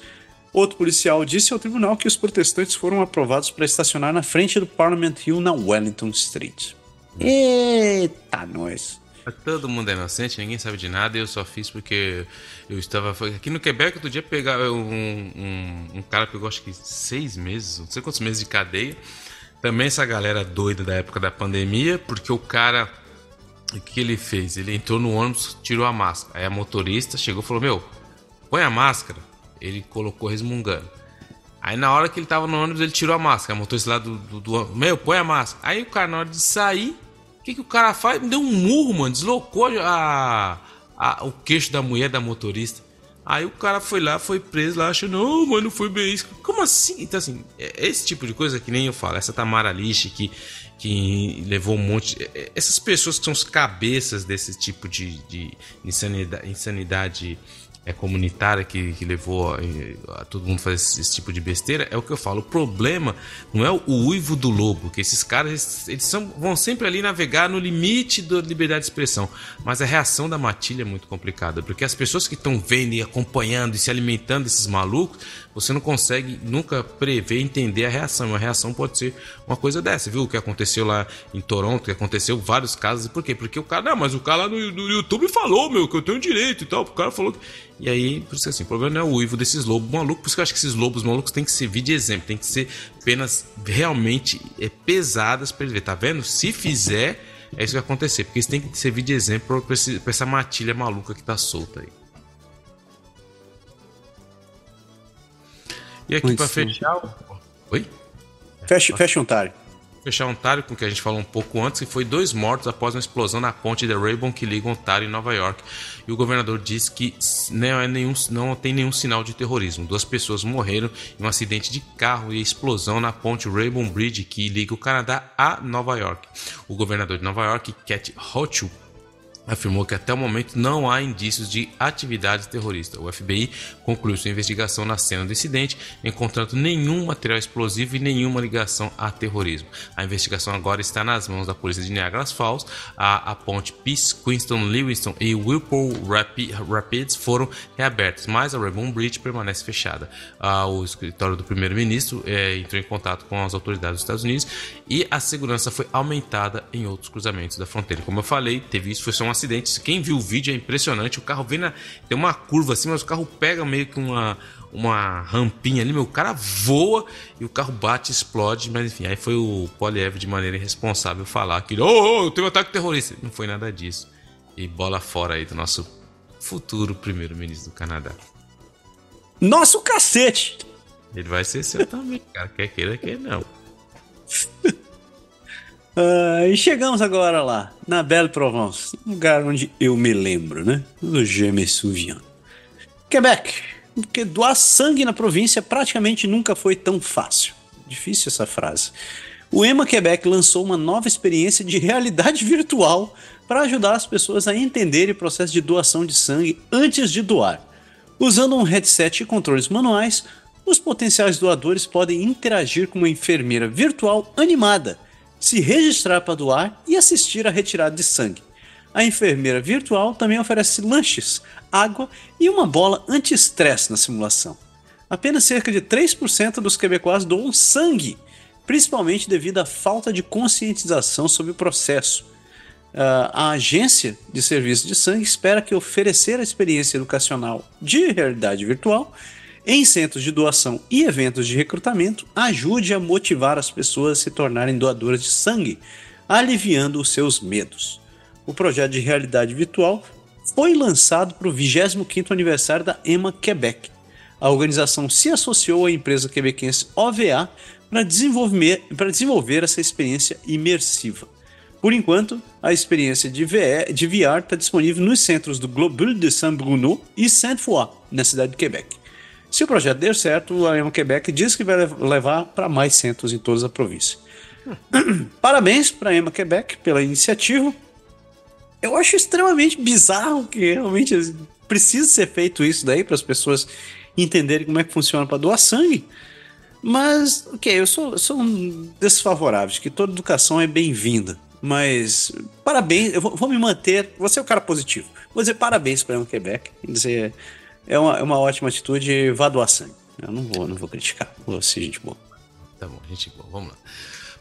Outro policial disse ao tribunal que os protestantes foram aprovados para estacionar na frente do Parliament Hill na Wellington Street. Eita, nós! Todo mundo é inocente, ninguém sabe de nada, eu só fiz porque eu estava. Aqui no Quebec, outro dia pegar um, um, um cara pegou acho que seis meses, não sei quantos meses de cadeia também essa galera doida da época da pandemia, porque o cara. O que ele fez? Ele entrou no ônibus, tirou a máscara. Aí a motorista chegou e falou: Meu, põe a máscara. Ele colocou resmungando. Aí na hora que ele tava no ônibus, ele tirou a máscara. A motorista lá do, do, do Meu, põe a máscara. Aí o cara, na hora de sair, O que, que o cara faz? Deu um murro, mano. Deslocou a, a, o queixo da mulher da motorista. Aí o cara foi lá, foi preso lá, achou, não, mas não foi bem isso. Como assim? Então, assim, é esse tipo de coisa que nem eu falo, essa Tamara Lixe que, que levou um monte. É, é, essas pessoas que são os cabeças desse tipo de, de insanidade, insanidade é, comunitária que, que levou a, a, todo mundo fazer esse, esse, tipo de besteira, é o que eu falo. O problema não é o, uivo do lobo, que esses caras eles, eles são, vão sempre ali navegar no limite da liberdade de expressão. Mas a reação da matilha é muito complicada, porque as pessoas que estão vendo e acompanhando e se alimentando desses malucos, você não consegue nunca prever, entender a reação. Uma reação pode ser uma coisa dessa, viu? O que aconteceu lá em Toronto, que aconteceu vários casos. Por quê? Porque o cara, não, mas o cara lá no, no YouTube falou, meu, que eu tenho direito e tal. O cara falou que e aí, por isso assim, o problema não é o uivo desses lobos malucos, por isso que eu acho que esses lobos malucos têm que servir de exemplo, tem que ser penas realmente é, pesadas para ele ver, tá vendo? Se fizer, é isso que vai acontecer, porque eles têm que servir de exemplo para essa matilha maluca que tá solta aí. E aqui para fechar. Oi? Fecha, fecha um tarde fechar Ontário com o que a gente falou um pouco antes, que foi dois mortos após uma explosão na ponte de Raybon que liga Ontário e Nova York. E o governador disse que não, é nenhum, não tem nenhum sinal de terrorismo. Duas pessoas morreram em um acidente de carro e explosão na ponte Raybon Bridge que liga o Canadá a Nova York. O governador de Nova York, Cat Hochul, afirmou que até o momento não há indícios de atividade terrorista. O FBI concluiu sua investigação na cena do incidente, encontrando nenhum material explosivo e nenhuma ligação a terrorismo. A investigação agora está nas mãos da polícia de Niagara Falls. A, a ponte Peace, Queenston, Lewiston e Whipple Rapids foram reabertas, mas a Rainbow Bridge permanece fechada. Ah, o escritório do primeiro-ministro é, entrou em contato com as autoridades dos Estados Unidos e a segurança foi aumentada em outros cruzamentos da fronteira. Como eu falei, teve isso, foi só um acidente. Quem viu o vídeo é impressionante. O carro vem na. Tem uma curva assim, mas o carro pega meio que uma, uma rampinha ali. Meu, o cara voa e o carro bate explode. Mas enfim, aí foi o Poliev de maneira irresponsável falar que. Oh, oh, teve um ataque terrorista. Não foi nada disso. E bola fora aí do nosso futuro primeiro-ministro do Canadá. Nosso cacete! Ele vai ser seu também, cara. Quer queira, quer não. [laughs] Uh, e chegamos agora lá, na Belle Provence, lugar onde eu me lembro, né? Do Je me souviens. Quebec, porque doar sangue na província praticamente nunca foi tão fácil. Difícil essa frase. O EMA Quebec lançou uma nova experiência de realidade [laughs] virtual para ajudar as pessoas a entenderem o processo de doação de sangue antes de doar. Usando um headset e controles manuais, os potenciais doadores podem interagir com uma enfermeira virtual animada se registrar para doar e assistir à retirada de sangue. A enfermeira virtual também oferece lanches, água e uma bola anti-estresse na simulação. Apenas cerca de 3% dos quebecois doam sangue, principalmente devido à falta de conscientização sobre o processo. Uh, a agência de serviço de sangue espera que oferecer a experiência educacional de realidade virtual em centros de doação e eventos de recrutamento ajude a motivar as pessoas a se tornarem doadoras de sangue, aliviando os seus medos. O projeto de realidade virtual foi lançado para o 25º aniversário da EMA Quebec. A organização se associou à empresa quebequense OVA para desenvolver, desenvolver essa experiência imersiva. Por enquanto, a experiência de VR, de VR está disponível nos centros do Globule de Saint-Bruno e Saint-Foy, na cidade de Quebec. Se o projeto der certo, a Emo Quebec diz que vai levar para mais centros em toda a província. [clears throat] Parabéns para a Ema Quebec pela iniciativa. Eu acho extremamente bizarro que realmente precisa ser feito isso daí para as pessoas entenderem como é que funciona para doar sangue. Mas, ok, eu sou, sou um desfavorável, que toda educação é bem-vinda. Mas, parabéns, eu vou, vou, me manter, você é o cara positivo. Vou dizer parabéns para a Quebec, dizer é uma, é uma ótima atitude, vá doar sangue. Eu não vou, não vou criticar. Vou ser gente boa. Tá bom, gente boa, vamos lá.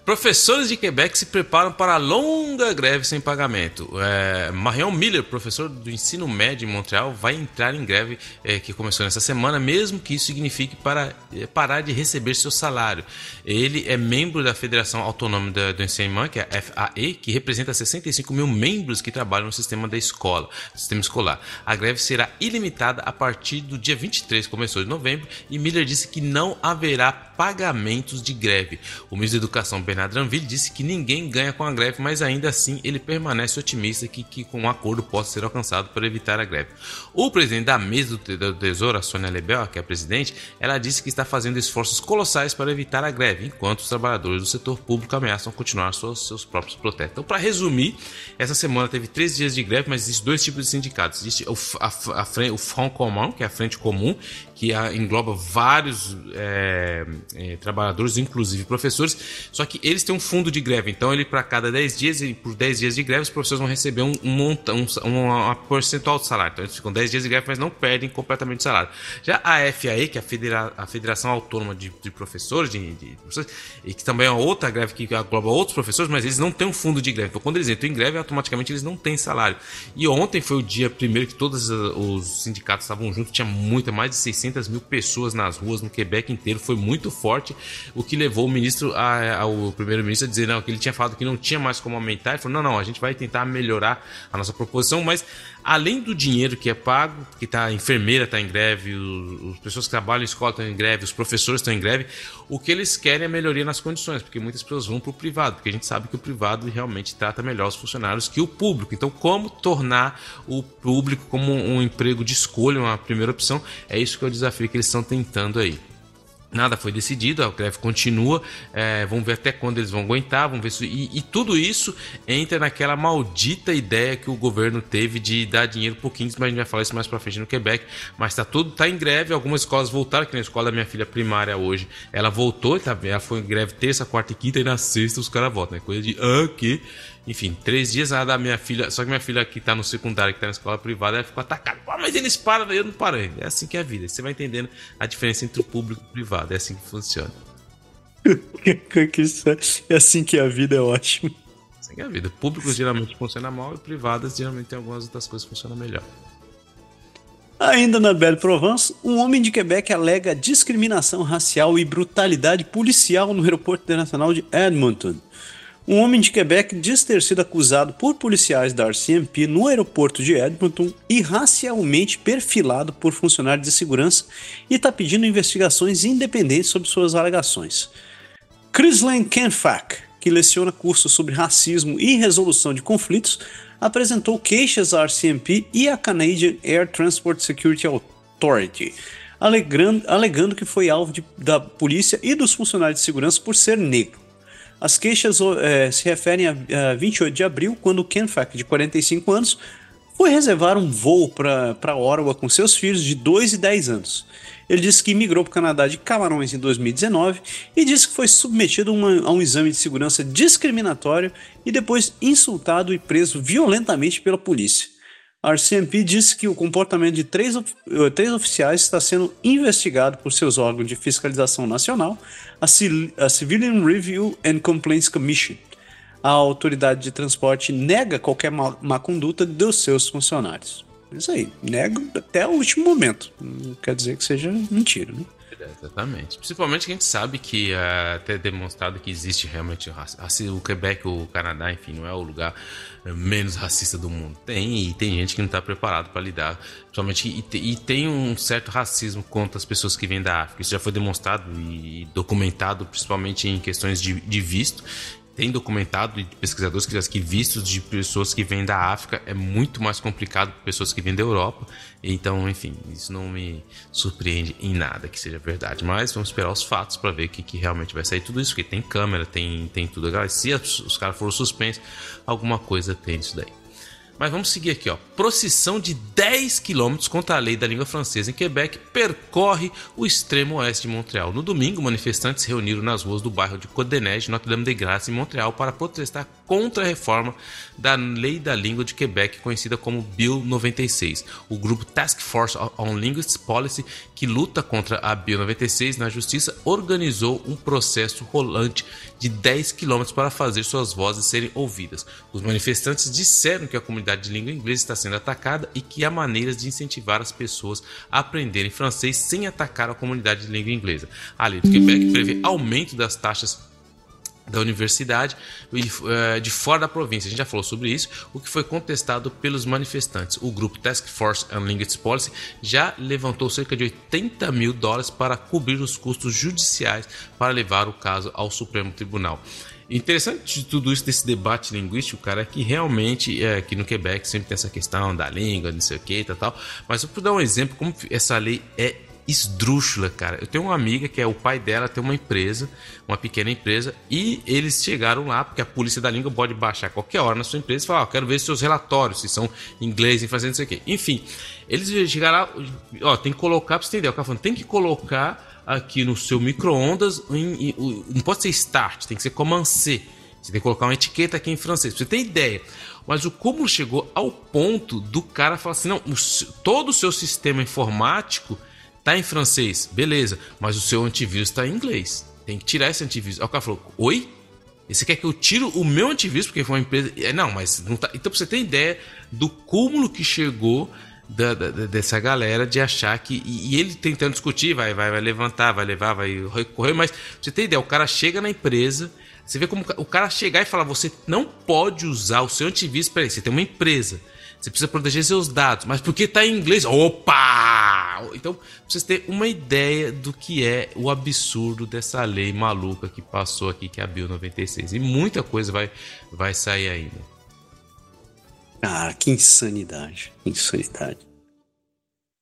Professores de Quebec se preparam para a longa greve sem pagamento. É, Marion Miller, professor do ensino médio em Montreal, vai entrar em greve é, que começou nessa semana, mesmo que isso signifique para, é, parar de receber seu salário. Ele é membro da Federação Autônoma do Ensinamento, que é a FAE, que representa 65 mil membros que trabalham no sistema da escola, sistema escolar. A greve será ilimitada a partir do dia 23, começou de novembro, e Miller disse que não haverá pagamentos de greve. O ministro da Educação, Bernard Dranville, disse que ninguém ganha com a greve, mas ainda assim ele permanece otimista que, que com um acordo possa ser alcançado para evitar a greve. O presidente da mesa do Tesouro, a Sônia Lebel, que é a presidente, ela disse que está fazendo esforços colossais para evitar a greve, enquanto os trabalhadores do setor público ameaçam continuar seus, seus próprios protestos. Então, para resumir, essa semana teve três dias de greve, mas existem dois tipos de sindicatos. Existe o, a, a, o Front Commun, que é a Frente Comum, que engloba vários é, é, trabalhadores, inclusive professores, só que eles têm um fundo de greve, então ele para cada 10 dias, e por 10 dias de greve, os professores vão receber um, um, um, uma percentual do salário. Então eles ficam 10 dias de greve, mas não perdem completamente o salário. Já a FAE, que é a, Federa a Federação Autônoma de, de Professores, de, de, professores, e que também é outra greve que engloba outros professores, mas eles não têm um fundo de greve. Então quando eles entram em greve, automaticamente eles não têm salário. E ontem foi o dia primeiro que todos os sindicatos estavam juntos, tinha muita, mais de 600 600 mil pessoas nas ruas no Quebec inteiro, foi muito forte, o que levou o ministro, a, ao primeiro-ministro a dizer não, que ele tinha falado que não tinha mais como aumentar, ele falou, não, não, a gente vai tentar melhorar a nossa proposição, mas além do dinheiro que é pago, que tá, a enfermeira está em greve, os, as pessoas que trabalham em escola estão em greve, os professores estão em greve, o que eles querem é melhoria nas condições, porque muitas pessoas vão para o privado, porque a gente sabe que o privado realmente trata melhor os funcionários que o público. Então, como tornar o público como um emprego de escolha, uma primeira opção, é isso que é o desafio que eles estão tentando aí. Nada foi decidido, a greve continua. É, vamos ver até quando eles vão aguentar. Vamos ver se, e, e, tudo isso entra naquela maldita ideia que o governo teve de dar dinheiro por Kings, mas a gente vai falar isso mais pra frente no Quebec. Mas tá tudo tá em greve. Algumas escolas voltaram, que na escola da minha filha primária hoje, ela voltou, tá, ela foi em greve terça, quarta e quinta, e na sexta os caras voltam. É coisa de ah, que enfim, três dias a da minha filha. Só que minha filha que tá no secundário, que tá na escola privada, ela ficou atacada. Pô, mas eles param, eu não parei. É assim que é a vida. Você vai entendendo a diferença entre o público e o privado. É assim que funciona. [laughs] é assim que a vida é ótimo. Assim que é a vida. O público geralmente funciona mal e privadas geralmente tem algumas outras coisas que funcionam melhor. Ainda na Belle Provence, um homem de Quebec alega discriminação racial e brutalidade policial no aeroporto internacional de Edmonton. Um homem de Quebec diz ter sido acusado por policiais da RCMP no aeroporto de Edmonton e racialmente perfilado por funcionários de segurança e está pedindo investigações independentes sobre suas alegações. Chrislane Kenfak, que leciona cursos sobre racismo e resolução de conflitos, apresentou queixas à RCMP e à Canadian Air Transport Security Authority, alegando, alegando que foi alvo de, da polícia e dos funcionários de segurança por ser negro. As queixas é, se referem a, a 28 de abril, quando Ken Fack, de 45 anos, foi reservar um voo para Ottawa com seus filhos de 2 e 10 anos. Ele disse que migrou para o Canadá de Camarões em 2019 e disse que foi submetido uma, a um exame de segurança discriminatório e depois insultado e preso violentamente pela polícia. A RCMP disse que o comportamento de três, eh, três oficiais está sendo investigado por seus órgãos de fiscalização nacional, a, a Civilian Review and Complaints Commission. A autoridade de transporte nega qualquer má, má conduta dos seus funcionários. Isso aí, nega até o último momento. Não quer dizer que seja mentira, né? Exatamente. Principalmente que a gente sabe que é até demonstrado que existe realmente racismo. O Quebec, o Canadá, enfim, não é o lugar menos racista do mundo. Tem, e tem gente que não está preparado para lidar. Principalmente, e, e, tem um certo racismo contra as pessoas que vêm da África. Isso já foi demonstrado e documentado, principalmente em questões de, de visto tem documentado de pesquisadores que, que vistos de pessoas que vêm da África é muito mais complicado que pessoas que vêm da Europa. Então, enfim, isso não me surpreende em nada que seja verdade. Mas vamos esperar os fatos para ver o que, que, realmente vai sair tudo isso, porque tem câmera, tem, tem tudo. Se os caras foram suspensos, alguma coisa tem isso daí. Mas vamos seguir aqui, ó. Procissão de 10 quilômetros contra a lei da língua francesa em Quebec percorre o extremo oeste de Montreal. No domingo, manifestantes se reuniram nas ruas do bairro de Côte-des-Neiges, Notre-Dame-de-Grâce, em Montreal, para protestar contra a reforma da lei da língua de Quebec, conhecida como Bill 96. O grupo Task Force on Linguist Policy, que luta contra a Bill 96 na justiça, organizou um processo rolante de 10 quilômetros para fazer suas vozes serem ouvidas. Os manifestantes disseram que a comunidade de língua inglesa está sendo atacada e que há maneiras de incentivar as pessoas a aprenderem francês sem atacar a comunidade de língua inglesa. A lei do Quebec prevê aumento das taxas da universidade eh, de fora da província. A gente já falou sobre isso, o que foi contestado pelos manifestantes. O grupo Task Force Language Policy já levantou cerca de 80 mil dólares para cobrir os custos judiciais para levar o caso ao Supremo Tribunal. Interessante de tudo isso, desse debate linguístico, cara, é que realmente é, aqui no Quebec sempre tem essa questão da língua, não sei o que e tal, tal. Mas eu vou dar um exemplo como essa lei é esdrúxula, cara. Eu tenho uma amiga que é o pai dela tem uma empresa, uma pequena empresa, e eles chegaram lá, porque a polícia da língua pode baixar qualquer hora na sua empresa e falar: oh, quero ver seus relatórios, se são inglês, em fazendo isso aqui. Enfim, eles chegaram lá, ó, tem que colocar, pra você entender, o cara falando, tem que colocar aqui no seu micro-ondas, não pode ser start, tem que ser command C. Você tem que colocar uma etiqueta aqui em francês, pra você ter ideia. Mas o como chegou ao ponto do cara falar assim: não, todo o seu sistema informático Tá em francês, beleza, mas o seu antivírus tá em inglês. Tem que tirar esse antivírus. Aí o cara falou: Oi? E você quer que eu tire o meu antivírus porque foi uma empresa. É, não, mas não tá. Então, pra você ter ideia do cúmulo que chegou da, da, dessa galera de achar que. E, e, ele tentando discutir, vai, vai, vai levantar, vai levar, vai recorrer, mas você ter ideia, o cara chega na empresa. Você vê como o cara chegar e falar: você não pode usar o seu antivírus. Peraí, você tem uma empresa. Você precisa proteger seus dados, mas porque está em inglês. Opa! Então, pra vocês terem uma ideia do que é o absurdo dessa lei maluca que passou aqui, que é a Bill 96. E muita coisa vai, vai sair ainda. Cara, que insanidade. Que insanidade.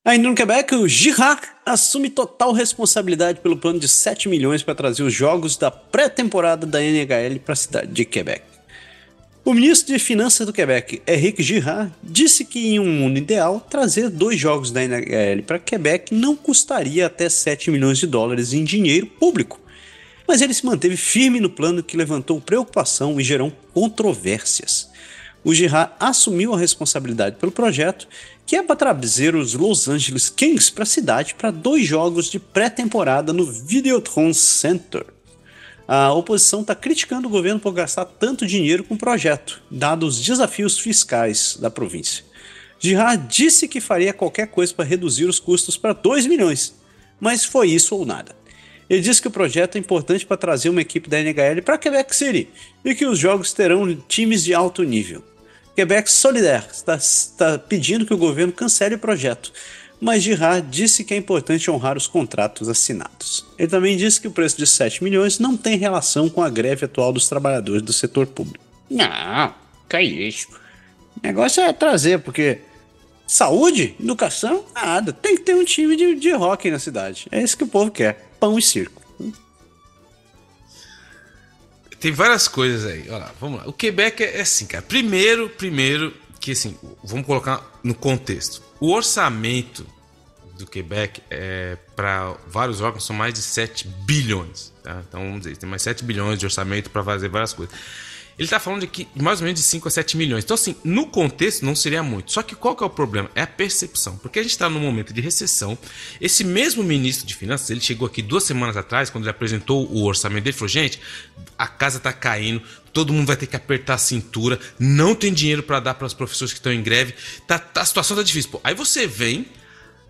Ainda no Quebec, o Girard assume total responsabilidade pelo plano de 7 milhões para trazer os jogos da pré-temporada da NHL para a cidade de Quebec. O ministro de Finanças do Quebec, Henrique Girard, disse que em um mundo ideal, trazer dois jogos da NHL para Quebec não custaria até 7 milhões de dólares em dinheiro público. Mas ele se manteve firme no plano que levantou preocupação e gerou controvérsias. O Girard assumiu a responsabilidade pelo projeto, que é para trazer os Los Angeles Kings para a cidade para dois jogos de pré-temporada no Videotron Center a oposição está criticando o governo por gastar tanto dinheiro com o projeto, dados os desafios fiscais da província. Girard disse que faria qualquer coisa para reduzir os custos para 2 milhões, mas foi isso ou nada. Ele disse que o projeto é importante para trazer uma equipe da NHL para Quebec City e que os jogos terão times de alto nível. Quebec Solidaire está, está pedindo que o governo cancele o projeto, mas Girard disse que é importante honrar os contratos assinados. Ele também disse que o preço de 7 milhões não tem relação com a greve atual dos trabalhadores do setor público. Não, que isso. O negócio é trazer, porque saúde, educação, nada. Tem que ter um time de, de hockey na cidade. É isso que o povo quer: pão e circo. Tem várias coisas aí. Olha lá, vamos lá. O Quebec é assim, cara. Primeiro, primeiro, que assim, vamos colocar no contexto. O orçamento do Quebec é, para vários órgãos são mais de 7 bilhões. Tá? Então, vamos dizer, tem mais 7 bilhões de orçamento para fazer várias coisas. Ele está falando de que mais ou menos de 5 a 7 milhões. Então, assim, no contexto não seria muito. Só que qual que é o problema? É a percepção. Porque a gente está num momento de recessão. Esse mesmo ministro de Finanças, ele chegou aqui duas semanas atrás, quando ele apresentou o orçamento dele, falou: gente, a casa está caindo, todo mundo vai ter que apertar a cintura, não tem dinheiro para dar para os professores que estão em greve, tá, tá, a situação está difícil. Pô, aí você vem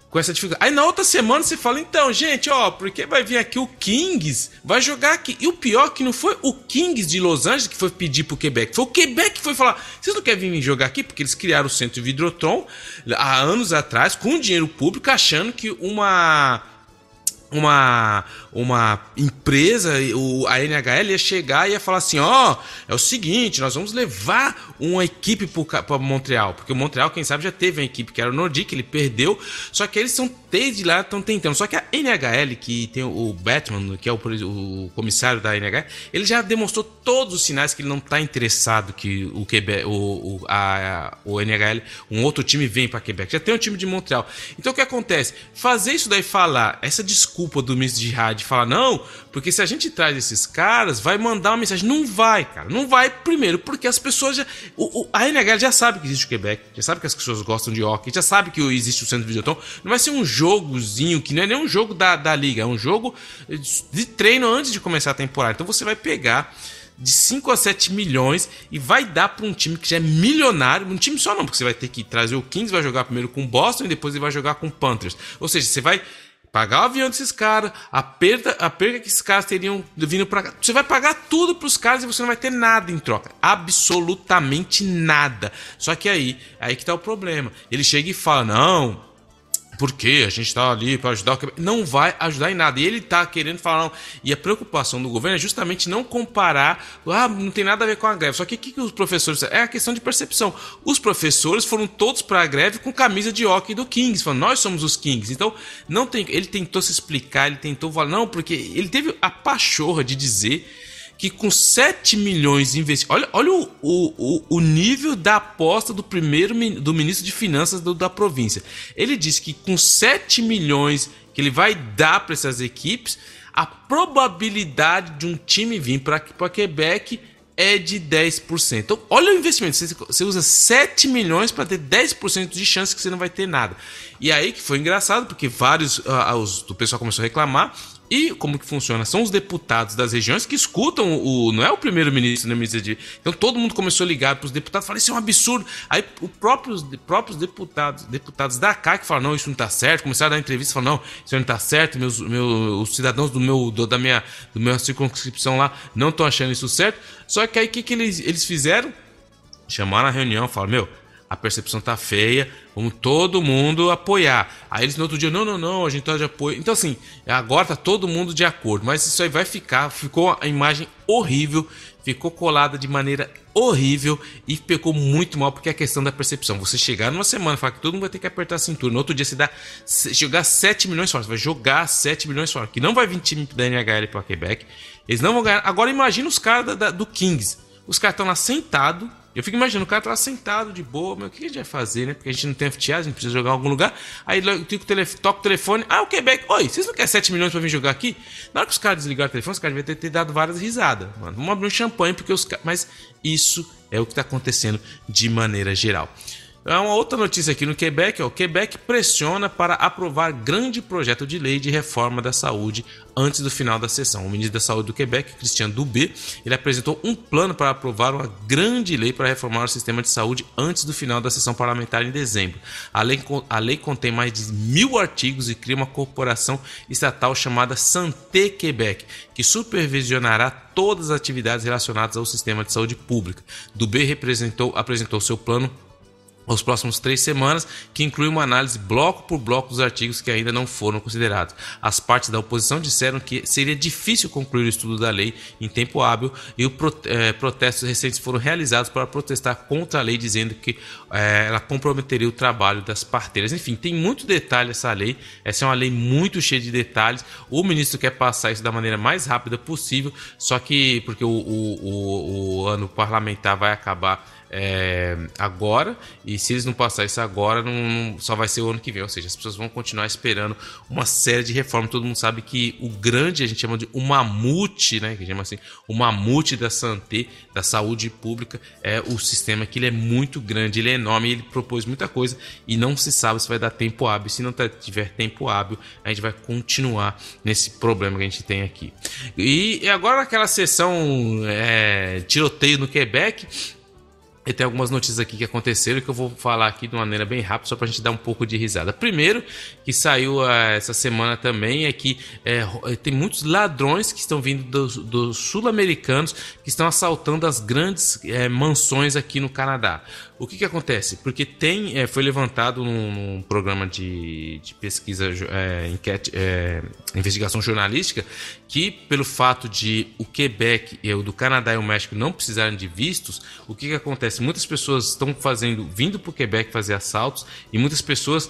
com essa dificuldade. Aí na outra semana você fala, então, gente, ó, porque vai vir aqui o Kings, vai jogar aqui. E o pior é que não foi o Kings de Los Angeles que foi pedir pro Quebec, foi o Quebec que foi falar, vocês não querem vir jogar aqui? Porque eles criaram o centro Vidrotron há anos atrás, com dinheiro público, achando que uma uma, uma empresa, o, a NHL ia chegar e ia falar assim: ó, oh, é o seguinte, nós vamos levar uma equipe para Montreal, porque o Montreal, quem sabe, já teve uma equipe que era o Nordic, ele perdeu, só que eles são desde lá estão tentando. Só que a NHL, que tem o Batman, que é o, o, comissário da NHL, ele já demonstrou todos os sinais que ele não está interessado que o Quebec, o, o, a, o NHL, um outro time vem para Quebec. Já tem um time de Montreal. Então o que acontece? Fazer isso daí falar, essa desculpa do ministro de rádio, falar não, porque se a gente traz esses caras, vai mandar uma mensagem. Não vai, cara. Não vai, primeiro, porque as pessoas já. O, o, a NHL já sabe que existe o Quebec, já sabe que as pessoas gostam de hockey, já sabe que existe o Centro de Videoton. Não vai ser um jogozinho que não é nem um jogo da, da liga, é um jogo de treino antes de começar a temporada. Então você vai pegar de 5 a 7 milhões e vai dar para um time que já é milionário, um time só não, porque você vai ter que trazer o Kings, vai jogar primeiro com o Boston e depois ele vai jogar com o Panthers. Ou seja, você vai pagar o avião desses caras, a perda, a perda que esses caras teriam vindo para cá. Você vai pagar tudo para os caras e você não vai ter nada em troca. Absolutamente nada. Só que aí, aí que tá o problema. Ele chega e fala: "Não, porque a gente está ali para ajudar o. Não vai ajudar em nada. E ele está querendo falar. Não. E a preocupação do governo é justamente não comparar. Ah, não tem nada a ver com a greve. Só que o que, que os professores. É a questão de percepção. Os professores foram todos para a greve com camisa de hockey do Kings. Falando, nós somos os Kings. Então, não tem. Ele tentou se explicar, ele tentou falar. Não, porque ele teve a pachorra de dizer que com 7 milhões investidos. Olha, olha o, o, o nível da aposta do primeiro do ministro de Finanças do, da província. Ele disse que com 7 milhões que ele vai dar para essas equipes, a probabilidade de um time vir para Quebec é de 10%. Então, olha o investimento. Você, usa 7 milhões para ter 10% de chance que você não vai ter nada. E aí que foi engraçado, porque vários uh, os, do pessoal começou a reclamar e como que funciona? São os deputados das regiões que escutam o. Não é o primeiro-ministro, né, ministro de. Então todo mundo começou a ligar para os deputados, falar, isso é um absurdo. Aí os próprios, próprios deputados, deputados da CAC falam, não, isso não está certo. Começaram a dar entrevista falam, não, isso não está certo. Meus, meus, os cidadãos do meu, do, da minha, do minha circunscrição lá não estão achando isso certo. Só que aí o que, que eles, eles fizeram? Chamaram a reunião, falaram, meu, a percepção tá feia, vamos todo mundo apoiar. Aí eles no outro dia, não, não, não, a gente tá de apoio. Então, assim, agora tá todo mundo de acordo, mas isso aí vai ficar, ficou a imagem horrível, ficou colada de maneira horrível e pegou muito mal porque é a questão da percepção. Você chegar numa semana e falar que todo mundo vai ter que apertar a cintura, no outro dia você dá jogar 7 milhões fora, você vai jogar 7 milhões fora, que não vai vir time da NHL para Quebec, eles não vão ganhar. Agora imagina os caras do Kings, os caras estão lá sentados eu fico imaginando, o cara tá lá sentado de boa, mas o que a gente vai fazer, né? Porque a gente não tem FTA, a gente precisa jogar em algum lugar. Aí eu toco o telefone, ah, o Quebec, oi, vocês não querem 7 milhões pra vir jogar aqui? Na hora que os caras desligaram o telefone, os caras devem ter, ter dado várias risadas. Mano, vamos abrir um champanhe, porque os caras. Mas isso é o que tá acontecendo de maneira geral. Há uma outra notícia aqui no Quebec, ó, o Quebec pressiona para aprovar grande projeto de lei de reforma da saúde antes do final da sessão. O ministro da Saúde do Quebec, Christian Dubé, ele apresentou um plano para aprovar uma grande lei para reformar o sistema de saúde antes do final da sessão parlamentar em dezembro. A lei, a lei contém mais de mil artigos e cria uma corporação estatal chamada Santé Quebec, que supervisionará todas as atividades relacionadas ao sistema de saúde pública. Dubé representou, apresentou seu plano os próximos três semanas, que inclui uma análise bloco por bloco dos artigos que ainda não foram considerados. As partes da oposição disseram que seria difícil concluir o estudo da lei em tempo hábil e os é, protestos recentes foram realizados para protestar contra a lei, dizendo que é, ela comprometeria o trabalho das parteiras. Enfim, tem muito detalhe essa lei. Essa é uma lei muito cheia de detalhes. O ministro quer passar isso da maneira mais rápida possível, só que porque o, o, o, o ano parlamentar vai acabar é, agora, e se eles não passar isso agora, não, não, só vai ser o ano que vem. Ou seja, as pessoas vão continuar esperando uma série de reformas. Todo mundo sabe que o grande, a gente chama de o mamute, né? Que chama assim, o mamute da santé, da saúde pública, é o sistema que ele é muito grande, ele é enorme, ele propôs muita coisa e não se sabe se vai dar tempo hábil. Se não tiver tempo hábil, a gente vai continuar nesse problema que a gente tem aqui. E agora naquela sessão é, tiroteio no Quebec, e tem algumas notícias aqui que aconteceram que eu vou falar aqui de uma maneira bem rápida, só para a gente dar um pouco de risada. Primeiro, que saiu uh, essa semana também, é que é, tem muitos ladrões que estão vindo dos, dos sul-americanos que estão assaltando as grandes é, mansões aqui no Canadá. O que, que acontece? Porque tem, é, foi levantado num, num, programa de, de pesquisa, é, enquete, é, investigação jornalística, que pelo fato de o Quebec, o do Canadá e o México não precisarem de vistos, o que, que acontece? Muitas pessoas estão fazendo, vindo para o Quebec fazer assaltos e muitas pessoas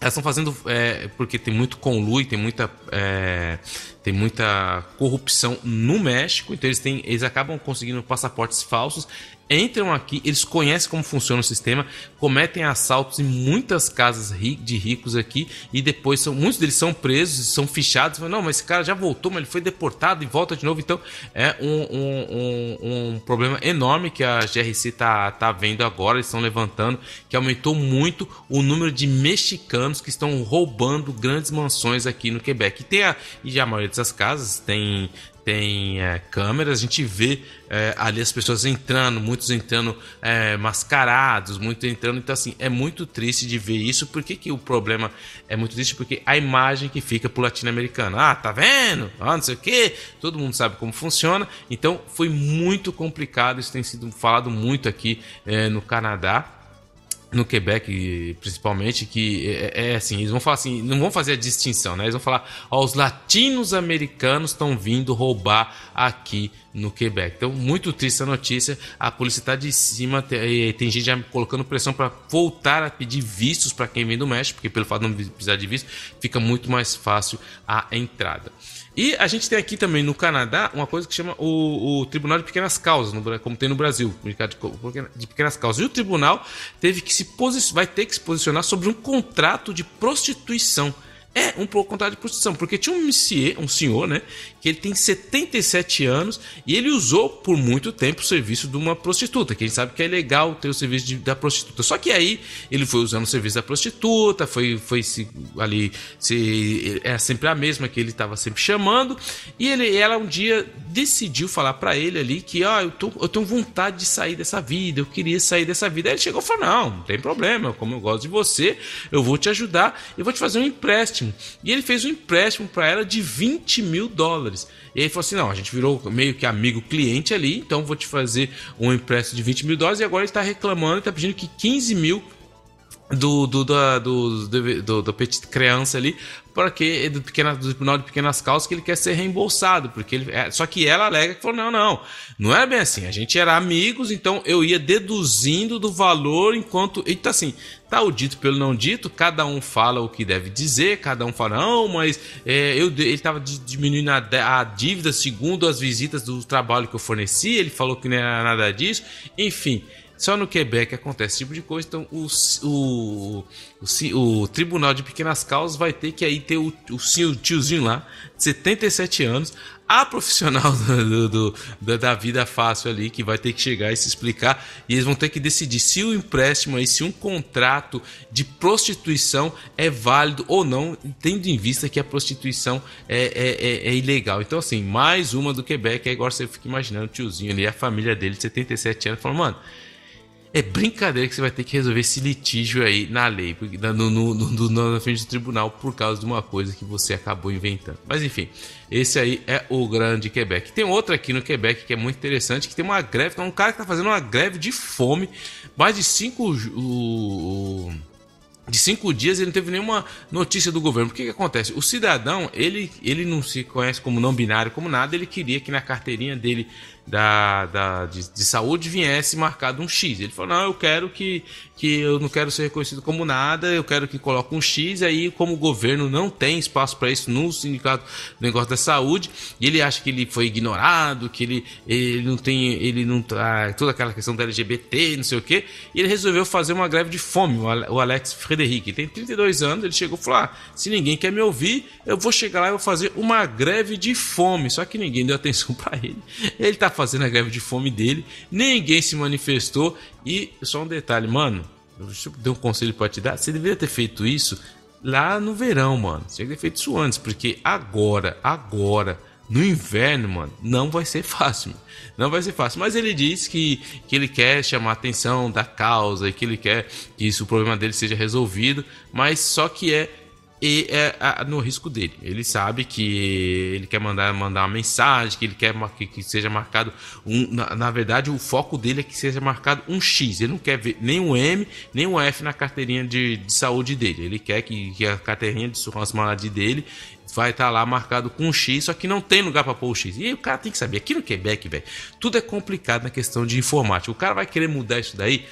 elas estão fazendo é, porque tem muito conluio, tem muita, é, tem muita corrupção no México, então eles, têm, eles acabam conseguindo passaportes falsos entram aqui, eles conhecem como funciona o sistema, cometem assaltos em muitas casas de ricos aqui e depois são muitos deles são presos, são fichados. Não, mas esse cara já voltou, mas ele foi deportado e volta de novo. Então é um, um, um, um problema enorme que a GRC tá, tá vendo agora. Eles estão levantando que aumentou muito o número de mexicanos que estão roubando grandes mansões aqui no Quebec. E, tem a, e a maioria dessas casas tem tem é, câmeras, a gente vê é, ali as pessoas entrando, muitos entrando é, mascarados, muitos entrando. Então, assim, é muito triste de ver isso. Por que, que o problema é muito triste? Porque a imagem que fica pro latino-americano, ah, tá vendo? Ah, não sei o quê, todo mundo sabe como funciona. Então, foi muito complicado. Isso tem sido falado muito aqui é, no Canadá no Quebec, principalmente, que é, é, assim, eles vão falar assim, não vão fazer a distinção, né? Eles vão falar, ó, os latinos americanos estão vindo roubar aqui no Quebec. Então, muito triste a notícia. A polícia está de cima, tem, tem gente já colocando pressão para voltar a pedir vistos para quem vem do México, porque pelo fato de não precisar de visto, fica muito mais fácil a entrada. E a gente tem aqui também no Canadá uma coisa que chama o, o Tribunal de Pequenas Causas, no, como tem no Brasil, de pequenas causas. E o tribunal teve que se vai ter que se posicionar sobre um contrato de prostituição é um pouco contrato de prostituição, porque tinha um monsieur, um senhor, né, que ele tem 77 anos e ele usou por muito tempo o serviço de uma prostituta, que a gente sabe que é legal ter o serviço de, da prostituta. Só que aí ele foi usando o serviço da prostituta, foi, foi se, ali, se, é sempre a mesma que ele estava sempre chamando, e ele, ela um dia decidiu falar para ele ali que, ó, ah, eu, tô, eu tenho vontade de sair dessa vida, eu queria sair dessa vida. Aí ele chegou e falou: não, não tem problema, como eu gosto de você, eu vou te ajudar, eu vou te fazer um empréstimo empréstimo. E ele fez um empréstimo para ela de 20 mil dólares. E aí falou assim: não, a gente virou meio que amigo cliente ali, então vou te fazer um empréstimo de 20 mil dólares. E agora ele está reclamando, está pedindo que 15 mil do, do, do, do, do, do, Petit Criança ali porque do, pequena, do Tribunal de Pequenas Causas que ele quer ser reembolsado, porque ele, é, só que ela alega que falou, não, não, não era bem assim, a gente era amigos, então eu ia deduzindo do valor enquanto, então assim, tá o dito pelo não dito, cada um fala o que deve dizer, cada um fala, não, mas é, eu, ele estava diminuindo a, a dívida segundo as visitas do trabalho que eu forneci, ele falou que não era nada disso, enfim... Só no Quebec acontece esse tipo de coisa, então o, o, o, o Tribunal de Pequenas Causas vai ter que aí ter o, o, o tiozinho lá, de 77 anos, a profissional [laughs] do, do, do, da vida fácil ali, que vai ter que chegar e se explicar, e eles vão ter que decidir se o empréstimo aí, se um contrato de prostituição é válido ou não, tendo em vista que a prostituição é, é, é, é ilegal. Então, assim, mais uma do Quebec, aí agora você fica imaginando o tiozinho ali, a família dele de 77 anos, falando, mano é brincadeira que você vai ter que resolver esse litígio aí na lei, no, no, no, na frente do tribunal, por causa de uma coisa que você acabou inventando. Mas enfim, esse aí é o grande Quebec. Tem outro aqui no Quebec que é muito interessante, que tem uma greve, um cara que está fazendo uma greve de fome, mais de cinco. O, de cinco dias ele não teve nenhuma notícia do governo. O que, que acontece? O cidadão, ele, ele não se conhece como não binário, como nada, ele queria que na carteirinha dele da, da, de, de, saúde viesse marcado um X. Ele falou: não, eu quero que, que eu não quero ser reconhecido como nada, eu quero que coloque um X. Aí, como o governo não tem espaço para isso no sindicato do negócio da saúde, e ele acha que ele foi ignorado, que ele, ele não tem, ele não tá, toda aquela questão da LGBT, não sei o que, e ele resolveu fazer uma greve de fome. O Alex Frederic tem 32 anos, ele chegou e falou: ah, se ninguém quer me ouvir, eu vou chegar lá e vou fazer uma greve de fome. Só que ninguém deu atenção [laughs] para ele. Ele tá fazendo a greve de fome dele, ninguém se manifestou. E só um detalhe, mano, deixa eu dar um conselho pra te dar. Você deveria ter feito isso lá no verão, mano. Você deveria ter feito isso antes, porque agora, agora, no inverno, mano, não vai ser fácil. Não vai ser fácil. Mas ele diz que, que ele quer chamar a atenção da causa e que ele quer que isso, o problema dele seja resolvido. Mas só que é e é a, no risco dele. Ele sabe que ele quer mandar, mandar uma mensagem, que ele quer que, que seja marcado um. Na, na, verdade, o foco dele é que seja marcado um X. Ele não quer ver nem um M, nem um F na carteirinha de, de saúde dele. Ele quer que, que a carteirinha de maladie dele vai estar tá lá marcado com um X, só que não tem lugar para pôr o X. E o cara tem que saber, aqui no Quebec, velho, tudo é complicado na questão de informática. O cara vai querer mudar isso daí,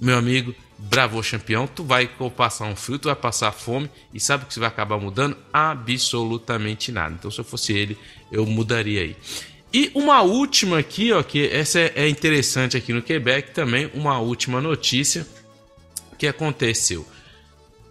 meu amigo, bravo campeão, tu vai passar um frio, tu vai passar fome e sabe o que você vai acabar mudando? Absolutamente nada. Então, se eu fosse ele, eu mudaria aí. E uma última aqui, ó, que essa é interessante aqui no Quebec também, uma última notícia que aconteceu.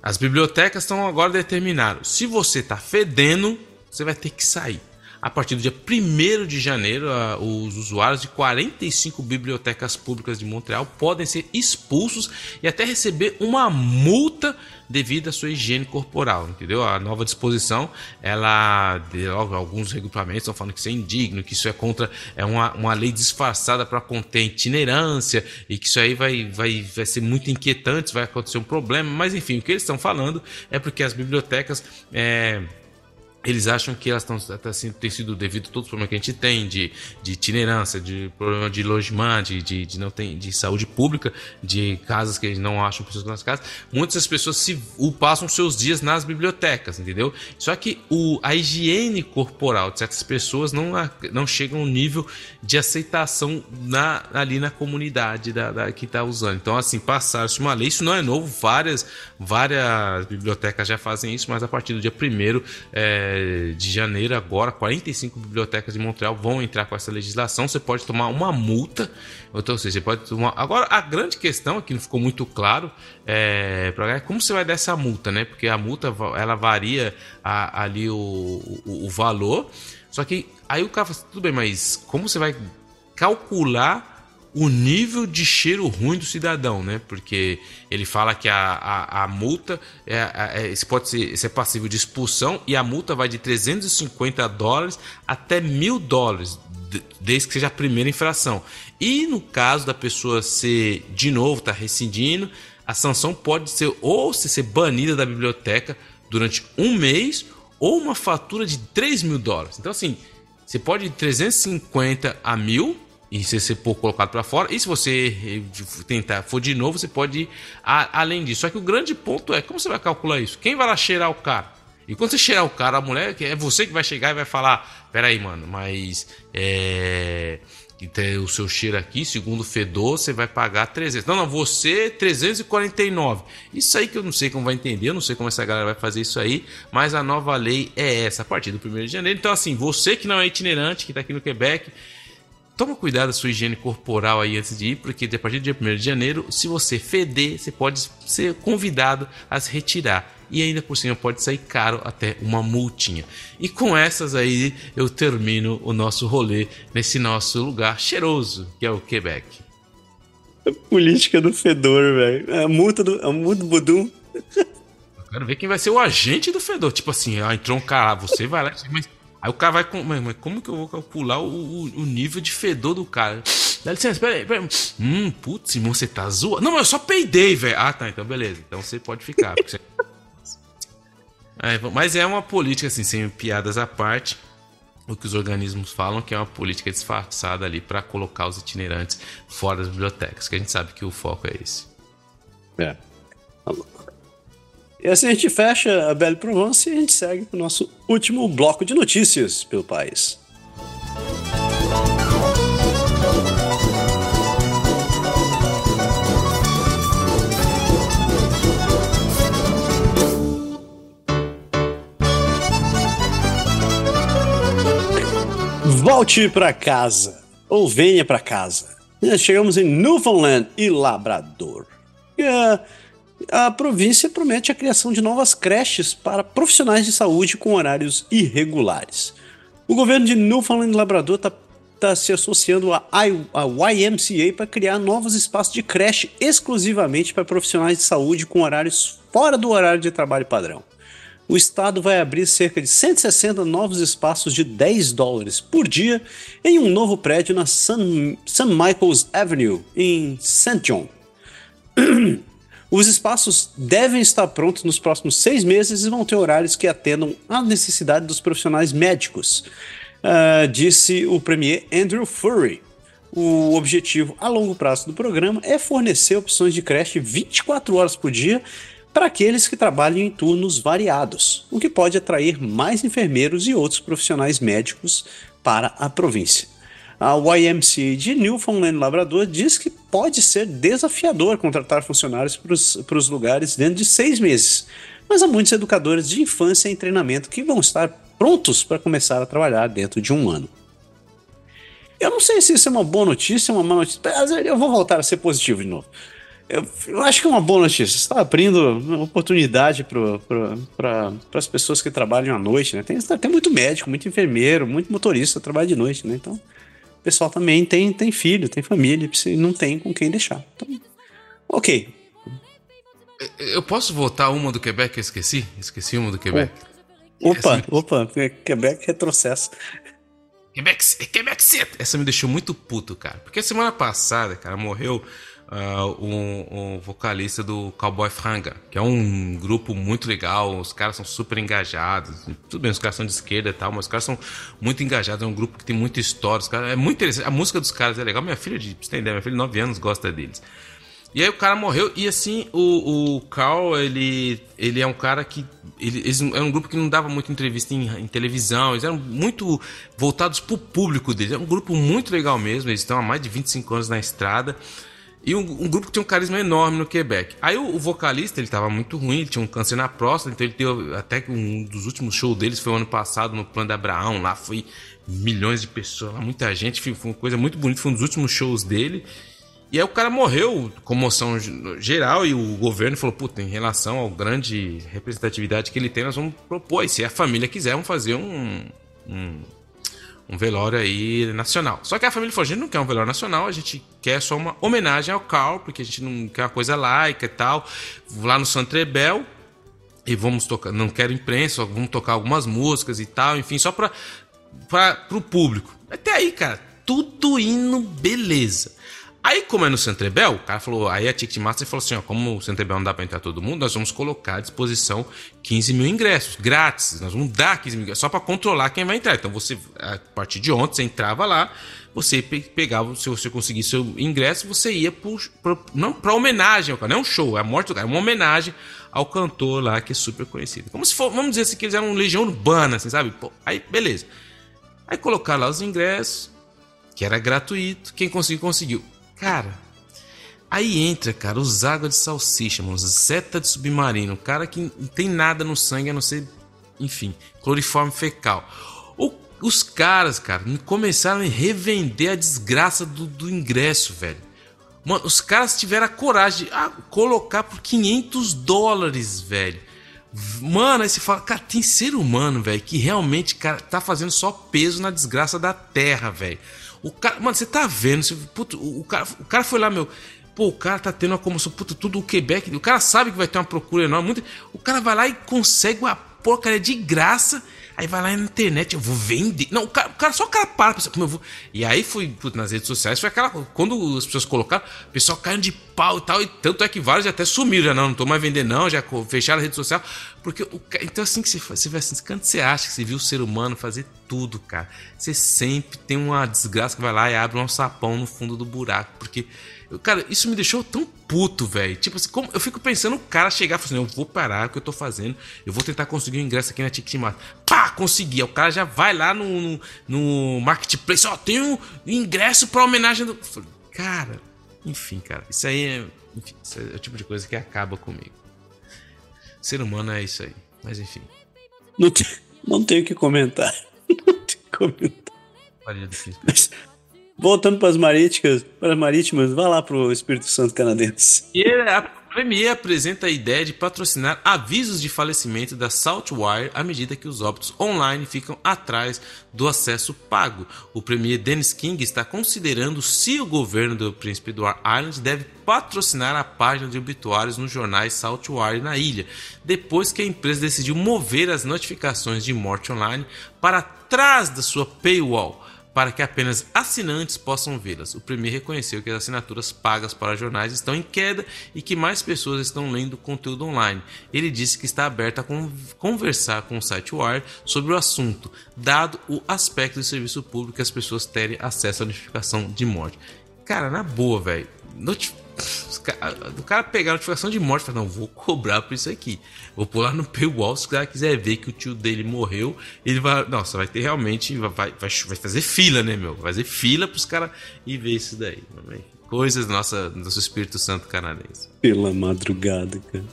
As bibliotecas estão agora determinadas. Se você tá fedendo, você vai ter que sair. A partir do dia 1 de janeiro, os usuários de 45 bibliotecas públicas de Montreal podem ser expulsos e até receber uma multa devido à sua higiene corporal, entendeu? A nova disposição, ela alguns regulamentos estão falando que isso é indigno, que isso é contra é uma, uma lei disfarçada para conter itinerância e que isso aí vai, vai, vai ser muito inquietante, vai acontecer um problema, mas enfim, o que eles estão falando é porque as bibliotecas é, eles acham que elas estão assim, tem sido devido a todos os problemas que a gente tem de, de itinerância, de problema de logement, de, de, de, não tem, de saúde pública, de casas que eles não acham pessoas nas casas. Muitas das pessoas se o, passam seus dias nas bibliotecas, entendeu? Só que o, a higiene corporal de certas pessoas não, não chega a um nível de aceitação na, ali na comunidade da, da que está usando. Então, assim, passar-se uma lei, isso não é novo, várias, várias bibliotecas já fazem isso, mas a partir do dia 1 é, de janeiro agora, 45 bibliotecas de Montreal vão entrar com essa legislação. Você pode tomar uma multa, ou seja, você pode tomar. Agora, a grande questão aqui não ficou muito claro é, é como você vai dar essa multa, né? Porque a multa ela varia a, ali o, o, o valor. Só que aí o cara fala, tudo bem, mas como você vai calcular o nível de cheiro ruim do cidadão, né? Porque ele fala que a, a, a multa é, é, pode ser, ser passível de expulsão e a multa vai de 350 dólares até mil dólares, desde que seja a primeira infração. E no caso da pessoa ser de novo, tá rescindindo, a sanção pode ser ou ser banida da biblioteca durante um mês ou uma fatura de 3 mil dólares. Então, assim, você pode de 350 a mil e se você for colocado para fora. E se você eh, tentar for de novo, você pode ir além disso. Só que o grande ponto é como você vai calcular isso? Quem vai lá cheirar o cara? E quando você cheirar o cara, a mulher, é você que vai chegar e vai falar: Peraí, mano, mas é. Que tem o seu cheiro aqui, segundo o fedor, você vai pagar 300. Não, não, você 349. Isso aí que eu não sei como vai entender, eu não sei como essa galera vai fazer isso aí, mas a nova lei é essa, a partir do 1 de janeiro. Então, assim, você que não é itinerante, que está aqui no Quebec, toma cuidado da sua higiene corporal aí antes de ir, porque a partir do dia 1 de janeiro, se você feder, você pode ser convidado a se retirar. E ainda por cima pode sair caro até uma multinha. E com essas aí eu termino o nosso rolê nesse nosso lugar cheiroso, que é o Quebec. A política do fedor, velho. A multa do, a multa do Budum. Eu quero ver quem vai ser o agente do fedor. Tipo assim, ah, entrou um cara, você vai lá, mas Aí o cara vai com. Mas como que eu vou calcular o, o, o nível de fedor do cara? Dá licença, peraí, peraí. Hum, putz, irmão, você tá zoando. Não, mas eu só peidei, velho. Ah, tá, então beleza. Então você pode ficar. Você... [laughs] É, mas é uma política, assim, sem piadas à parte. O que os organismos falam que é uma política disfarçada ali para colocar os itinerantes fora das bibliotecas, que a gente sabe que o foco é esse. É. E assim a gente fecha a Belle Provence e a gente segue para o nosso último bloco de notícias pelo país. Volte para casa, ou venha para casa. Chegamos em Newfoundland e Labrador. Yeah a província promete a criação de novas creches para profissionais de saúde com horários irregulares. O governo de Newfoundland e Labrador está tá se associando à YMCA para criar novos espaços de creche exclusivamente para profissionais de saúde com horários fora do horário de trabalho padrão. O estado vai abrir cerca de 160 novos espaços de 10 dólares por dia em um novo prédio na St. Michael's Avenue, em St. John. [clears throat] Os espaços devem estar prontos nos próximos seis meses e vão ter horários que atendam à necessidade dos profissionais médicos, uh, disse o premier Andrew Furry. O objetivo a longo prazo do programa é fornecer opções de creche 24 horas por dia para aqueles que trabalham em turnos variados, o que pode atrair mais enfermeiros e outros profissionais médicos para a província. A YMCA de Newfoundland Labrador diz que pode ser desafiador contratar funcionários para os lugares dentro de seis meses, mas há muitos educadores de infância em treinamento que vão estar prontos para começar a trabalhar dentro de um ano. Eu não sei se isso é uma boa notícia uma má notícia, eu vou voltar a ser positivo de novo. eu, eu, acho que é uma boa notícia. Você está abrindo uma oportunidade para as pessoas que trabalham à noite, né? Tem, tem muito médico, muito enfermeiro, muito motorista trabalha de noite, né? Então, pessoal também tem, tem filho, tem família, não tem com quem deixar. Então, ok. Eu posso votar uma do Quebec que eu esqueci? Esqueci uma do Quebec. Opa, Essa... opa, Quebec retrocesso. Quebec, Quebec Essa me deixou muito puto, cara. Porque semana passada, cara, morreu uh, um, um, vocalista do Cowboy Franga, que é um grupo muito legal, os caras são super engajados. Tudo bem, os caras são de esquerda e tal, mas os caras são muito engajados, é um grupo que tem muita história. Os caras, é muito interessante. A música dos caras é legal. Minha filha, de, você tem ideia, minha filha de 9 anos gosta deles. E aí o cara morreu, e assim, o, o Carl, ele, ele é um cara que. Ele, eles, era um grupo que não dava muita entrevista em, em, televisão, eles eram muito voltados pro público deles. É um grupo muito legal mesmo, eles estão há mais de 25 anos na estrada. E um, um, grupo que tinha um carisma enorme no Quebec. Aí o, o, vocalista, ele tava muito ruim, ele tinha um câncer na próstata, então ele deu até que um dos últimos shows deles foi o ano passado no Plano de Abraão, lá foi milhões de pessoas, muita gente, foi uma coisa muito bonita, foi um dos últimos shows dele. E aí o cara morreu, comoção geral, e o governo falou, puta, em relação à grande representatividade que ele tem, nós vamos propor, e se a família quiser, vamos fazer um, um um velório aí nacional. Só que a família gente não quer um velório nacional, a gente quer só uma homenagem ao Carl, porque a gente não quer uma coisa laica e tal. Lá no Santrebel, e vamos tocar, não quero imprensa, vamos tocar algumas músicas e tal, enfim, só para o público. Até aí, cara, tudo indo beleza. Aí, como é no Centrebel, o cara falou, aí a Ticketmaster falou assim: ó, como o Centrebel não dá para entrar todo mundo, nós vamos colocar à disposição 15 mil ingressos, grátis. Nós vamos dar 15 mil só para controlar quem vai entrar. Então, você, a partir de ontem, você entrava lá, você pegava, se você conseguisse seu ingresso, você ia para homenagem ao cara, não é um show, é a morte do cara, é uma homenagem ao cantor lá que é super conhecido. Como se for, vamos dizer assim, que eles eram legião urbana, assim, sabe? Pô, aí, beleza. Aí colocaram lá os ingressos, que era gratuito, quem conseguiu, conseguiu. Cara, aí entra, cara, os águas de salsicha, mano, zeta de submarino, cara que não tem nada no sangue a não ser, enfim, cloriforme fecal. O, os caras, cara, começaram a revender a desgraça do, do ingresso, velho. Mano, os caras tiveram a coragem de ah, colocar por 500 dólares, velho. Mano, aí você fala, cara, tem ser humano, velho, que realmente, cara, tá fazendo só peso na desgraça da terra, velho. O cara, mano, você tá vendo? Você, puto, o, cara, o cara foi lá, meu. Pô, o cara tá tendo uma comoção, puta, tudo o Quebec. O cara sabe que vai ter uma procura enorme. Muito, o cara vai lá e consegue uma porcaria de graça Aí vai lá na internet, eu vou vender. Não, o cara, o cara só o cara para, pensa, como eu vou. E aí fui nas redes sociais, foi aquela. Quando as pessoas colocaram, o pessoal caindo de pau e tal. E tanto é que vários já até sumiram, já não, não tô mais vendendo, não, já fecharam a rede social. Porque o, então assim que você faz, você vai assim, quando você acha que você viu o ser humano fazer tudo, cara, você sempre tem uma desgraça que vai lá e abre um sapão no fundo do buraco. Porque Cara, isso me deixou tão puto, velho. Tipo assim, como, eu fico pensando o cara chegar e falar assim: eu vou parar o que eu tô fazendo, eu vou tentar conseguir um ingresso aqui na Ticketmaster. Pá, consegui. O cara já vai lá no, no, no Marketplace, ó, tem um ingresso pra homenagem do. Cara, enfim, cara, isso aí é, enfim, isso é o tipo de coisa que acaba comigo. Ser humano é isso aí, mas enfim. Não, te, não tenho o que comentar. [laughs] Não tenho que comentar. Mas, Voltando para as marítimas, para as marítimas, vá lá para o Espírito Santo canadense. E a Premier apresenta a ideia de patrocinar avisos de falecimento da Saltwire à medida que os óbitos online ficam atrás do acesso pago. O Premier Dennis King está considerando se o governo do Príncipe Edward Island deve patrocinar a página de obituários nos jornais Saltwire na ilha, depois que a empresa decidiu mover as notificações de morte online para trás da sua paywall para que apenas assinantes possam vê-las. O Premier reconheceu que as assinaturas pagas para jornais estão em queda e que mais pessoas estão lendo conteúdo online. Ele disse que está aberto a conversar com o site Wire sobre o assunto, dado o aspecto de serviço público que as pessoas terem acesso à notificação de morte. Cara, na boa, velho. Notificação o cara pegar a notificação de morte e falar, não, vou cobrar por isso aqui. Vou pular no paywall, se o cara quiser ver que o tio dele morreu, ele vai. Nossa, vai ter realmente. Vai, vai, vai fazer fila, né, meu? Vai fazer fila pros caras ir ver isso daí. Coisas do nosso, nosso Espírito Santo canadense. Pela madrugada, cara.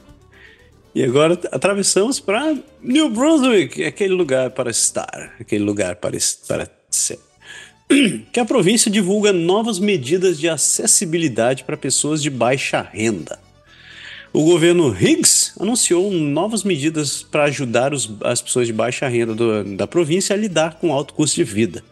E agora atravessamos para New Brunswick, aquele lugar para estar, aquele lugar para, para ser. [clears throat] que a província divulga novas medidas de acessibilidade para pessoas de baixa renda. O governo Higgs anunciou novas medidas para ajudar os, as pessoas de baixa renda do, da província a lidar com alto custo de vida.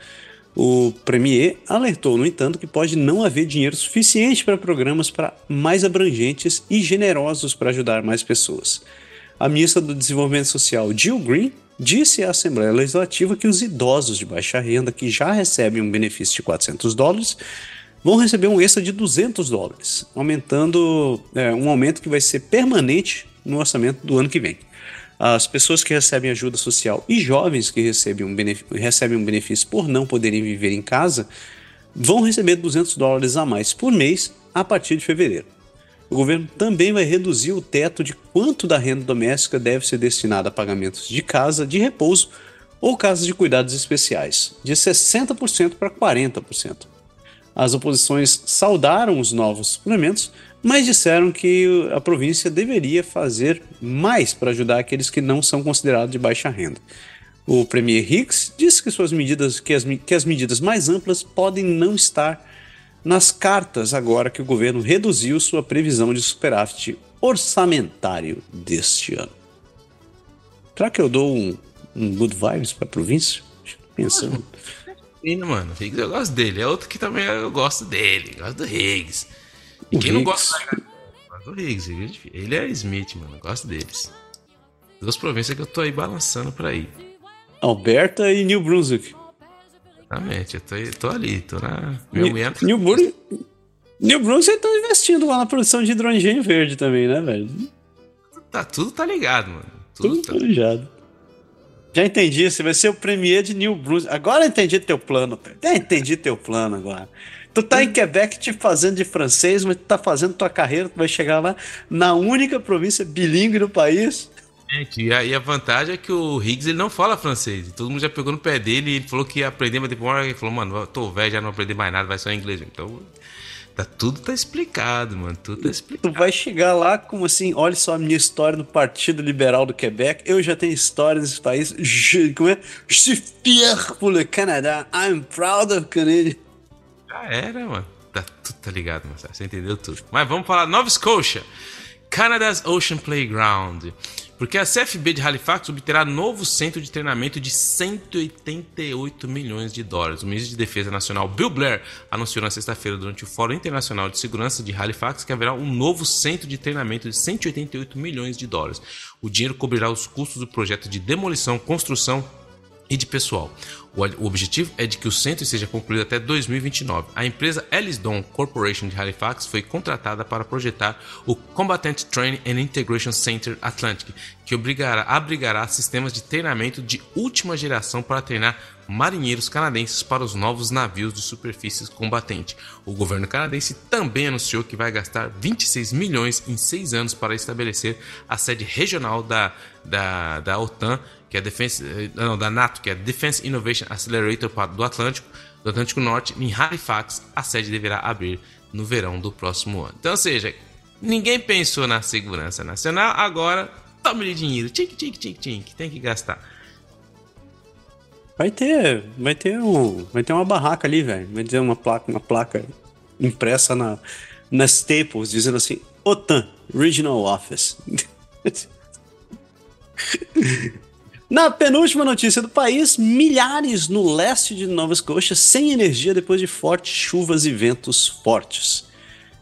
O Premier alertou, no entanto, que pode não haver dinheiro suficiente para programas para mais abrangentes e generosos para ajudar mais pessoas. A ministra do Desenvolvimento Social, Jill Green, disse à Assembleia Legislativa que os idosos de baixa renda que já recebem um benefício de 400 dólares vão receber um extra de 200 dólares, aumentando é, um aumento que vai ser permanente no orçamento do ano que vem. As pessoas que recebem ajuda social e jovens que recebem um, recebem um benefício por não poderem viver em casa vão receber 200 dólares a mais por mês a partir de fevereiro. O governo também vai reduzir o teto de quanto da renda doméstica deve ser destinada a pagamentos de casa, de repouso ou casas de cuidados especiais, de 60% para 40%. As oposições saudaram os novos suplementos, mas disseram que a província deveria fazer mais para ajudar aqueles que não são considerados de baixa renda. O premier Hicks disse que suas medidas, que as, que as medidas mais amplas podem não estar nas cartas agora que o governo reduziu sua previsão de superávit orçamentário deste ano. Será que eu dou um, um good vibes para a província? Pensando fino, mano. Higgs eu gosto dele. É outro que também eu gosto dele. Gosto do Higgs. E quem não gosta do Higgs? Ele é Smith, mano. Eu gosto deles. Duas províncias que eu tô aí balançando pra ir. Alberta e New Brunswick. Exatamente, eu tô, tô ali, tô na. Meu New, New, Brunswick. New Brunswick tá investindo lá na produção de hidrogênio verde também, né, velho? Tá, tudo tá ligado, mano. Tudo, tudo tá ligado. Já entendi, você vai ser o premier de New Brunswick. Agora eu entendi teu plano, Já entendi teu plano agora. Tu tá em Quebec te fazendo de francês, mas tu tá fazendo tua carreira, tu vai chegar lá na única província bilíngue do país. Gente, e a, e a, vantagem é que o Higgs ele não fala francês. Todo mundo já pegou no pé dele e ele falou que ia aprender, mas depois ele falou, mano, tô velho, já não aprendi mais nada, vai só em inglês. Então, Tá, tudo tá explicado, mano. Tudo tá explicado. Tu vai chegar lá como assim, olha só a minha história no Partido Liberal do Quebec. Eu já tenho história nesse país. Je, como é? Je suis fier pour le Canada. I'm proud of Canada. Já era, mano. Tá, tudo tá ligado, mano. Você entendeu tudo. Mas vamos falar Nova Scotia. Canada's Ocean Playground. Porque a CFB de Halifax obterá novo centro de treinamento de 188 milhões de dólares. O ministro de Defesa Nacional Bill Blair anunciou na sexta-feira durante o Fórum Internacional de Segurança de Halifax que haverá um novo centro de treinamento de 188 milhões de dólares. O dinheiro cobrirá os custos do projeto de demolição, construção e de pessoal. O objetivo é de que o centro seja concluído até 2029. A empresa Ellisdon Corporation de Halifax foi contratada para projetar o Combatant Training and Integration Center Atlantic, que obrigará, abrigará sistemas de treinamento de última geração para treinar marinheiros canadenses para os novos navios de superfície combatente. O governo canadense também anunciou que vai gastar 26 milhões em seis anos para estabelecer a sede regional da, da, da OTAN que é Defense, eh, não, da NATO, que é Defense Innovation Accelerator do Atlântico, do Atlântico Norte, em Halifax, a sede deverá abrir no verão do próximo ano. Então, ou seja, ninguém pensou na segurança nacional, agora tome dinheiro, tink, tink, tink, tink, tem que gastar. Vai ter, vai ter um, vai ter uma barraca ali, velho. Vai ter uma placa, uma placa impressa na, na Staples dizendo assim: OTAN Regional Office. [laughs] Na penúltima notícia do país, milhares no leste de Nova Escócia sem energia depois de fortes chuvas e ventos fortes.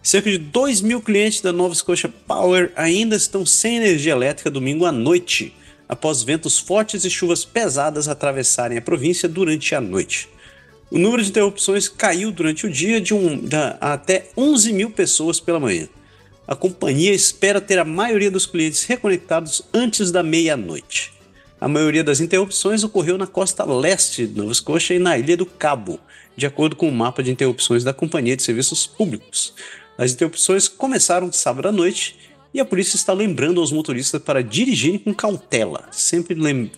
Cerca de 2 mil clientes da Nova Scotia Power ainda estão sem energia elétrica domingo à noite, após ventos fortes e chuvas pesadas atravessarem a província durante a noite. O número de interrupções caiu durante o dia de um, da, até 11 mil pessoas pela manhã. A companhia espera ter a maioria dos clientes reconectados antes da meia-noite. A maioria das interrupções ocorreu na costa leste de Nova Escócia e na Ilha do Cabo, de acordo com o mapa de interrupções da Companhia de Serviços Públicos. As interrupções começaram sábado à noite e a polícia está lembrando aos motoristas para dirigirem com cautela, sempre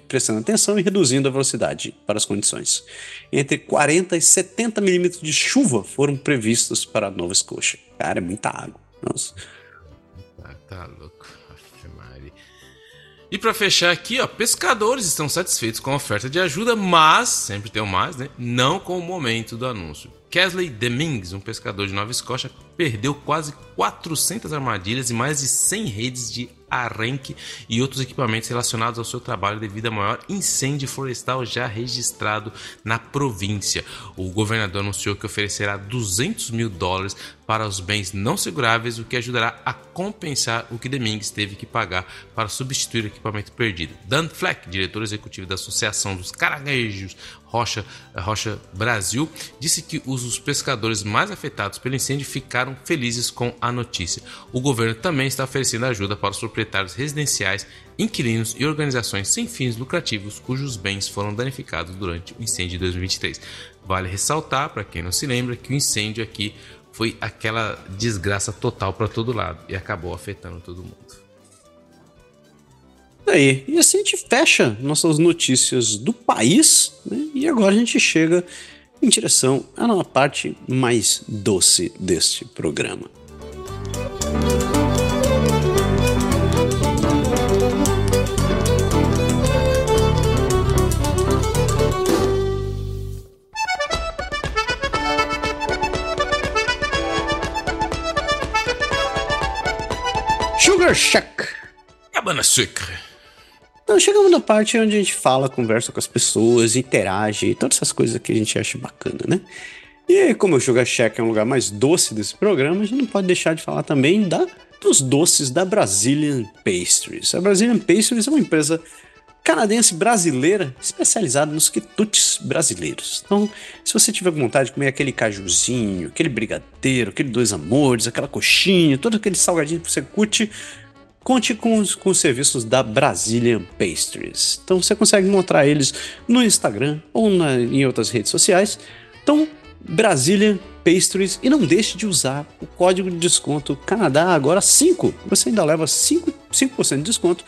prestando atenção e reduzindo a velocidade para as condições. Entre 40 e 70 milímetros de chuva foram previstos para Nova Escócia. Cara, é muita água. Nossa. Tá, tá louco. E para fechar aqui, ó, pescadores estão satisfeitos com a oferta de ajuda, mas sempre tem o mais, né? Não com o momento do anúncio. Kesley Demings, um pescador de Nova Escócia, perdeu quase 400 armadilhas e mais de 100 redes de arranque e outros equipamentos relacionados ao seu trabalho devido ao maior incêndio florestal já registrado na província. O governador anunciou que oferecerá 200 mil dólares para os bens não seguráveis, o que ajudará a compensar o que Domingues teve que pagar para substituir o equipamento perdido. Dan Fleck, diretor executivo da Associação dos Caranguejos Rocha, Rocha Brasil, disse que os pescadores mais afetados pelo incêndio ficaram felizes com a notícia. O governo também está oferecendo ajuda para os proprietários residenciais, inquilinos e organizações sem fins lucrativos cujos bens foram danificados durante o incêndio de 2023. Vale ressaltar, para quem não se lembra, que o incêndio aqui foi aquela desgraça total para todo lado e acabou afetando todo mundo. Aí, e assim a gente fecha nossas notícias do país, né? e agora a gente chega em direção à parte mais doce deste programa. Sugar Shack. Cabana Sucre. Então chegamos na parte onde a gente fala, conversa com as pessoas, interage, todas essas coisas que a gente acha bacana, né? E como o Sugar Shack é um lugar mais doce desse programa, a gente não pode deixar de falar também da, dos doces da Brazilian Pastries. A Brazilian Pastries é uma empresa canadense brasileira especializada nos quitutes brasileiros. Então, se você tiver vontade de comer aquele cajuzinho, aquele brigadeiro, aquele dois amores, aquela coxinha, todo aquele salgadinho que você curte, conte com os, com os serviços da Brazilian Pastries. Então você consegue encontrar eles no Instagram ou na, em outras redes sociais. Então, Brazilian Pastries e não deixe de usar o código de desconto Canadá agora 5. Você ainda leva 5%, 5 de desconto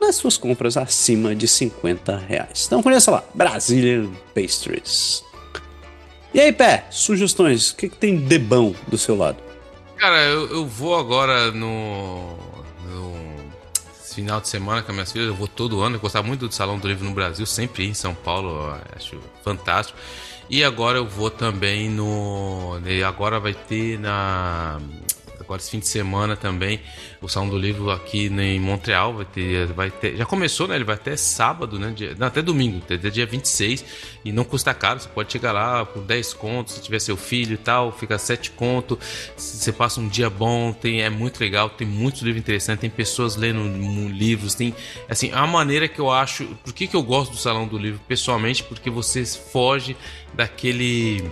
nas suas compras acima de 50 reais. Então conheça lá, Brazilian Pastries. E aí, Pé, sugestões? O que, que tem de bom do seu lado? Cara, eu, eu vou agora no, no final de semana com as minhas filhas. Eu vou todo ano. Eu gostava muito do Salão do Livro no Brasil, sempre em São Paulo. Acho fantástico. E agora eu vou também no. Agora vai ter na agora esse fim de semana também o Salão do Livro aqui em Montreal vai ter, vai ter, já começou, né? Ele vai até sábado, né? Dia, não, até domingo, até dia 26 e não custa caro, você pode chegar lá por 10 contos, se tiver seu filho e tal, fica 7 conto, você passa um dia bom, tem é muito legal, tem muitos livros interessantes, tem pessoas lendo livros, tem assim, a maneira que eu acho, por que que eu gosto do Salão do Livro pessoalmente? Porque você foge daquele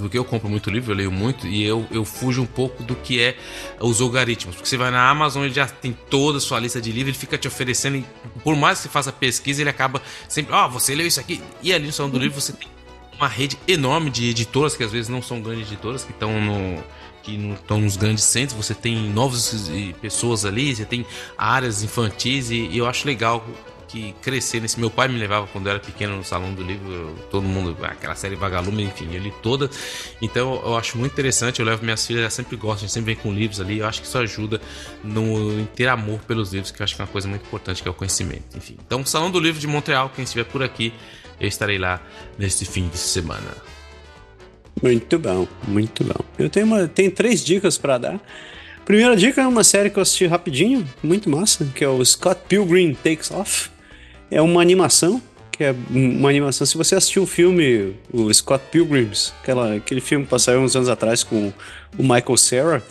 porque eu compro muito livro, eu leio muito e eu, eu fujo um pouco do que é os algoritmos. Porque você vai na Amazon, ele já tem toda a sua lista de livros, ele fica te oferecendo, por mais que você faça pesquisa, ele acaba sempre, ó, oh, você leu isso aqui. E ali no salão do livro você tem uma rede enorme de editoras, que às vezes não são grandes editoras, que estão no que estão nos grandes centros, você tem novas pessoas ali, você tem áreas infantis e, e eu acho legal que crescer nesse. Meu pai me levava quando eu era pequeno no salão do livro, todo mundo, aquela série Vagalume, enfim, eu li toda. Então eu acho muito interessante. Eu levo minhas filhas, elas sempre gostam, sempre vem com livros ali. Eu acho que isso ajuda no, em ter amor pelos livros, que eu acho que é uma coisa muito importante, que é o conhecimento. Enfim, então, Salão do Livro de Montreal, quem estiver por aqui, eu estarei lá neste fim de semana. Muito bom, muito bom. Eu tenho, uma, tenho três dicas para dar. Primeira dica é uma série que eu assisti rapidinho, muito massa, que é o Scott Pilgrim Takes Off é uma animação, que é uma animação. Se você assistiu o filme, o Scott Pilgrims, aquela, aquele filme que passou uns anos atrás com o Michael Cera,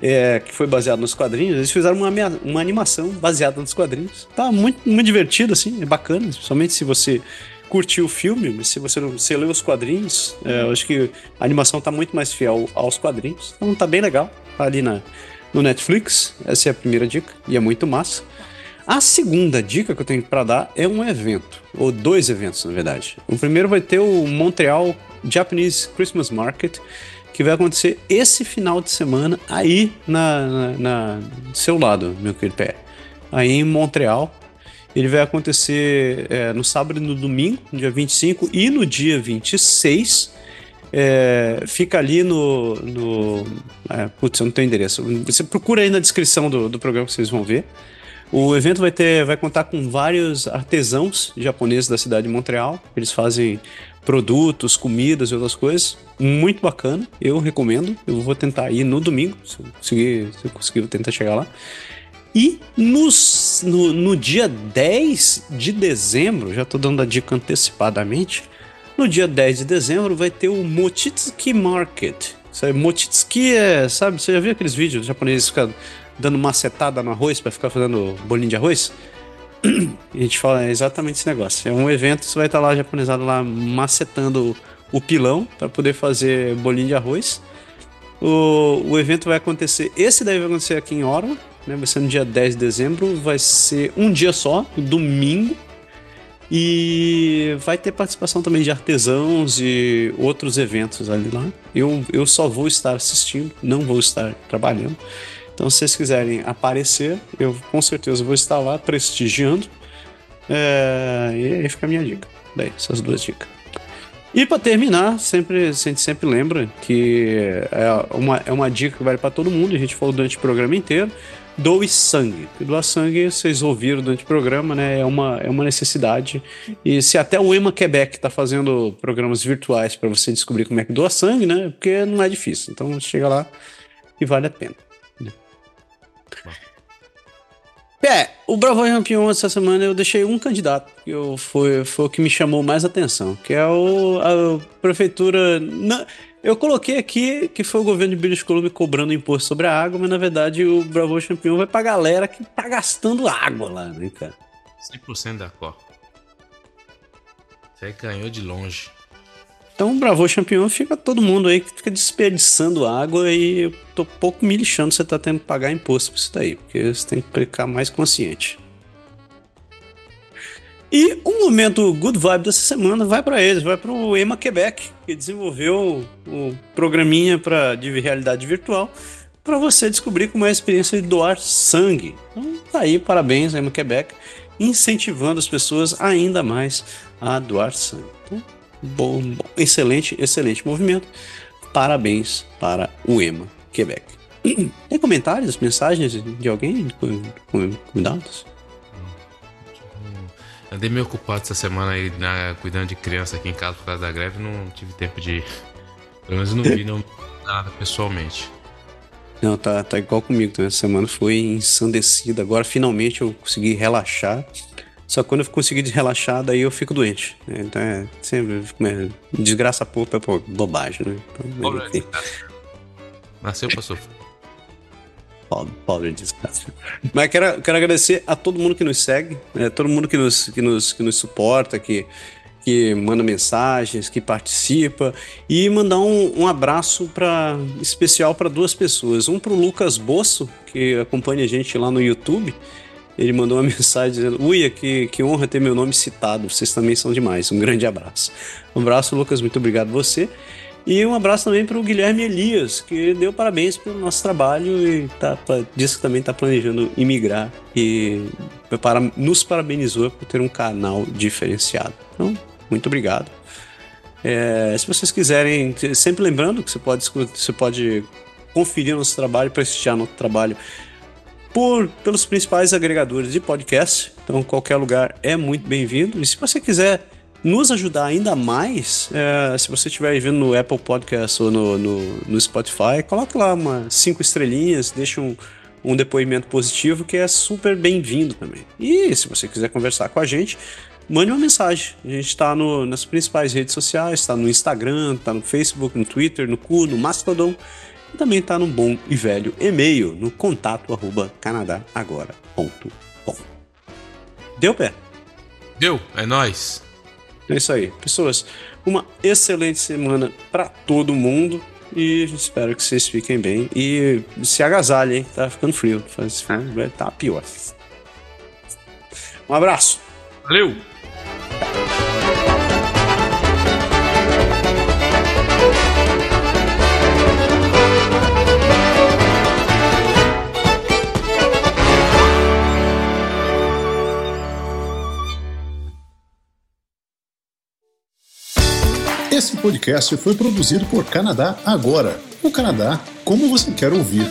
é, que foi baseado nos quadrinhos, eles fizeram uma, uma animação baseada nos quadrinhos. Tá muito, muito divertido, assim, é bacana, somente se você curtiu o filme, mas se você não se leu os quadrinhos, é, eu acho que a animação tá muito mais fiel aos quadrinhos. Então tá bem legal, tá ali na, no Netflix, essa é a primeira dica, e é muito massa. A segunda dica que eu tenho para dar é um evento, ou dois eventos, na verdade. O primeiro vai ter o Montreal Japanese Christmas Market, que vai acontecer esse final de semana aí na, na, na do seu lado, meu querido pé. Aí em Montreal. Ele vai acontecer é, no sábado e no domingo, no dia 25 e no dia 26. É, fica ali no. no é, putz, eu não tenho endereço. Você procura aí na descrição do, do programa que vocês vão ver. O evento vai ter, vai contar com vários artesãos japoneses da cidade de Montreal. Eles fazem produtos, comidas e outras coisas. Muito bacana, eu recomendo. Eu vou tentar ir no domingo, se eu conseguir, se eu conseguir vou tentar chegar lá. E nos, no, no dia 10 de dezembro, já estou dando a dica antecipadamente, no dia 10 de dezembro vai ter o Mochitsuki Market. Sabe, Mochitsuki é, sabe, você já viu aqueles vídeos japoneses ficando dando macetada no arroz para ficar fazendo bolinho de arroz? [clears throat] A gente fala exatamente esse negócio. É um evento, você vai estar lá japonesado lá macetando o pilão para poder fazer bolinho de arroz. O, o evento vai acontecer, esse daí vai acontecer aqui em Orla, né? Vai ser no dia 10 de dezembro, vai ser um dia só, domingo. E vai ter participação também de artesãos e outros eventos ali lá. Eu, eu só vou estar assistindo, não vou estar trabalhando. Então, se vocês quiserem aparecer, eu com certeza vou estar lá prestigiando. É, e aí fica a minha dica. Daí, essas duas dicas. E para terminar, sempre, a gente sempre lembra que é uma, é uma dica que vale para todo mundo, a gente falou durante o programa inteiro. Doe sangue. Doar sangue, vocês ouviram durante o programa, né? É uma, é uma necessidade. E se até o EMA Quebec está fazendo programas virtuais para você descobrir como é que doa sangue, né? Porque não é difícil. Então chega lá e vale a pena. É, o Bravo Campeão essa semana eu deixei um candidato, que eu, foi, foi o que me chamou mais atenção, que é o, a prefeitura. Na, eu coloquei aqui que foi o governo de British Columbia cobrando imposto sobre a água, mas na verdade o Bravo Campeão vai pra galera que tá gastando água lá, né, cara? 100% da cor. Você ganhou de longe. Então, Bravo Campeão fica todo mundo aí que fica desperdiçando água e eu tô pouco me lixando você tá tendo que pagar imposto por isso daí, porque você tem que ficar mais consciente. E o momento good vibe dessa semana vai para eles, vai para o EMA Quebec, que desenvolveu o programinha para de realidade virtual para você descobrir como é a experiência de doar sangue. Então, tá aí, parabéns EMA Quebec, incentivando as pessoas ainda mais a doar sangue. Então, Bom, bom, excelente, excelente movimento. Parabéns para o EMA Quebec. [clears throat] Tem comentários, mensagens de alguém? Cuidados? Andei meio ocupado essa semana aí na, cuidando de criança aqui em casa por causa da greve, não tive tempo de. Pelo menos não vi não, nada pessoalmente. Não, tá, tá igual comigo. Essa semana foi ensandecida. Agora finalmente eu consegui relaxar. Só que quando eu conseguir relaxar, daí eu fico doente. Né? Então é sempre é, desgraça pouco é pô, bobagem, né? Então, Nasceu pra sofrer. Pobre desgraça. Mas quero, quero agradecer a todo mundo que nos segue, né? todo mundo que nos, que nos, que nos suporta, que, que manda mensagens, que participa e mandar um, um abraço pra, especial para duas pessoas. Um para o Lucas Bosso, que acompanha a gente lá no YouTube ele mandou uma [laughs] mensagem dizendo: Uia, que, que honra ter meu nome citado, vocês também são demais. Um grande abraço. Um abraço, Lucas, muito obrigado você. E um abraço também para o Guilherme Elias, que deu parabéns pelo nosso trabalho e tá, disse que também está planejando imigrar e nos parabenizou por ter um canal diferenciado. Então, muito obrigado. É, se vocês quiserem, sempre lembrando que você pode, você pode conferir nosso trabalho, prestigiar nosso trabalho por, pelos principais agregadores de podcast. Então, qualquer lugar é muito bem-vindo. E se você quiser nos ajudar ainda mais, é, se você estiver vendo no Apple Podcast ou no, no, no Spotify, coloque lá umas cinco estrelinhas, deixa um, um depoimento positivo que é super bem-vindo também. E se você quiser conversar com a gente, mande uma mensagem. A gente está nas principais redes sociais, está no Instagram, está no Facebook, no Twitter, no Cu, no Mastodon. E também está no bom e velho e-mail no contato arroba canadagora.com. Deu pé? Deu, é nós. É isso aí. Pessoas, uma excelente semana para todo mundo e espero que vocês fiquem bem e se agasalhem, tá ficando frio. Tá pior. Um abraço. Valeu! Esse podcast foi produzido por Canadá Agora. O Canadá como você quer ouvir.